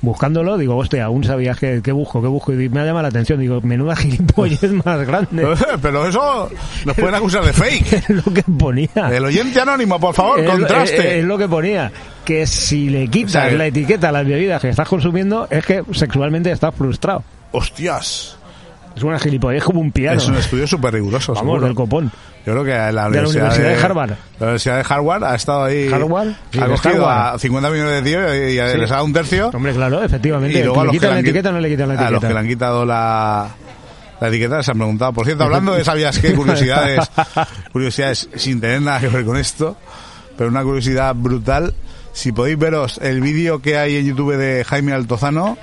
Speaker 1: Buscándolo, digo, hostia, aún sabías que, que busco, que busco. Y me ha llamado la atención. Digo, menuda gilipollez más grande.
Speaker 2: Pero eso nos pueden acusar de fake.
Speaker 1: es lo que ponía.
Speaker 2: El oyente anónimo, por favor,
Speaker 1: Es
Speaker 2: contraste.
Speaker 1: Es, es lo que ponía. Que si le quitas
Speaker 2: O sea, que-
Speaker 1: la etiqueta a las bebidas que estás consumiendo, es que sexualmente estás frustrado.
Speaker 2: Hostias.
Speaker 1: Es una gilipollez como un piano.
Speaker 2: Es un estudio súper riguroso.
Speaker 1: Vamos,
Speaker 2: seguro.
Speaker 1: del copón.
Speaker 2: Yo creo que la
Speaker 1: De la
Speaker 2: Universidad,
Speaker 1: Universidad de Harvard.
Speaker 2: La Universidad de Harvard ha estado ahí.
Speaker 1: Harvard,
Speaker 2: ha cogido
Speaker 1: Harvard.
Speaker 2: a 50 millones de tíos y, y
Speaker 1: Sí.
Speaker 2: les ha dado un tercio.
Speaker 1: Hombre, claro, efectivamente.
Speaker 2: Y luego a
Speaker 1: ¿Le
Speaker 2: los que
Speaker 1: quitan
Speaker 2: le
Speaker 1: la
Speaker 2: han
Speaker 1: etiqueta no le quitan la
Speaker 2: A los
Speaker 1: etiqueta?
Speaker 2: que le han quitado la, la etiqueta se han preguntado. Por cierto, hablando de sabías qué, curiosidades, curiosidades sin tener nada que ver con esto, pero una curiosidad brutal. Si podéis veros el vídeo que hay en YouTube de Jaime Altozano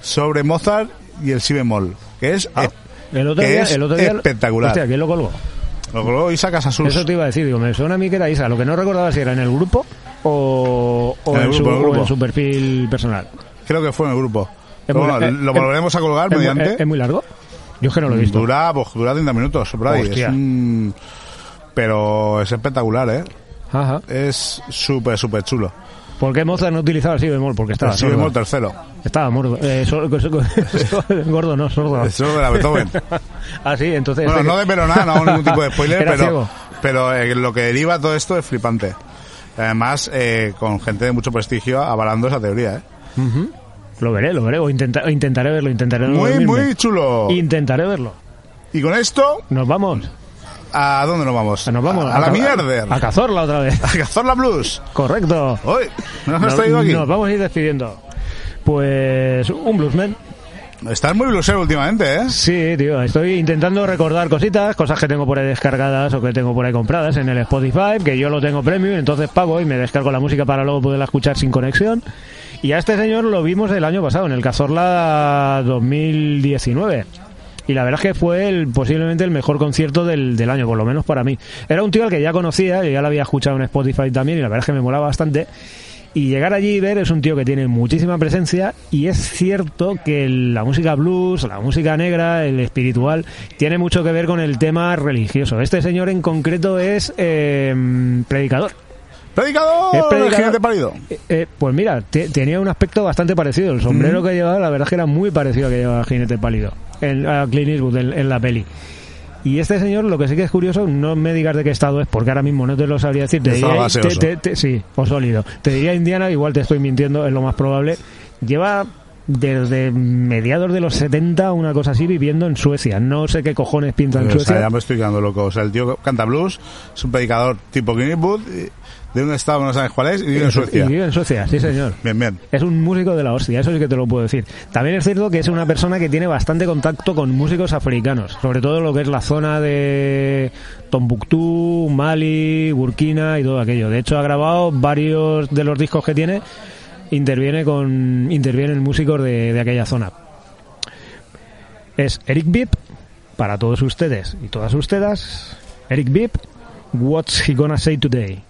Speaker 2: sobre Mozart y el si bemol, que es,
Speaker 1: Ah,
Speaker 2: ep-
Speaker 1: El otro
Speaker 2: que
Speaker 1: día,
Speaker 2: es
Speaker 1: el otro día,
Speaker 2: espectacular.
Speaker 1: Hostia, ¿quién lo colgó?
Speaker 2: Lo colgó Isa Casasus.
Speaker 1: Eso te iba a decir, digo, me suena a mí que era Isa. Lo que no recordaba si era en el grupo o, o,
Speaker 2: En el
Speaker 1: en,
Speaker 2: grupo,
Speaker 1: su, o en perfil personal.
Speaker 2: Creo que fue en el grupo.
Speaker 1: Es
Speaker 2: Pero bueno, lo
Speaker 1: eh,
Speaker 2: volveremos a colgar
Speaker 1: ¿Es
Speaker 2: mediante.
Speaker 1: ¿Es, es muy largo? Yo es que no lo he visto.
Speaker 2: Dura, pues, dura 30 minutos, por ahí. Es un- Pero es espectacular, ¿eh?
Speaker 1: Ajá.
Speaker 2: Es súper, súper chulo.
Speaker 1: ¿Por qué Mozart no utilizaba el si bemol? Porque estaba
Speaker 2: El si
Speaker 1: sordo.
Speaker 2: bemol tercero.
Speaker 1: Estaba mordo. Eh, gordo, no, sordo.
Speaker 2: Eso de la Beethoven.
Speaker 1: ah, sí, entonces...
Speaker 2: Bueno,
Speaker 1: este-
Speaker 2: no de pero nada, no hago ningún tipo de spoiler,
Speaker 1: Era
Speaker 2: pero,
Speaker 1: ciego.
Speaker 2: pero eh, lo que deriva todo esto es flipante. Además, eh, con gente de mucho prestigio avalando esa teoría, ¿eh?
Speaker 1: Lo veré, lo veré. O, intenta- intentaré verlo, intentaré no
Speaker 2: Muy, muy chulo.
Speaker 1: Intentaré verlo.
Speaker 2: Y con esto,
Speaker 1: Nos vamos.
Speaker 2: ¿A dónde nos vamos?
Speaker 1: Nos vamos.
Speaker 2: A, a la
Speaker 1: ca-
Speaker 2: mierda.
Speaker 1: A Cazorla otra vez.
Speaker 2: A Cazorla Blues.
Speaker 1: Correcto.
Speaker 2: Hoy, ¿no nos has
Speaker 1: Nos,
Speaker 2: traído aquí?
Speaker 1: nos vamos a ir despidiendo. Pues un bluesman.
Speaker 2: Estás muy blusero últimamente, ¿eh?
Speaker 1: Sí, tío, estoy intentando recordar cositas, cosas que tengo por ahí descargadas o que tengo por ahí compradas en el Spotify, que yo lo tengo premium, entonces pago y me descargo la música para luego poderla escuchar sin conexión. Y a este señor lo vimos el año pasado, en el Cazorla 2019. Y la verdad es que fue el, posiblemente el mejor concierto del, del año, por lo menos para mí. Era un tío al que ya conocía, yo ya lo había escuchado en Spotify también, y la verdad es que me molaba bastante. Y llegar allí y ver es un tío que tiene muchísima presencia y es cierto que la música blues, la música negra, el espiritual, tiene mucho que ver con el tema religioso. Este señor en concreto es eh, predicador.
Speaker 2: ¡Predicador!
Speaker 1: Es
Speaker 2: El
Speaker 1: predicador.
Speaker 2: jinete pálido.
Speaker 1: Eh, eh, pues mira, te- tenía un aspecto bastante parecido. El sombrero que llevaba, la verdad es que era muy parecido al que llevaba Jinete Pálido, en, a Clint Eastwood en, en la peli. Y este señor, lo que sí que es curioso, no me digas de qué estado es, porque ahora mismo no te lo sabría decir. Te diría, te- te- te- sí, o sólido. Te diría Indiana, igual te estoy mintiendo, es lo más probable. Lleva desde mediados de los 70, una cosa así, viviendo en Suecia. No sé qué cojones pinta en
Speaker 2: O sea,
Speaker 1: Suecia.
Speaker 2: ya me estoy quedando loco. O sea, el tío canta blues, es un predicador tipo Clint Eastwood, de un estado no sabes cuál es, y vive en Suecia.
Speaker 1: Y vive en Suecia, sí señor.
Speaker 2: Bien, bien.
Speaker 1: Es un músico de la hostia, eso sí que te lo puedo decir. También es cierto que es una persona que tiene bastante contacto con músicos africanos, sobre todo lo que es la zona de Tombuctú, Mali, Burkina y todo aquello. De hecho, ha grabado varios de los discos que tiene, interviene con intervienen músicos de, de aquella zona. Es Eric Bibb, para todos ustedes y todas ustedes. Eric Bibb, What's He Gonna Say Today?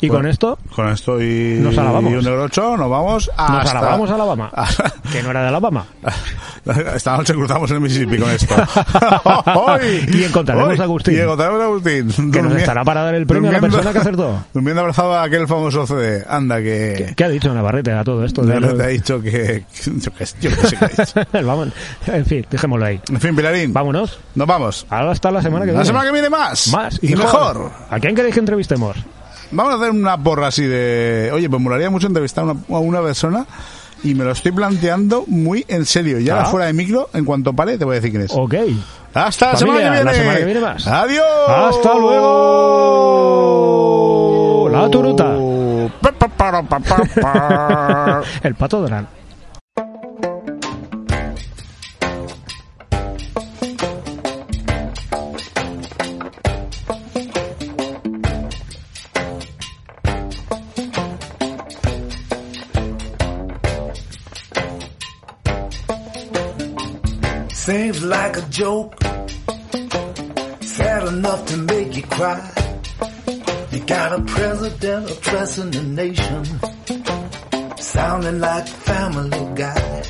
Speaker 1: Y con esto
Speaker 2: Con esto y,
Speaker 1: Nos alabamos.
Speaker 2: y un euro ocho, nos vamos hasta...
Speaker 1: nos alabamos a Alabama. que no era de Alabama.
Speaker 2: Esta noche cruzamos el Mississippi con esto. Hoy,
Speaker 1: Y encontraremos a Agustín.
Speaker 2: Y encontraremos a Agustín.
Speaker 1: Que nos estará para dar el premio a la persona que acertó.
Speaker 2: Durmiendo abrazado a aquel famoso CD. Anda, que...
Speaker 1: ¿Qué ha dicho Navarrete a todo esto?
Speaker 2: Ya
Speaker 1: De-
Speaker 2: te ha dicho que... Yo qué yo qué sé qué ha dicho.
Speaker 1: Vamos, en fin, dejémoslo ahí.
Speaker 2: En fin, Pilarín.
Speaker 1: Vámonos.
Speaker 2: Nos vamos.
Speaker 1: Ahora hasta la semana que viene.
Speaker 2: La semana que viene más.
Speaker 1: Más
Speaker 2: y, mejor.
Speaker 1: ¿A quién queréis que entrevistemos?
Speaker 2: Vamos a hacer una porra así de... Oye, pues molaría mucho entrevistar a una, a una persona y me lo estoy planteando muy en serio. Ya
Speaker 1: Ah.
Speaker 2: fuera de micro, en cuanto pare, te voy a decir quién es.
Speaker 1: Ok.
Speaker 2: Hasta la
Speaker 1: Familia,
Speaker 2: semana que viene.
Speaker 1: la semana que viene más.
Speaker 2: Adiós.
Speaker 1: ¡Hasta luego! La turuta. El pato Durán.
Speaker 10: Seems like a joke, sad enough to make you cry. You got a president addressing the nation, sounding like Family Guy.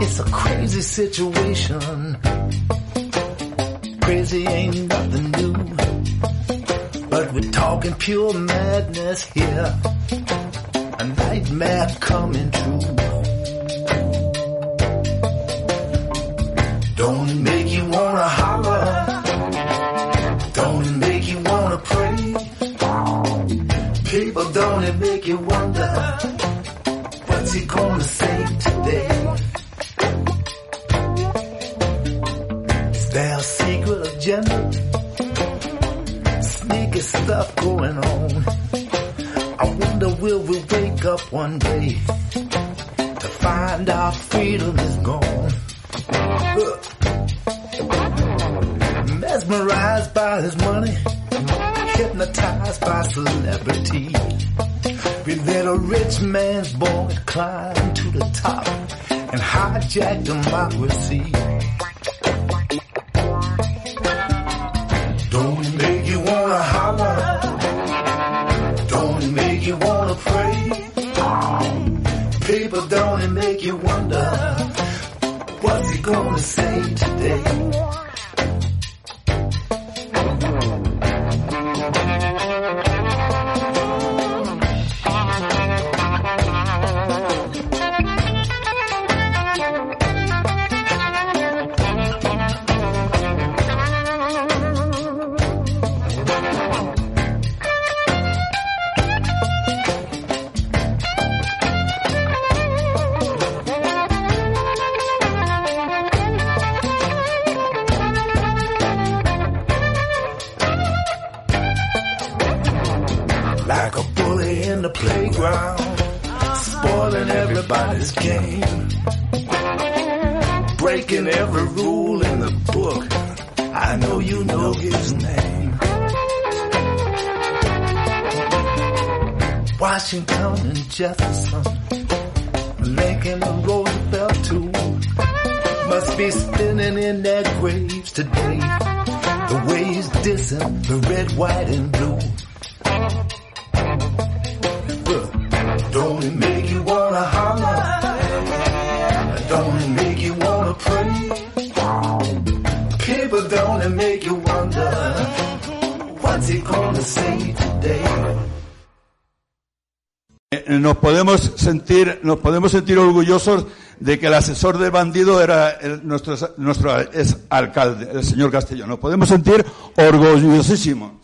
Speaker 10: It's a crazy situation. Crazy ain't nothing new, but we're talking pure madness here. A nightmare coming true. It make you wonder what's he gonna say today? Is there a secret agenda? Sneaky stuff going on. I wonder will we wake up one day to find our freedom is gone? Mesmerized by his money, hypnotized by celebrity. Let a rich man's boy climb to the top and hijack democracy. Don't it make you wanna holler? Don't it make you wanna pray? People, don't it make you wonder what's he gonna say
Speaker 11: nos podemos sentir orgullosos de que el asesor del bandido era nuestro, nuestro ex alcalde, el señor Castellón. Nos podemos sentir orgullosísimos.